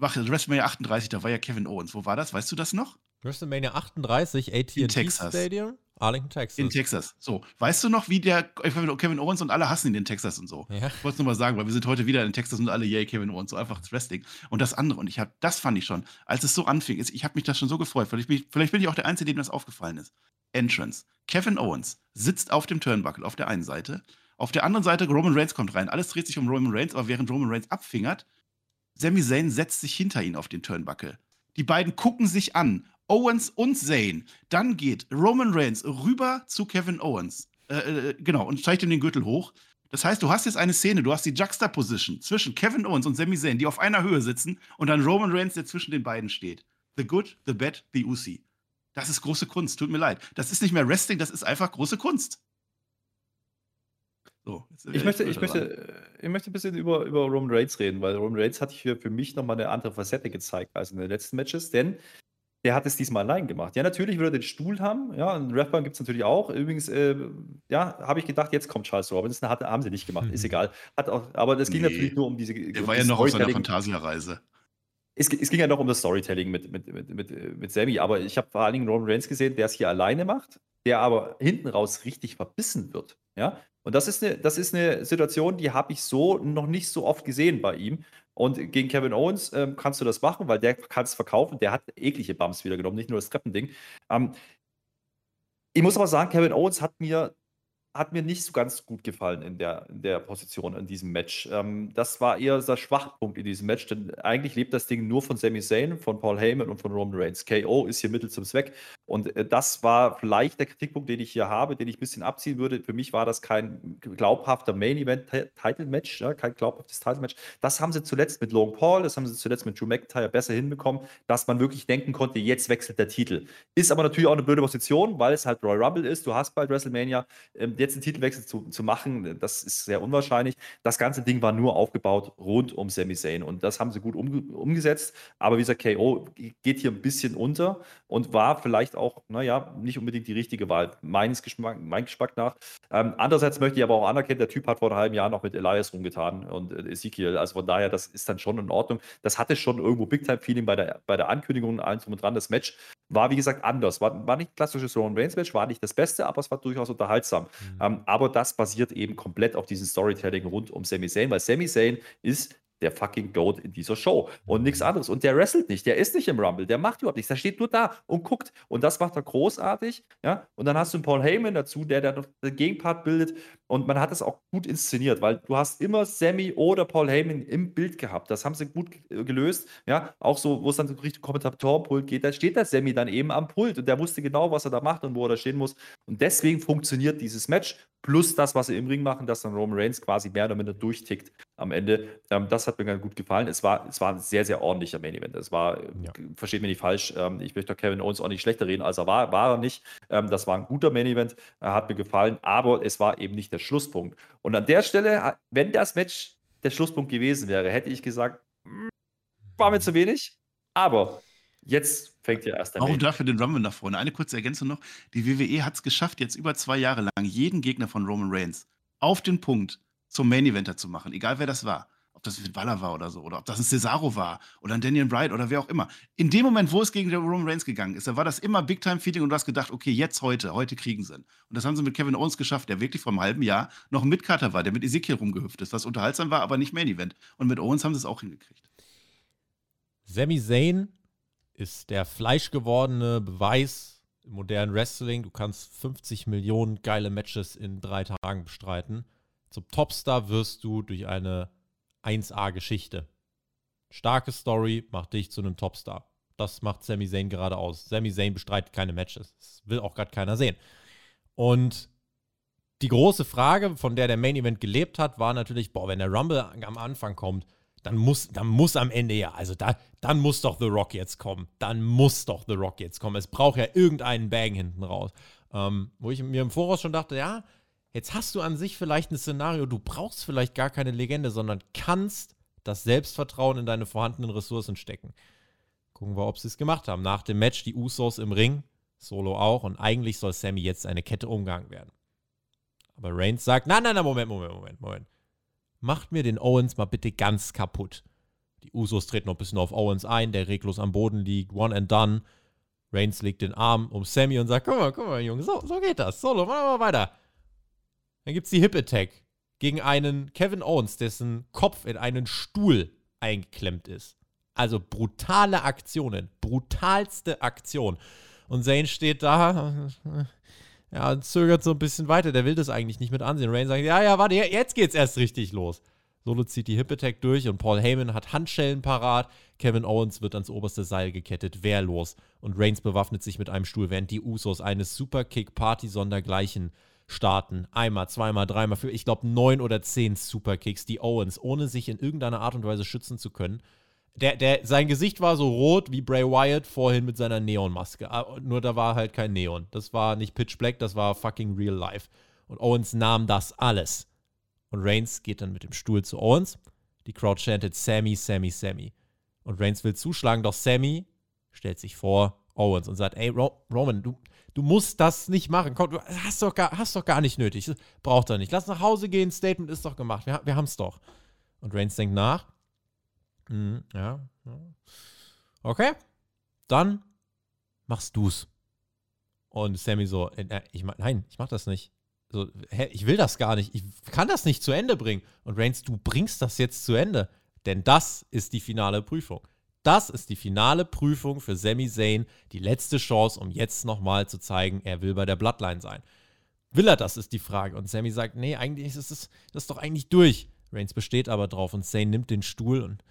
WrestleMania 38, da war ja Kevin Owens. Wo war das? Weißt du das noch? WrestleMania 38, AT&T Stadium? Arlington, Texas. In Texas. So. Weißt du noch, wie der Kevin Owens und alle hassen ihn in Texas und so? Ja. Ich wollte es nur mal sagen, weil wir sind heute wieder in Texas und alle, yay, Kevin Owens, so einfach das Wrestling. Und das andere, und ich habe, das fand ich schon, als es so anfing, ich habe mich das schon so gefreut. Vielleicht bin, ich, vielleicht bin ich auch der Einzige, dem das aufgefallen ist. Entrance. Kevin Owens sitzt auf dem Turnbuckle auf der einen Seite. Auf der anderen Seite Roman Reigns kommt rein. Alles dreht sich um Roman Reigns, aber während Roman Reigns abfingert, Sami Zayn setzt sich hinter ihn auf den Turnbuckle. Die beiden gucken sich an. Owens und Zayn. Dann geht Roman Reigns rüber zu Kevin Owens. Äh, äh, genau, und steigt ihm den Gürtel hoch. Das heißt, du hast jetzt eine Szene, du hast die Juxtaposition zwischen Kevin Owens und Sami Zayn, die auf einer Höhe sitzen, und dann Roman Reigns, der zwischen den beiden steht. The Good, The Bad, The Uzi. Das ist große Kunst, tut mir leid. Das ist nicht mehr Wrestling, das ist einfach große Kunst. So, ich, möchte, ich, möchte, ich möchte ein bisschen über, über Roman Reigns reden, weil Roman Reigns hat für, für mich nochmal eine andere Facette gezeigt als in den letzten Matches, denn der hat es diesmal allein gemacht. Ja, natürlich will er den Stuhl haben. Ja, einen Rapper gibt es natürlich auch. Übrigens, äh, ja, habe ich gedacht, jetzt kommt Charles Robinson. Hat, haben sie nicht gemacht. Ist mhm. egal. Hat auch, aber das ging natürlich nur um diese. Der um war ja noch auf seiner Fantasiereise. Es, es, ging ja noch um das Storytelling mit, mit, mit, mit, mit Sammy, aber ich habe vor allen Dingen Roman Reigns gesehen, der es hier alleine macht, der aber hinten raus richtig verbissen wird. Ja? Und das ist eine, das ist eine Situation, die habe ich so noch nicht so oft gesehen bei ihm. Und gegen Kevin Owens ähm, kannst du das machen, weil der kann es verkaufen. Der hat eklige Bumps wieder genommen, nicht nur das Treppending. Ähm, ich muss aber sagen, Kevin Owens hat mir hat mir nicht so ganz gut gefallen in der, in der Position in diesem Match. Ähm, das war eher der Schwachpunkt in diesem Match, denn eigentlich lebt das Ding nur von Sami Zayn, von Paul Heyman und von Roman Reigns. KO ist hier Mittel zum Zweck. Und äh, das war vielleicht der Kritikpunkt, den ich hier habe, den ich ein bisschen abziehen würde. Für mich war das kein glaubhafter Main-Event-Title-Match, ja, kein glaubhaftes Title-Match. Das haben sie zuletzt mit Logan Paul, das haben sie zuletzt mit Drew McIntyre besser hinbekommen, dass man wirklich denken konnte, jetzt wechselt der Titel. Ist aber natürlich auch eine blöde Position, weil es halt Royal Rumble ist. Du hast bald WrestleMania. Ähm, jetzt einen Titelwechsel zu, zu machen, das ist sehr unwahrscheinlich. Das ganze Ding war nur aufgebaut rund um Sami Zayn und das haben sie gut um, umgesetzt. Aber wie gesagt, KO geht hier ein bisschen unter und war vielleicht auch, naja, nicht unbedingt die richtige Wahl, meines Geschmack, mein Geschmack nach. Ähm, andererseits möchte ich aber auch anerkennen, der Typ hat vor einem halben Jahr noch mit Elias rumgetan und äh, Ezekiel. Also von daher, das ist dann schon in Ordnung. Das hatte schon irgendwo Big-Time-Feeling bei der, bei der Ankündigung und allem drum und dran. Das Match war, wie gesagt, anders. War, war nicht klassisches Roman Reigns Match, war nicht das Beste, aber es war durchaus unterhaltsam. Mhm. Ähm, aber das basiert eben komplett auf diesem Storytelling rund um Sami Zayn, weil Sami Zayn ist der fucking Goat in dieser Show und nichts anderes. Und der wrestelt nicht, der ist nicht im Rumble, der macht überhaupt nichts, der steht nur da und guckt. Und das macht er großartig, ja. Und dann hast du einen Paul Heyman dazu, der dann den Gegenpart bildet. Und man hat es auch gut inszeniert, weil du hast immer Sammy oder Paul Heyman im Bild gehabt. Das haben sie gut gelöst, ja. Auch so, wo es dann Richtung Kommentatorpult geht, da steht der Sammy dann eben am Pult und der wusste genau, was er da macht und wo er da stehen muss. Und deswegen funktioniert dieses Match plus das, was sie im Ring machen, dass dann Roman Reigns quasi mehr oder minder durchtickt am Ende. Ähm, das hat mir ganz gut gefallen. Es war, es war ein sehr, sehr ordentlicher Main Event. Es war, ja. versteht mich nicht falsch, ähm, ich möchte Kevin Owens auch nicht schlechter reden, als er war, war er nicht. Ähm, das war ein guter Main Event, er hat mir gefallen, aber es war eben nicht der Schlusspunkt. Und an der Stelle, wenn das Match der Schlusspunkt gewesen wäre, hätte ich gesagt, hm, war mir zu wenig, aber Jetzt fängt ja erst an. Warum dafür den Rumble nach vorne? Eine kurze Ergänzung noch. Die WWE hat es geschafft, jetzt über zwei Jahre lang jeden Gegner von Roman Reigns auf den Punkt zum Main Eventer zu machen, egal wer das war. Ob das ein Waller war oder so, oder ob das ein Cesaro war oder ein Daniel Bryan oder wer auch immer. In dem Moment, wo es gegen Roman Reigns gegangen ist, da war das immer Big-Time-Feeling und du hast gedacht, okay, jetzt heute, heute kriegen sie ihn. Und das haben sie mit Kevin Owens geschafft, der wirklich vor einem halben Jahr noch ein Mitkater war, der mit Ezekiel rumgehüpft ist, was unterhaltsam war, aber nicht Main Event. Und mit Owens haben sie es auch hingekriegt. Sami Zayn ist der fleischgewordene Beweis im modernen Wrestling. Du kannst 50 Millionen geile Matches in drei Tagen bestreiten. Zum Topstar wirst du durch eine 1A-Geschichte. Starke Story macht dich zu einem Topstar. Das macht Sami Zayn gerade aus. Sami Zayn bestreitet keine Matches. Das will auch gerade keiner sehen. Und die große Frage, von der der Main Event gelebt hat, war natürlich, boah, wenn der Rumble am Anfang kommt, dann muss, dann muss am Ende ja, also da, dann muss doch The Rock jetzt kommen. Dann muss doch The Rock jetzt kommen. Es braucht ja irgendeinen Bang hinten raus. Ähm, wo ich mir im Voraus schon dachte, ja, jetzt hast du an sich vielleicht ein Szenario, du brauchst vielleicht gar keine Legende, sondern kannst das Selbstvertrauen in deine vorhandenen Ressourcen stecken. Gucken wir, ob sie es gemacht haben. Nach dem Match die Usos im Ring, Solo auch, und eigentlich soll Sammy jetzt eine Kette umgangen werden. Aber Reigns sagt: Nein, nein, nein, Moment, Moment, Moment, Moment. Macht mir den Owens mal bitte ganz kaputt. Die Usos treten noch ein bisschen auf Owens ein, der reglos am Boden liegt, one and done. Reigns legt den Arm um Sammy und sagt: Guck mal, guck mal, Junge, so, so geht das. Solo, machen wir weiter. Dann gibt es die Hip Attack gegen einen Kevin Owens, dessen Kopf in einen Stuhl eingeklemmt ist. Also brutale Aktionen, brutalste Aktion. Und Zane steht da, (laughs) ja, und zögert so ein bisschen weiter. Der will das eigentlich nicht mit ansehen. Rain sagt, ja, ja, warte, jetzt geht's erst richtig los. Solo zieht die Hip Attack durch und Paul Heyman hat Handschellen parat. Kevin Owens wird ans oberste Seil gekettet, wehrlos. Und Reigns bewaffnet sich mit einem Stuhl, während die Usos eines Superkick-Party sondergleichen starten. Einmal, zweimal, dreimal für, ich glaube, neun oder zehn Superkicks, die Owens, ohne sich in irgendeiner Art und Weise schützen zu können, der, der, sein Gesicht war so rot wie Bray Wyatt vorhin mit seiner Neonmaske. Ah, nur da war halt kein Neon. Das war nicht Pitch Black, das war fucking real life. Und Owens nahm das alles. Und Reigns geht dann mit dem Stuhl zu Owens. Die Crowd chantet Sammy, Sammy, Sammy. Und Reigns will zuschlagen, doch Sammy stellt sich vor Owens und sagt: Ey, Ro Roman, du, du musst das nicht machen. Komm, du hast doch gar, hast doch gar nicht nötig. Braucht er nicht. Lass nach Hause gehen, Statement ist doch gemacht. Wir, wir haben es doch. Und Reigns denkt nach Mhm, ja. Okay. Dann machst du's. Und Sammy so, äh, ich mach, nein, ich mach das nicht. So, hä, ich will das gar nicht. Ich kann das nicht zu Ende bringen. Und Reigns, du bringst das jetzt zu Ende. Denn das ist die finale Prüfung. Das ist die finale Prüfung für Sami Zayn. Die letzte Chance, um jetzt nochmal zu zeigen, er will bei der Bloodline sein. Will er das, ist die Frage. Und Sammy sagt, nee, eigentlich ist es das ist doch eigentlich durch. Reigns besteht aber drauf und Zayn nimmt den Stuhl und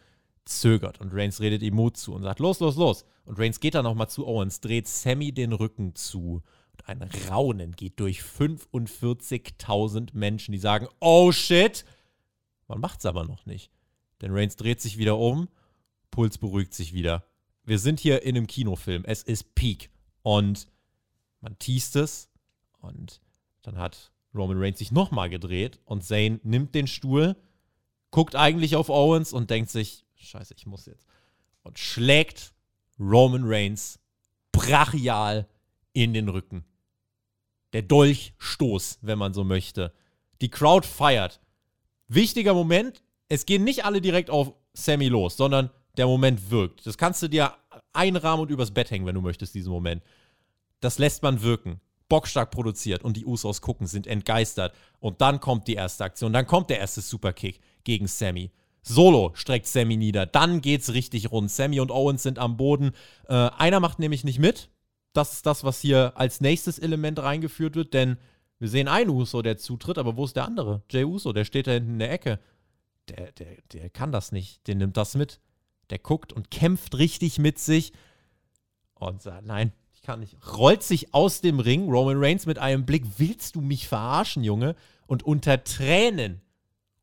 zögert und Reigns redet ihm Mut zu und sagt, los, los, los. Und Reigns geht dann nochmal zu Owens, dreht Sammy den Rücken zu. Und ein Raunen geht durch 45.000 Menschen, die sagen, oh shit. Man macht's aber noch nicht. Denn Reigns dreht sich wieder um, Puls beruhigt sich wieder. Wir sind hier in einem Kinofilm. Es ist Peak. Und man teast es. Und dann hat Roman Reigns sich nochmal gedreht und Zane nimmt den Stuhl, guckt eigentlich auf Owens und denkt sich, Scheiße, ich muss jetzt. Und schlägt Roman Reigns brachial in den Rücken. Der Dolchstoß, wenn man so möchte. Die Crowd feiert. Wichtiger Moment, es gehen nicht alle direkt auf Sammy los, sondern der Moment wirkt. Das kannst du dir einrahmen und übers Bett hängen, wenn du möchtest, diesen Moment. Das lässt man wirken. Bockstark produziert und die Usos gucken, sind entgeistert. Und dann kommt die erste Aktion, dann kommt der erste Superkick gegen Sammy. Solo streckt Sammy nieder. Dann geht's richtig rund. Sammy und Owens sind am Boden. Äh, einer macht nämlich nicht mit. Das ist das, was hier als nächstes Element reingeführt wird, denn wir sehen einen Uso, der zutritt, aber wo ist der andere? Jay Uso, der steht da hinten in der Ecke. Der, der, der kann das nicht. Der nimmt das mit. Der guckt und kämpft richtig mit sich und sagt, nein, ich kann nicht. Rollt sich aus dem Ring, Roman Reigns mit einem Blick, willst du mich verarschen, Junge? Und unter Tränen,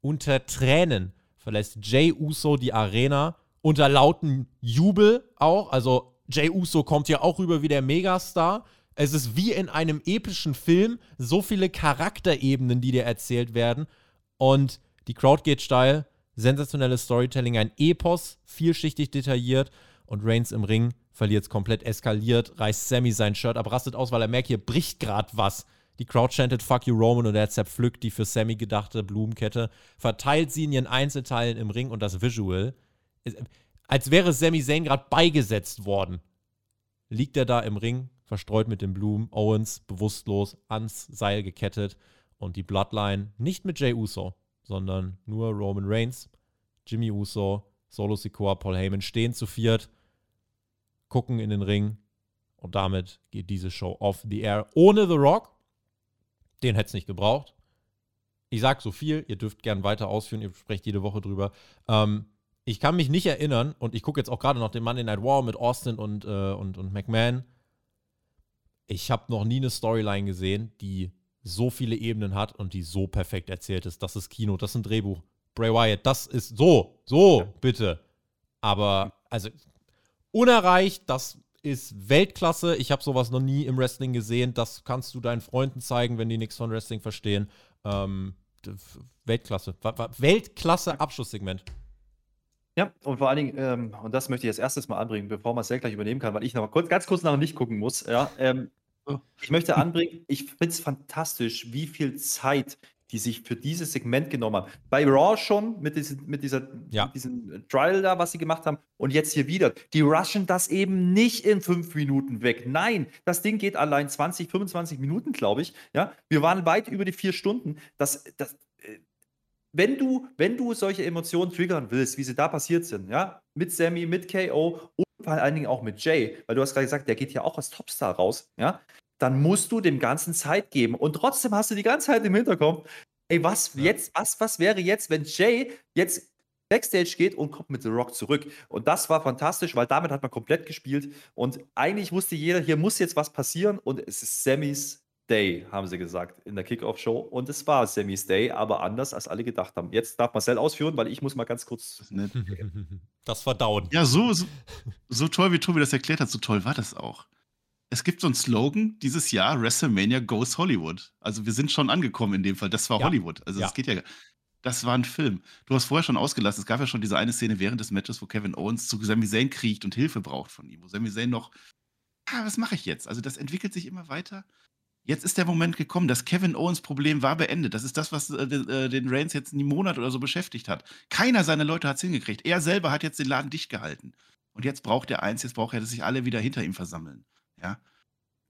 unter Tränen verlässt Jay Uso die Arena unter lauten Jubel auch. Also Jay Uso kommt ja auch rüber wie der Megastar. Es ist wie in einem epischen Film, so viele Charakterebenen, die dir erzählt werden. Und die Crowd geht steil. Sensationelles Storytelling, ein Epos, vielschichtig detailliert. Und Reigns im Ring verliert es komplett, eskaliert, reißt Sammy sein Shirt ab, rastet aus, weil er merkt, hier bricht gerade was. Die Crowd chantet Fuck you Roman und er zerpflückt die für Sammy gedachte Blumenkette, verteilt sie in ihren Einzelteilen im Ring und das Visual, als wäre Sammy Zayn gerade beigesetzt worden. Liegt er da im Ring, verstreut mit den Blumen, Owens bewusstlos ans Seil gekettet und die Bloodline nicht mit Jay Uso, sondern nur Roman Reigns, Jimmy Uso, Solo Sikoa, Paul Heyman stehen zu viert, gucken in den Ring und damit geht diese Show off the air ohne The Rock den hätte es nicht gebraucht. Ich sage so viel, ihr dürft gern weiter ausführen, ihr sprecht jede Woche drüber. Ähm, ich kann mich nicht erinnern, und ich gucke jetzt auch gerade noch den Monday Night War mit Austin und, äh, und, und McMahon. Ich habe noch nie eine Storyline gesehen, die so viele Ebenen hat und die so perfekt erzählt ist. Das ist Kino, das ist ein Drehbuch. Bray Wyatt, das ist so, so, ja. bitte. Aber, also, unerreicht, das ist Weltklasse. Ich habe sowas noch nie im Wrestling gesehen. Das kannst du deinen Freunden zeigen, wenn die nichts von Wrestling verstehen. Ähm, Weltklasse. Weltklasse Abschlusssegment. Ja, und vor allen Dingen, ähm, und das möchte ich als erstes mal anbringen, bevor Marcel gleich übernehmen kann, weil ich noch mal kurz, ganz kurz nach nicht gucken muss. Ja, ähm. Ich möchte anbringen, ich finde es fantastisch, wie viel Zeit die sich für dieses Segment genommen haben. Bei Raw schon mit, diesen, mit, dieser, Ja. mit diesem Trial da, was sie gemacht haben, und jetzt hier wieder. Die rushen das eben nicht in fünf Minuten weg. Nein, das Ding geht allein 20, 25 Minuten, glaube ich. Ja, wir waren weit über die vier Stunden. Das, das, äh, wenn du, wenn du solche Emotionen triggern willst, wie sie da passiert sind, ja, mit Sammy, mit KO und vor allen Dingen auch mit Jay, weil du hast gerade gesagt, der geht ja auch als Topstar raus, ja, dann musst du dem Ganzen Zeit geben. Und trotzdem hast du die ganze Zeit im Hinterkopf, ey, was Ja. jetzt, was, was wäre jetzt, wenn Jay jetzt Backstage geht und kommt mit The Rock zurück. Und das war fantastisch, weil damit hat man komplett gespielt. Und eigentlich wusste jeder, hier muss jetzt was passieren. Und es ist Sammys Day, haben sie gesagt, in der Kickoff-Show. Und es war Sammys Day, aber anders, als alle gedacht haben. Jetzt darf Marcel ausführen, weil ich muss mal ganz kurz. Das Verdauen. (laughs) Ja, so, so, so toll, wie Tobi das erklärt hat, so toll war das auch. Es gibt so einen Slogan dieses Jahr, WrestleMania Goes Hollywood. Also wir sind schon angekommen in dem Fall. Das war Ja. Hollywood. Also Ja. das geht ja. Das war ein Film. Du hast vorher schon ausgelassen, es gab ja schon diese eine Szene während des Matches, wo Kevin Owens zu Sami Zayn kriecht und Hilfe braucht von ihm. Wo Sami Zayn noch, ah, was mache ich jetzt? Also das entwickelt sich immer weiter. Jetzt ist der Moment gekommen, das Kevin Owens Problem war beendet. Das ist das, was äh, den- äh, den Reigns jetzt einen Monat oder so beschäftigt hat. Keiner seiner Leute hat es hingekriegt. Er selber hat jetzt den Laden dicht gehalten. Und jetzt braucht er eins, jetzt braucht er, dass sich alle wieder hinter ihm versammeln. Ja.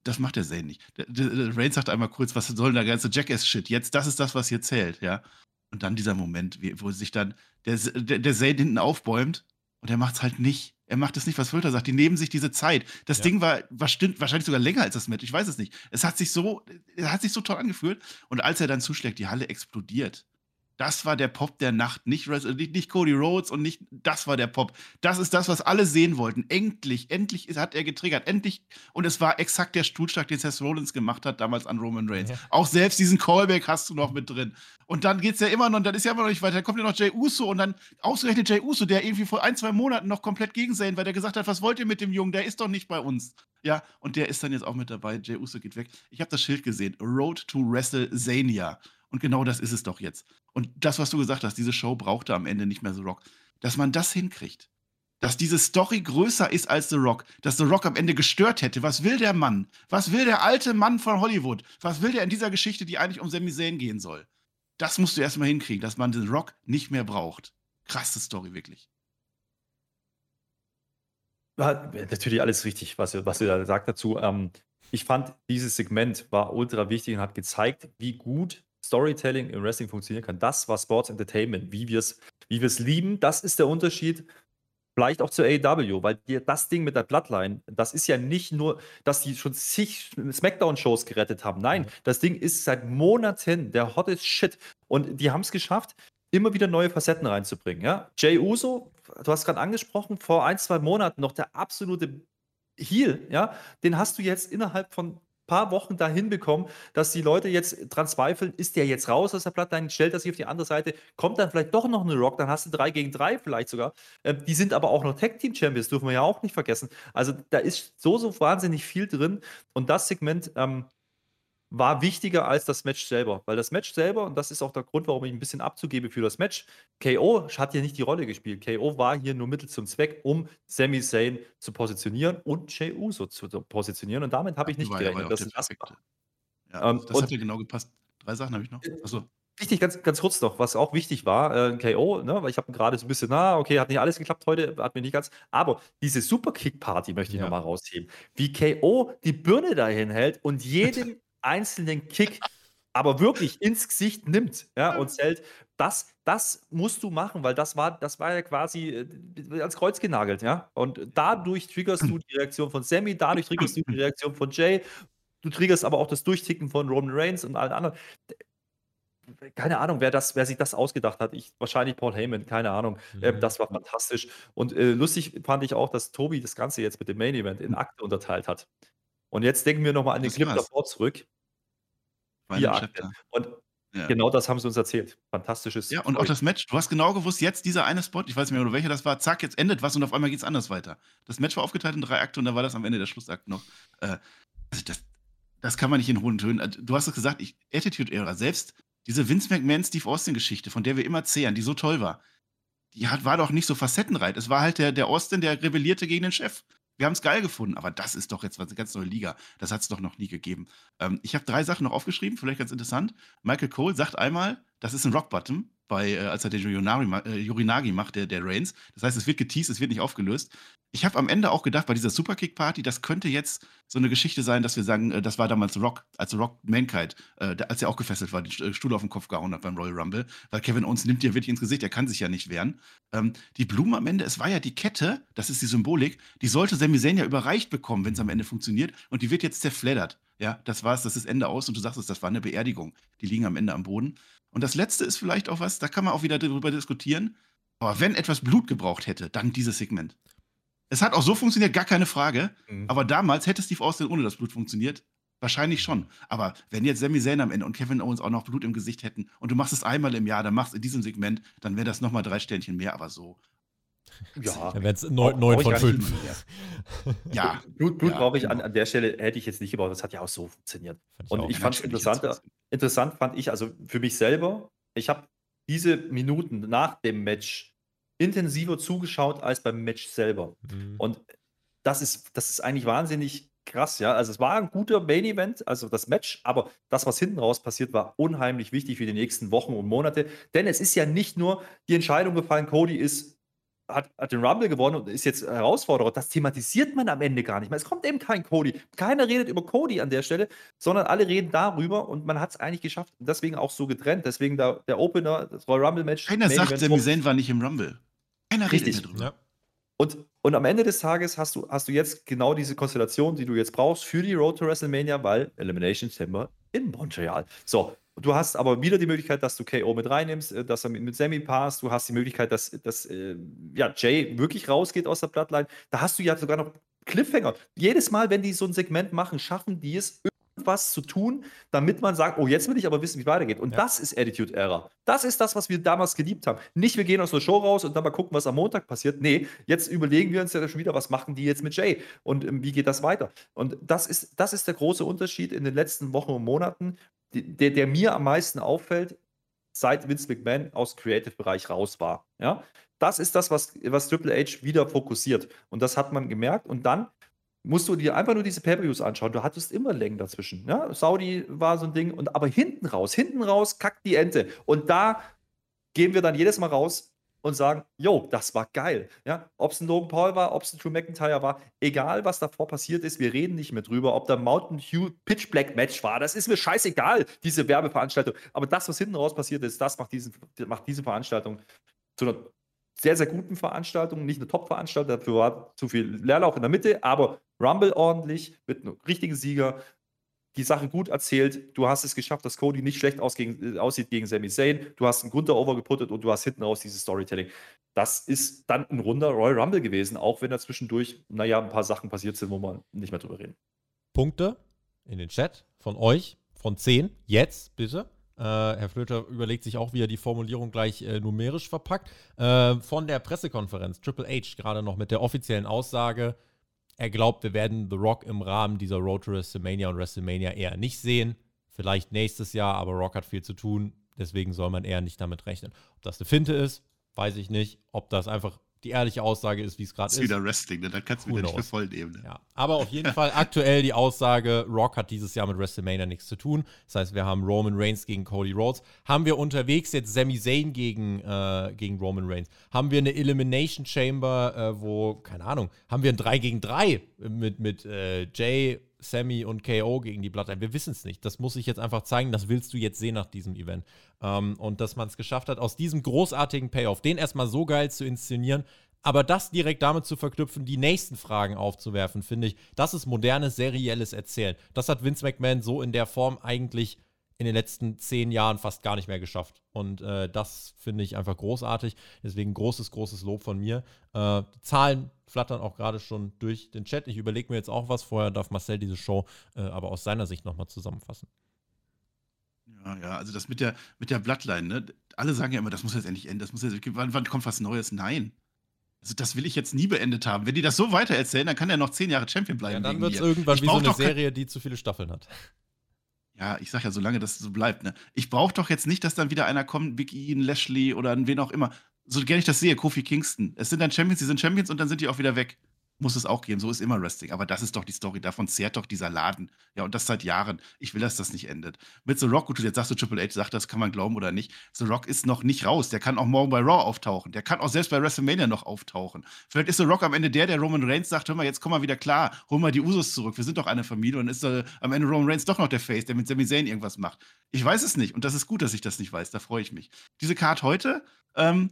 Das macht der Zane nicht. Der, der, der Reigns sagt einmal kurz, was soll denn der ganze Jackass-Shit? Jetzt, das ist das, was hier zählt, ja. Und dann dieser Moment, wo sich dann der, der, der Zane hinten aufbäumt und er macht es halt nicht. Er macht es nicht, was Flöter sagt. Die nehmen sich diese Zeit. Das Ja. Ding war, war stimmt, wahrscheinlich sogar länger als das Match. Ich weiß es nicht. Es hat sich so, es hat sich so toll angefühlt. Und als er dann zuschlägt, die Halle explodiert. Das war der Pop der Nacht. Nicht, nicht, Cody Rhodes und nicht, das war der Pop. Das ist das, was alle sehen wollten. Endlich, endlich ist- hat er getriggert. Endlich. Und es war exakt der Stuhlschlag, den Seth Rollins gemacht hat, damals an Roman Reigns. Ja. Auch selbst diesen Callback hast du noch mit drin. Und dann geht's ja immer noch, und dann ist ja immer noch nicht weiter. Dann kommt ja noch Jay Uso und dann ausgerechnet Jay Uso, der irgendwie vor ein, zwei Monaten noch komplett gegen Zayn, weil der gesagt hat, was wollt ihr mit dem Jungen? Der ist doch nicht bei uns. Ja, und der ist dann jetzt auch mit dabei. Jay Uso geht weg. Ich habe das Schild gesehen. Road to WrestleZania. Und genau das ist es doch jetzt. Und das, was du gesagt hast, diese Show brauchte am Ende nicht mehr The Rock. Dass man das hinkriegt. Dass diese Story größer ist als The Rock. Dass The Rock am Ende gestört hätte. Was will der Mann? Was will der alte Mann von Hollywood? Was will der in dieser Geschichte, die eigentlich um Sami Zayn gehen soll? Das musst du erstmal hinkriegen, dass man den Rock nicht mehr braucht. Krasse Story, wirklich. Ja, natürlich alles richtig, was was ihr da sagt dazu. Ähm, ich fand, dieses Segment war ultra wichtig und hat gezeigt, wie gut Storytelling im Wrestling funktionieren kann. Das war Sports Entertainment, wie wir es wie wir's lieben. Das ist der Unterschied. Vielleicht auch zur AEW, weil dir das Ding mit der Bloodline, das ist ja nicht nur, dass die schon zig Smackdown-Shows gerettet haben. Nein, Mhm. das Ding ist seit Monaten der hottest Shit. Und die haben es geschafft, immer wieder neue Facetten reinzubringen. Ja? Jay Uso, du hast gerade angesprochen, vor ein, zwei Monaten noch der absolute Heel, ja, den hast du jetzt innerhalb von paar Wochen dahin bekommen, dass die Leute jetzt dran zweifeln, ist der jetzt raus aus der Platte, stellt er sich auf die andere Seite, kommt dann vielleicht doch noch eine Rock, dann hast du drei gegen drei vielleicht sogar. Ähm, die sind aber auch noch Tag Team Champions, dürfen wir ja auch nicht vergessen. Also da ist so, so wahnsinnig viel drin und das Segment ähm, war wichtiger als das Match selber, weil das Match selber, und das ist auch der Grund, warum ich ein bisschen abzugebe für das Match, KO hat hier nicht die Rolle gespielt. KO war hier nur Mittel zum Zweck, um Sami Zayn zu positionieren und Jey Uso zu positionieren. Und damit habe ich nicht ja- ja gerechnet. sie das machen. Ja, Ähm, das hat ja genau gepasst. Drei Sachen habe ich noch. Achso. Wichtig, ganz, ganz kurz noch, was auch wichtig war, äh, KO, ne, weil ich habe gerade so ein bisschen, na, okay, hat nicht alles geklappt heute, hat mir nicht ganz, aber diese Superkick-Party möchte ich Ja. nochmal rausheben. Wie KO die Birne dahin hält und (laughs) jeden einzelnen Kick aber wirklich ins Gesicht nimmt ja, und zählt, das, das musst du machen, weil das war, das war ja quasi äh, ans Kreuz genagelt, ja. Und dadurch triggerst du die Reaktion von Sammy, dadurch triggerst du die Reaktion von Jay, du triggerst aber auch das Durchticken von Roman Reigns und allen anderen keine Ahnung, wer, das, wer sich das ausgedacht hat. Ich, wahrscheinlich Paul Heyman, keine Ahnung. Ähm, Mhm. das war fantastisch. Und äh, lustig fand ich auch, dass Tobi das Ganze jetzt mit dem Main Event in Akte unterteilt hat. Und jetzt denken wir nochmal an den Clip davor zurück. Akte. Und Ja. genau das haben sie uns erzählt. Fantastisches. Ja, und auch Story. das Match. Du hast genau gewusst, jetzt dieser eine Spot, ich weiß nicht mehr, welcher das war, zack, jetzt endet was und auf einmal geht es anders weiter. Das Match war aufgeteilt in drei Akte und da war das am Ende der Schlussakt noch. Äh, also das, das kann man nicht in hohen Tönen. äh, Du hast es gesagt, ich, Attitude Era, selbst diese Vince McMahon, Steve Austin Geschichte, von der wir immer zehren, die so toll war, die hat, war doch nicht so facettenreich. Es war halt der, der Austin, der rebellierte gegen den Chef. Wir haben es geil gefunden, aber das ist doch jetzt eine ganz neue Liga. Das hat es doch noch nie gegeben. Ähm, ich habe drei Sachen noch aufgeschrieben, vielleicht ganz interessant. Michael Cole sagt einmal, das ist ein Rock Bottom, bei, äh, als er den Yorinagi, äh, Yorinagi macht, der, der Reigns. Das heißt, es wird geteased, es wird nicht aufgelöst. Ich habe am Ende auch gedacht, bei dieser Superkick-Party, das könnte jetzt so eine Geschichte sein, dass wir sagen, äh, das war damals Rock, als Rock Mankind, äh, als er auch gefesselt war, den Stuhl auf den Kopf gehauen hat beim Royal Rumble, weil Kevin Owens nimmt dir wirklich ins Gesicht, er kann sich ja nicht wehren. Ähm, die Blumen am Ende, es war ja die Kette, das ist die Symbolik, die sollte Sami Zayn ja überreicht bekommen, wenn es am Ende funktioniert, und die wird jetzt zerfleddert. Ja, das war's, das ist Ende aus und du sagst es, das war eine Beerdigung. Die liegen am Ende am Boden. Und das letzte ist vielleicht auch was, da kann man auch wieder darüber diskutieren. Aber wenn etwas Blut gebraucht hätte, dann dieses Segment. Es hat auch so funktioniert, gar keine Frage. Mhm. Aber damals hätte Steve Austin ohne das Blut funktioniert. Wahrscheinlich schon. Aber wenn jetzt Sami Zayn am Ende und Kevin Owens auch noch Blut im Gesicht hätten und du machst es einmal im Jahr, dann machst du in diesem Segment, dann wäre das nochmal drei Sternchen mehr. Aber so. Ja. Dann wären es neun von fünf. Ja. Blut, Blut ja, brauche ich an, genau. an der Stelle, hätte ich jetzt nicht gebraucht. Das hat ja auch so funktioniert. Ich und auch. ich fand es interessant, interessant, fand ich, also für mich selber, ich habe diese Minuten nach dem Match intensiver zugeschaut als beim Match selber. Mhm. Und das ist, das ist eigentlich wahnsinnig krass, ja. Also es war ein guter Main Event, also das Match, aber das, was hinten raus passiert, war unheimlich wichtig für die nächsten Wochen und Monate. Denn es ist ja nicht nur die Entscheidung gefallen, Cody ist hat, hat den Rumble gewonnen und ist jetzt Herausforderer. Das thematisiert man am Ende gar nicht mehr. Es kommt eben kein Cody. Keiner redet über Cody an der Stelle, sondern alle reden darüber und man hat es eigentlich geschafft. Deswegen auch so getrennt. Deswegen da, der Opener, das Royal Rumble Match. Keiner Main sagt, Sami Zayn war nicht im Rumble. Keiner Richtig. redet darüber. Ja. Und, und am Ende des Tages hast du, hast du jetzt genau diese Konstellation, die du jetzt brauchst für die Road to WrestleMania, weil Elimination Chamber in Montreal. So, Du hast aber wieder die Möglichkeit, dass du KO mit reinnimmst, äh, dass er mit, mit Sammy passt. Du hast die Möglichkeit, dass, dass äh, ja, Jay wirklich rausgeht aus der Bloodline. Da hast du ja sogar noch Cliffhanger. Jedes Mal, wenn die so ein Segment machen, schaffen die es, irgendwas zu tun, damit man sagt, oh, jetzt will ich aber wissen, wie es weitergeht. Und ja. das ist Attitude Error. Das ist das, was wir damals geliebt haben. Nicht, wir gehen aus der Show raus und dann mal gucken, was am Montag passiert. Nee, jetzt überlegen wir uns ja schon wieder, was machen die jetzt mit Jay und ähm, wie geht das weiter. Und das ist, das ist der große Unterschied in den letzten Wochen und Monaten, der, der mir am meisten auffällt, seit Vince McMahon aus Creative-Bereich raus war. Ja? Das ist das, was, was Triple H wieder fokussiert. Und das hat man gemerkt. Und dann musst du dir einfach nur diese Pay-Per-Views anschauen. Du hattest immer Längen dazwischen. Ja? Saudi war so ein Ding. Und, aber hinten raus, hinten raus kackt die Ente. Und da gehen wir dann jedes Mal raus und sagen, jo, das war geil. Ja, ob es ein Logan Paul war, ob es ein Drew McIntyre war, egal was davor passiert ist, wir reden nicht mehr drüber, ob der Mountain Hugh Pitch Black Match war, das ist mir scheißegal, diese Werbeveranstaltung. Aber das, was hinten raus passiert ist, das macht, diesen, macht diese Veranstaltung zu einer sehr, sehr guten Veranstaltung, nicht eine Top-Veranstaltung, dafür war zu viel Leerlauf in der Mitte, aber Rumble ordentlich, mit einem richtigen Sieger, die Sache gut erzählt. Du hast es geschafft, dass Cody nicht schlecht gegen, äh, aussieht gegen Sami Zayn. Du hast einen Gunther overgeputtet und du hast hinten raus dieses Storytelling. Das ist dann ein runder Royal Rumble gewesen, auch wenn da zwischendurch, naja, ein paar Sachen passiert sind, wo man nicht mehr drüber reden. Punkte in den Chat von euch, von 10, jetzt bitte. Äh, Herr Flöter überlegt sich auch, wie er die Formulierung gleich äh, numerisch verpackt. Äh, von der Pressekonferenz, Triple H, gerade noch mit der offiziellen Aussage, er glaubt, wir werden The Rock im Rahmen dieser Road to WrestleMania und WrestleMania eher nicht sehen. Vielleicht nächstes Jahr, aber Rock hat viel zu tun. Deswegen soll man eher nicht damit rechnen. Ob das eine Finte ist, weiß ich nicht. Ob das einfach die ehrliche Aussage ist, wie es gerade ist. Das ist wieder Wrestling, ne? dann kannst du wieder nicht für voll nehmen. Ne? Ja. Aber auf jeden Fall aktuell die Aussage, Rock hat dieses Jahr mit WrestleMania nichts zu tun. Das heißt, wir haben Roman Reigns gegen Cody Rhodes. Haben wir unterwegs jetzt Sami Zayn gegen, äh, gegen Roman Reigns? Haben wir eine Elimination Chamber, äh, wo, keine Ahnung, haben wir ein 3 gegen 3 mit, mit äh, Jay Sammy und KO gegen die Bloodline. Wir wissen es nicht. Das muss ich jetzt einfach zeigen. Das willst du jetzt sehen nach diesem Event. Ähm, und dass man es geschafft hat, aus diesem großartigen Payoff, den erstmal so geil zu inszenieren, aber das direkt damit zu verknüpfen, die nächsten Fragen aufzuwerfen, finde ich, das ist modernes, serielles Erzählen. Das hat Vince McMahon so in der Form eigentlich in den letzten zehn Jahren fast gar nicht mehr geschafft. Und äh, das finde ich einfach großartig. Deswegen großes, großes Lob von mir. Äh, Zahlen flattern auch gerade schon durch den Chat. Ich überlege mir jetzt auch was. Vorher darf Marcel diese Show äh, aber aus seiner Sicht nochmal zusammenfassen. Ja, ja, also das mit der, mit der Bloodline, ne? Alle sagen ja immer, das muss jetzt endlich enden, das muss jetzt, wann, wann kommt was Neues? Nein. Also das will ich jetzt nie beendet haben. Wenn die das so weitererzählen, dann kann er noch zehn Jahre Champion bleiben. Ja, dann wird es irgendwann ich wie so eine Serie, die zu viele Staffeln hat. Ja, ich sag ja, solange das so bleibt, ne? Ich brauche doch jetzt nicht, dass dann wieder einer kommt, Big E, ein Lashley oder ein wen auch immer. so gerne ich das sehe, Kofi Kingston. Es sind dann Champions, die sind Champions und dann sind die auch wieder weg muss es auch geben. So ist immer Wrestling. Aber das ist doch die Story. Davon zehrt doch dieser Laden. Ja, und das seit Jahren. Ich will, dass das nicht endet. Mit The Rock, gut, jetzt sagst du Triple H, sagt das, kann man glauben oder nicht. The Rock ist noch nicht raus. Der kann auch morgen bei Raw auftauchen. Der kann auch selbst bei WrestleMania noch auftauchen. Vielleicht ist The Rock am Ende der, der Roman Reigns sagt: Hör mal, jetzt komm mal wieder klar. Hol mal die Usos zurück. Wir sind doch eine Familie. Und ist äh, am Ende Roman Reigns doch noch der Face, der mit Sami Zayn irgendwas macht. Ich weiß es nicht. Und das ist gut, dass ich das nicht weiß. Da freue ich mich. Diese Card heute, ähm,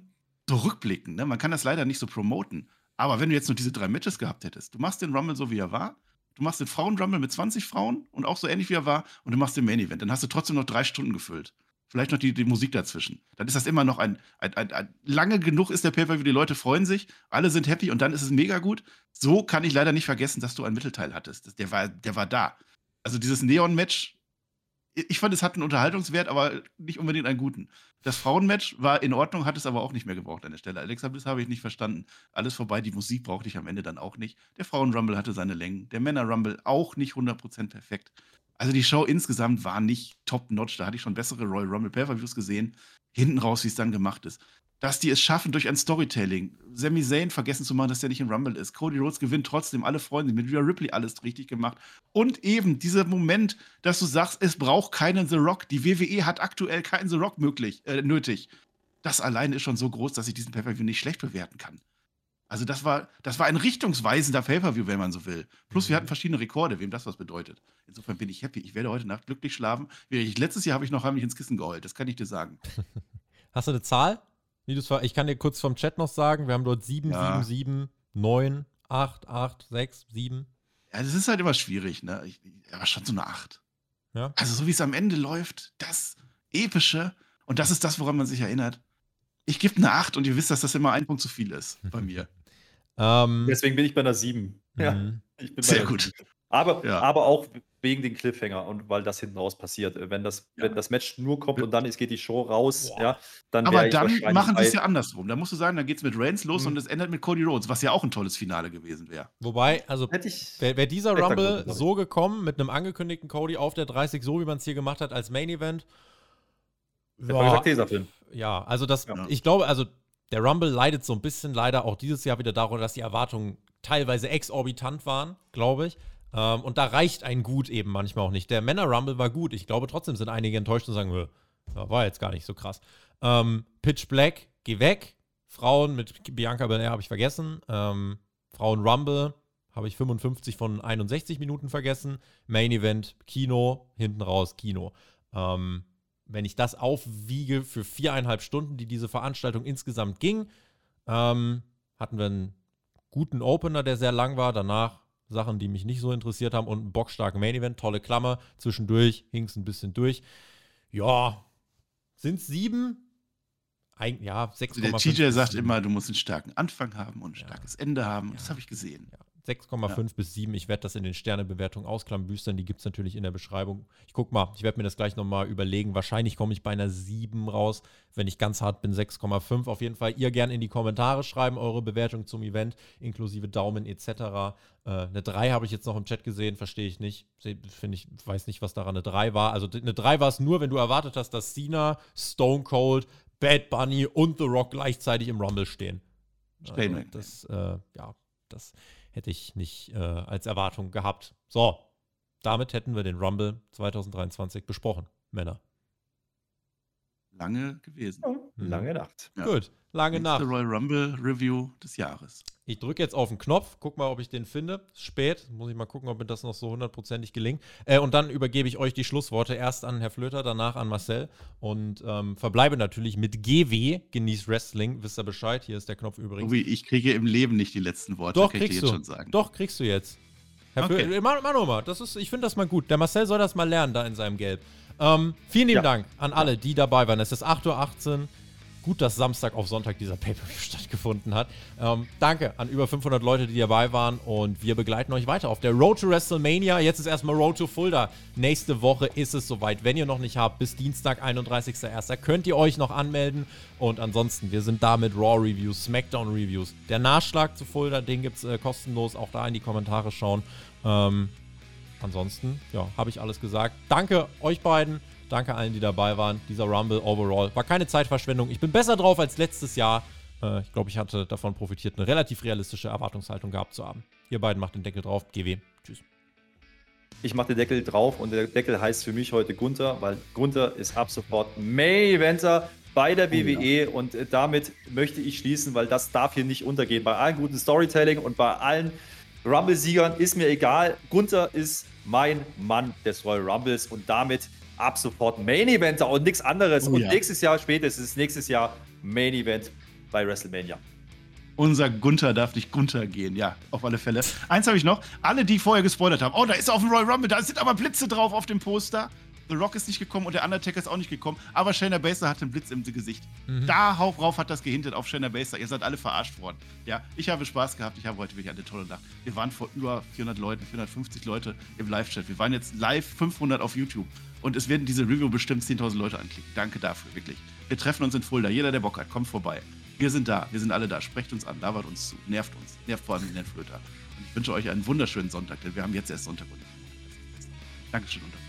so rückblicken. Ne? Man kann das leider nicht so promoten. Aber wenn du jetzt nur diese drei Matches gehabt hättest, du machst den Rumble so, wie er war, du machst den Frauen-Rumble mit 20 Frauen und auch so ähnlich, wie er war, und du machst den Main-Event, dann hast du trotzdem noch drei Stunden gefüllt. Vielleicht noch die, die Musik dazwischen. Dann ist das immer noch ein, ein, ein, ein lange genug ist der Paper, wie die Leute freuen sich, alle sind happy und dann ist es mega gut. So kann ich leider nicht vergessen, dass du einen Mittelteil hattest. Der war, der war da. Also dieses Neon-Match ich fand, es hat einen Unterhaltungswert, aber nicht unbedingt einen guten. Das Frauenmatch war in Ordnung, hat es aber auch nicht mehr gebraucht an der Stelle. Alexa Bliss habe ich nicht verstanden. Alles vorbei, die Musik brauchte ich am Ende dann auch nicht. Der Frauen-Rumble hatte seine Längen, der Männer-Rumble auch nicht 100% perfekt. Also die Show insgesamt war nicht top-notch. Da hatte ich schon bessere Royal Rumble Pay-Per-Views gesehen. Hinten raus, wie es dann gemacht ist dass die es schaffen durch ein Storytelling. Sami Zayn vergessen zu machen, dass der nicht im Rumble ist. Cody Rhodes gewinnt trotzdem, alle freuen sich. Mit Rhea Ripley alles richtig gemacht. Und eben dieser Moment, dass du sagst, es braucht keinen The Rock. Die WWE hat aktuell keinen The Rock möglich, äh, nötig. Das alleine ist schon so groß, dass ich diesen Pay-Per-View nicht schlecht bewerten kann. Also das war, das war ein richtungsweisender Pay-Per-View, wenn man so will. Plus wir hatten verschiedene Rekorde, wem das was bedeutet. Insofern bin ich happy. Ich werde heute Nacht glücklich schlafen. Letztes Jahr habe ich noch heimlich ins Kissen geheult. Das kann ich dir sagen. (laughs) Hast du eine Zahl? Wie ich kann dir kurz vom Chat noch sagen, wir haben dort 7, ja. 7, 7, 9, 8, 8, 6, 7. Ja, das ist halt immer schwierig, ne? Ich, aber schon so eine 8. Ja. Also so wie es am Ende läuft, das Epische und das ist das, woran man sich erinnert. Ich gebe eine 8 und ihr wisst, dass das immer ein Punkt zu viel ist bei (laughs) mir. Um, ähm, Deswegen bin ich bei einer 7. Ja, mhm. Sehr gut. 7. Aber, ja. aber auch wegen den Cliffhanger und weil das hinten raus passiert. Wenn das, ja. wenn das Match nur kommt und dann ist, geht die Show raus, Boah. ja, dann Aber dann machen sie es ja andersrum. Da musst du sagen, dann geht es mit Reigns los mhm. und es endet mit Cody Rhodes, was ja auch ein tolles Finale gewesen wäre. Wobei, also wäre wär dieser Rumble so gekommen, mit einem angekündigten Cody auf der 30, so wie man es hier gemacht hat als Main Event. Ja, ja, also das, ja. ich glaube, also der Rumble leidet so ein bisschen leider auch dieses Jahr wieder darunter, dass die Erwartungen teilweise exorbitant waren, glaube ich. Ähm, und da reicht ein Gut eben manchmal auch nicht. Der Männer-Rumble war gut. Ich glaube, trotzdem sind einige enttäuscht und sagen, war jetzt gar nicht so krass. Ähm, Pitch Black, geh weg. Frauen mit Bianca Belair habe ich vergessen. Ähm, Frauen Rumble habe ich 55 von 61 Minuten vergessen. Main Event, Kino, hinten raus, Kino. Ähm, wenn ich das aufwiege für viereinhalb Stunden, die diese Veranstaltung insgesamt ging, ähm, hatten wir einen guten Opener, der sehr lang war. Danach Sachen, die mich nicht so interessiert haben und einen bockstarken Main Event, tolle Klammer. Zwischendurch hing es ein bisschen durch. Ja, sind es sieben? Ein, ja, 6,5. Der TJ sagt immer, du musst einen starken Anfang haben und ein starkes ja. Ende haben. Ja. Das habe ich gesehen. Ja. 6,5 ja. bis 7. Ich werde das in den Sternebewertungen ausklambüstern. Die gibt es natürlich in der Beschreibung. Ich gucke mal, ich werde mir das gleich nochmal überlegen. Wahrscheinlich komme ich bei einer 7 raus. Wenn ich ganz hart bin, 6,5. Auf jeden Fall ihr gerne in die Kommentare schreiben, eure Bewertung zum Event, inklusive Daumen etc. Äh, eine 3 habe ich jetzt noch im Chat gesehen, verstehe ich nicht. Finde ich, weiß nicht, was daran eine 3 war. Also eine 3 war es nur, wenn du erwartet hast, dass Cena, Stone Cold, Bad Bunny und The Rock gleichzeitig im Rumble stehen. Also, das, äh, ja, das hätte ich nicht äh, als Erwartung gehabt. So, damit hätten wir den Rumble 2023 besprochen, Männer. Lange gewesen. Ja, lange Nacht. Ja. Gut, lange Nächste Nacht. Royal Rumble Review des Jahres. Ich drücke jetzt auf den Knopf, guck mal, ob ich den finde. Spät, muss ich mal gucken, ob mir das noch so hundertprozentig gelingt. Äh, und dann übergebe ich euch die Schlussworte erst an Herr Flöter, danach an Marcel und ähm, verbleibe natürlich mit GW, genießt Wrestling, wisst ihr Bescheid, hier ist der Knopf übrigens. Uwe, ich kriege im Leben nicht die letzten Worte, Doch, kriegst du. Doch, kriegst du jetzt. Herr okay. Flöter, mach, mach mal, das ist, ich finde das mal gut. Der Marcel soll das mal lernen, da in seinem Gelb. Ähm, vielen lieben ja. Dank an alle, die dabei waren. Es ist 8.18 Uhr gut, dass Samstag auf Sonntag dieser Pay-Per-View (laughs) stattgefunden hat. Ähm, danke an über 500 Leute, die dabei waren und wir begleiten euch weiter auf der Road to WrestleMania. Jetzt ist erstmal Road to Fulda. Nächste Woche ist es soweit. Wenn ihr noch nicht habt, bis Dienstag, 31.01. könnt ihr euch noch anmelden und ansonsten, wir sind da mit Raw Reviews, SmackDown Reviews. Der Nachschlag zu Fulda, den gibt es äh, kostenlos. Auch da in die Kommentare schauen. Ähm, ansonsten, ja, habe ich alles gesagt. Danke euch beiden. Danke allen, die dabei waren. Dieser Rumble overall war keine Zeitverschwendung. Ich bin besser drauf als letztes Jahr. Äh, ich glaube, ich hatte davon profitiert, eine relativ realistische Erwartungshaltung gehabt zu haben. Ihr beiden macht den Deckel drauf. GW. Tschüss. Ich mache den Deckel drauf und der Deckel heißt für mich heute Gunther, weil Gunther ist ab sofort Main Eventer bei der WWE oh, ja. und äh, damit möchte ich schließen, weil das darf hier nicht untergehen. Bei allen guten Storytelling und bei allen Rumble-Siegern ist mir egal. Gunther ist mein Mann des Royal Rumbles und damit ab sofort Main Eventer und nichts anderes. Oh, und ja. nächstes Jahr spätestens nächstes Jahr Main Event bei WrestleMania. Unser Gunther darf nicht Gunther gehen, ja, auf alle Fälle. Eins habe ich noch. Alle, die vorher gespoilert haben. Oh, da ist auf dem Royal Rumble, da sind aber Blitze drauf auf dem Poster. The Rock ist nicht gekommen und der Undertaker ist auch nicht gekommen, aber Shayna Baszler hat einen Blitz im Gesicht. Mhm. Da rauf hat das gehintet auf Shayna Baszler. Ihr seid alle verarscht worden. Ja, ich habe Spaß gehabt. Ich habe heute wirklich eine tolle Nacht. Wir waren vor über 400 Leuten, 450 Leute im Live-Chat. Wir waren jetzt live 500 auf YouTube. Und es werden diese Review bestimmt 10.000 Leute anklicken. Danke dafür, wirklich. Wir treffen uns in Fulda. Jeder, der Bock hat, kommt vorbei. Wir sind da. Wir sind alle da. Sprecht uns an. Labert uns zu. Nervt uns. Nervt vor allem die Netflöter. Und ich wünsche euch einen wunderschönen Sonntag, denn wir haben jetzt erst Sonntag. Dankeschön. Unternehmen.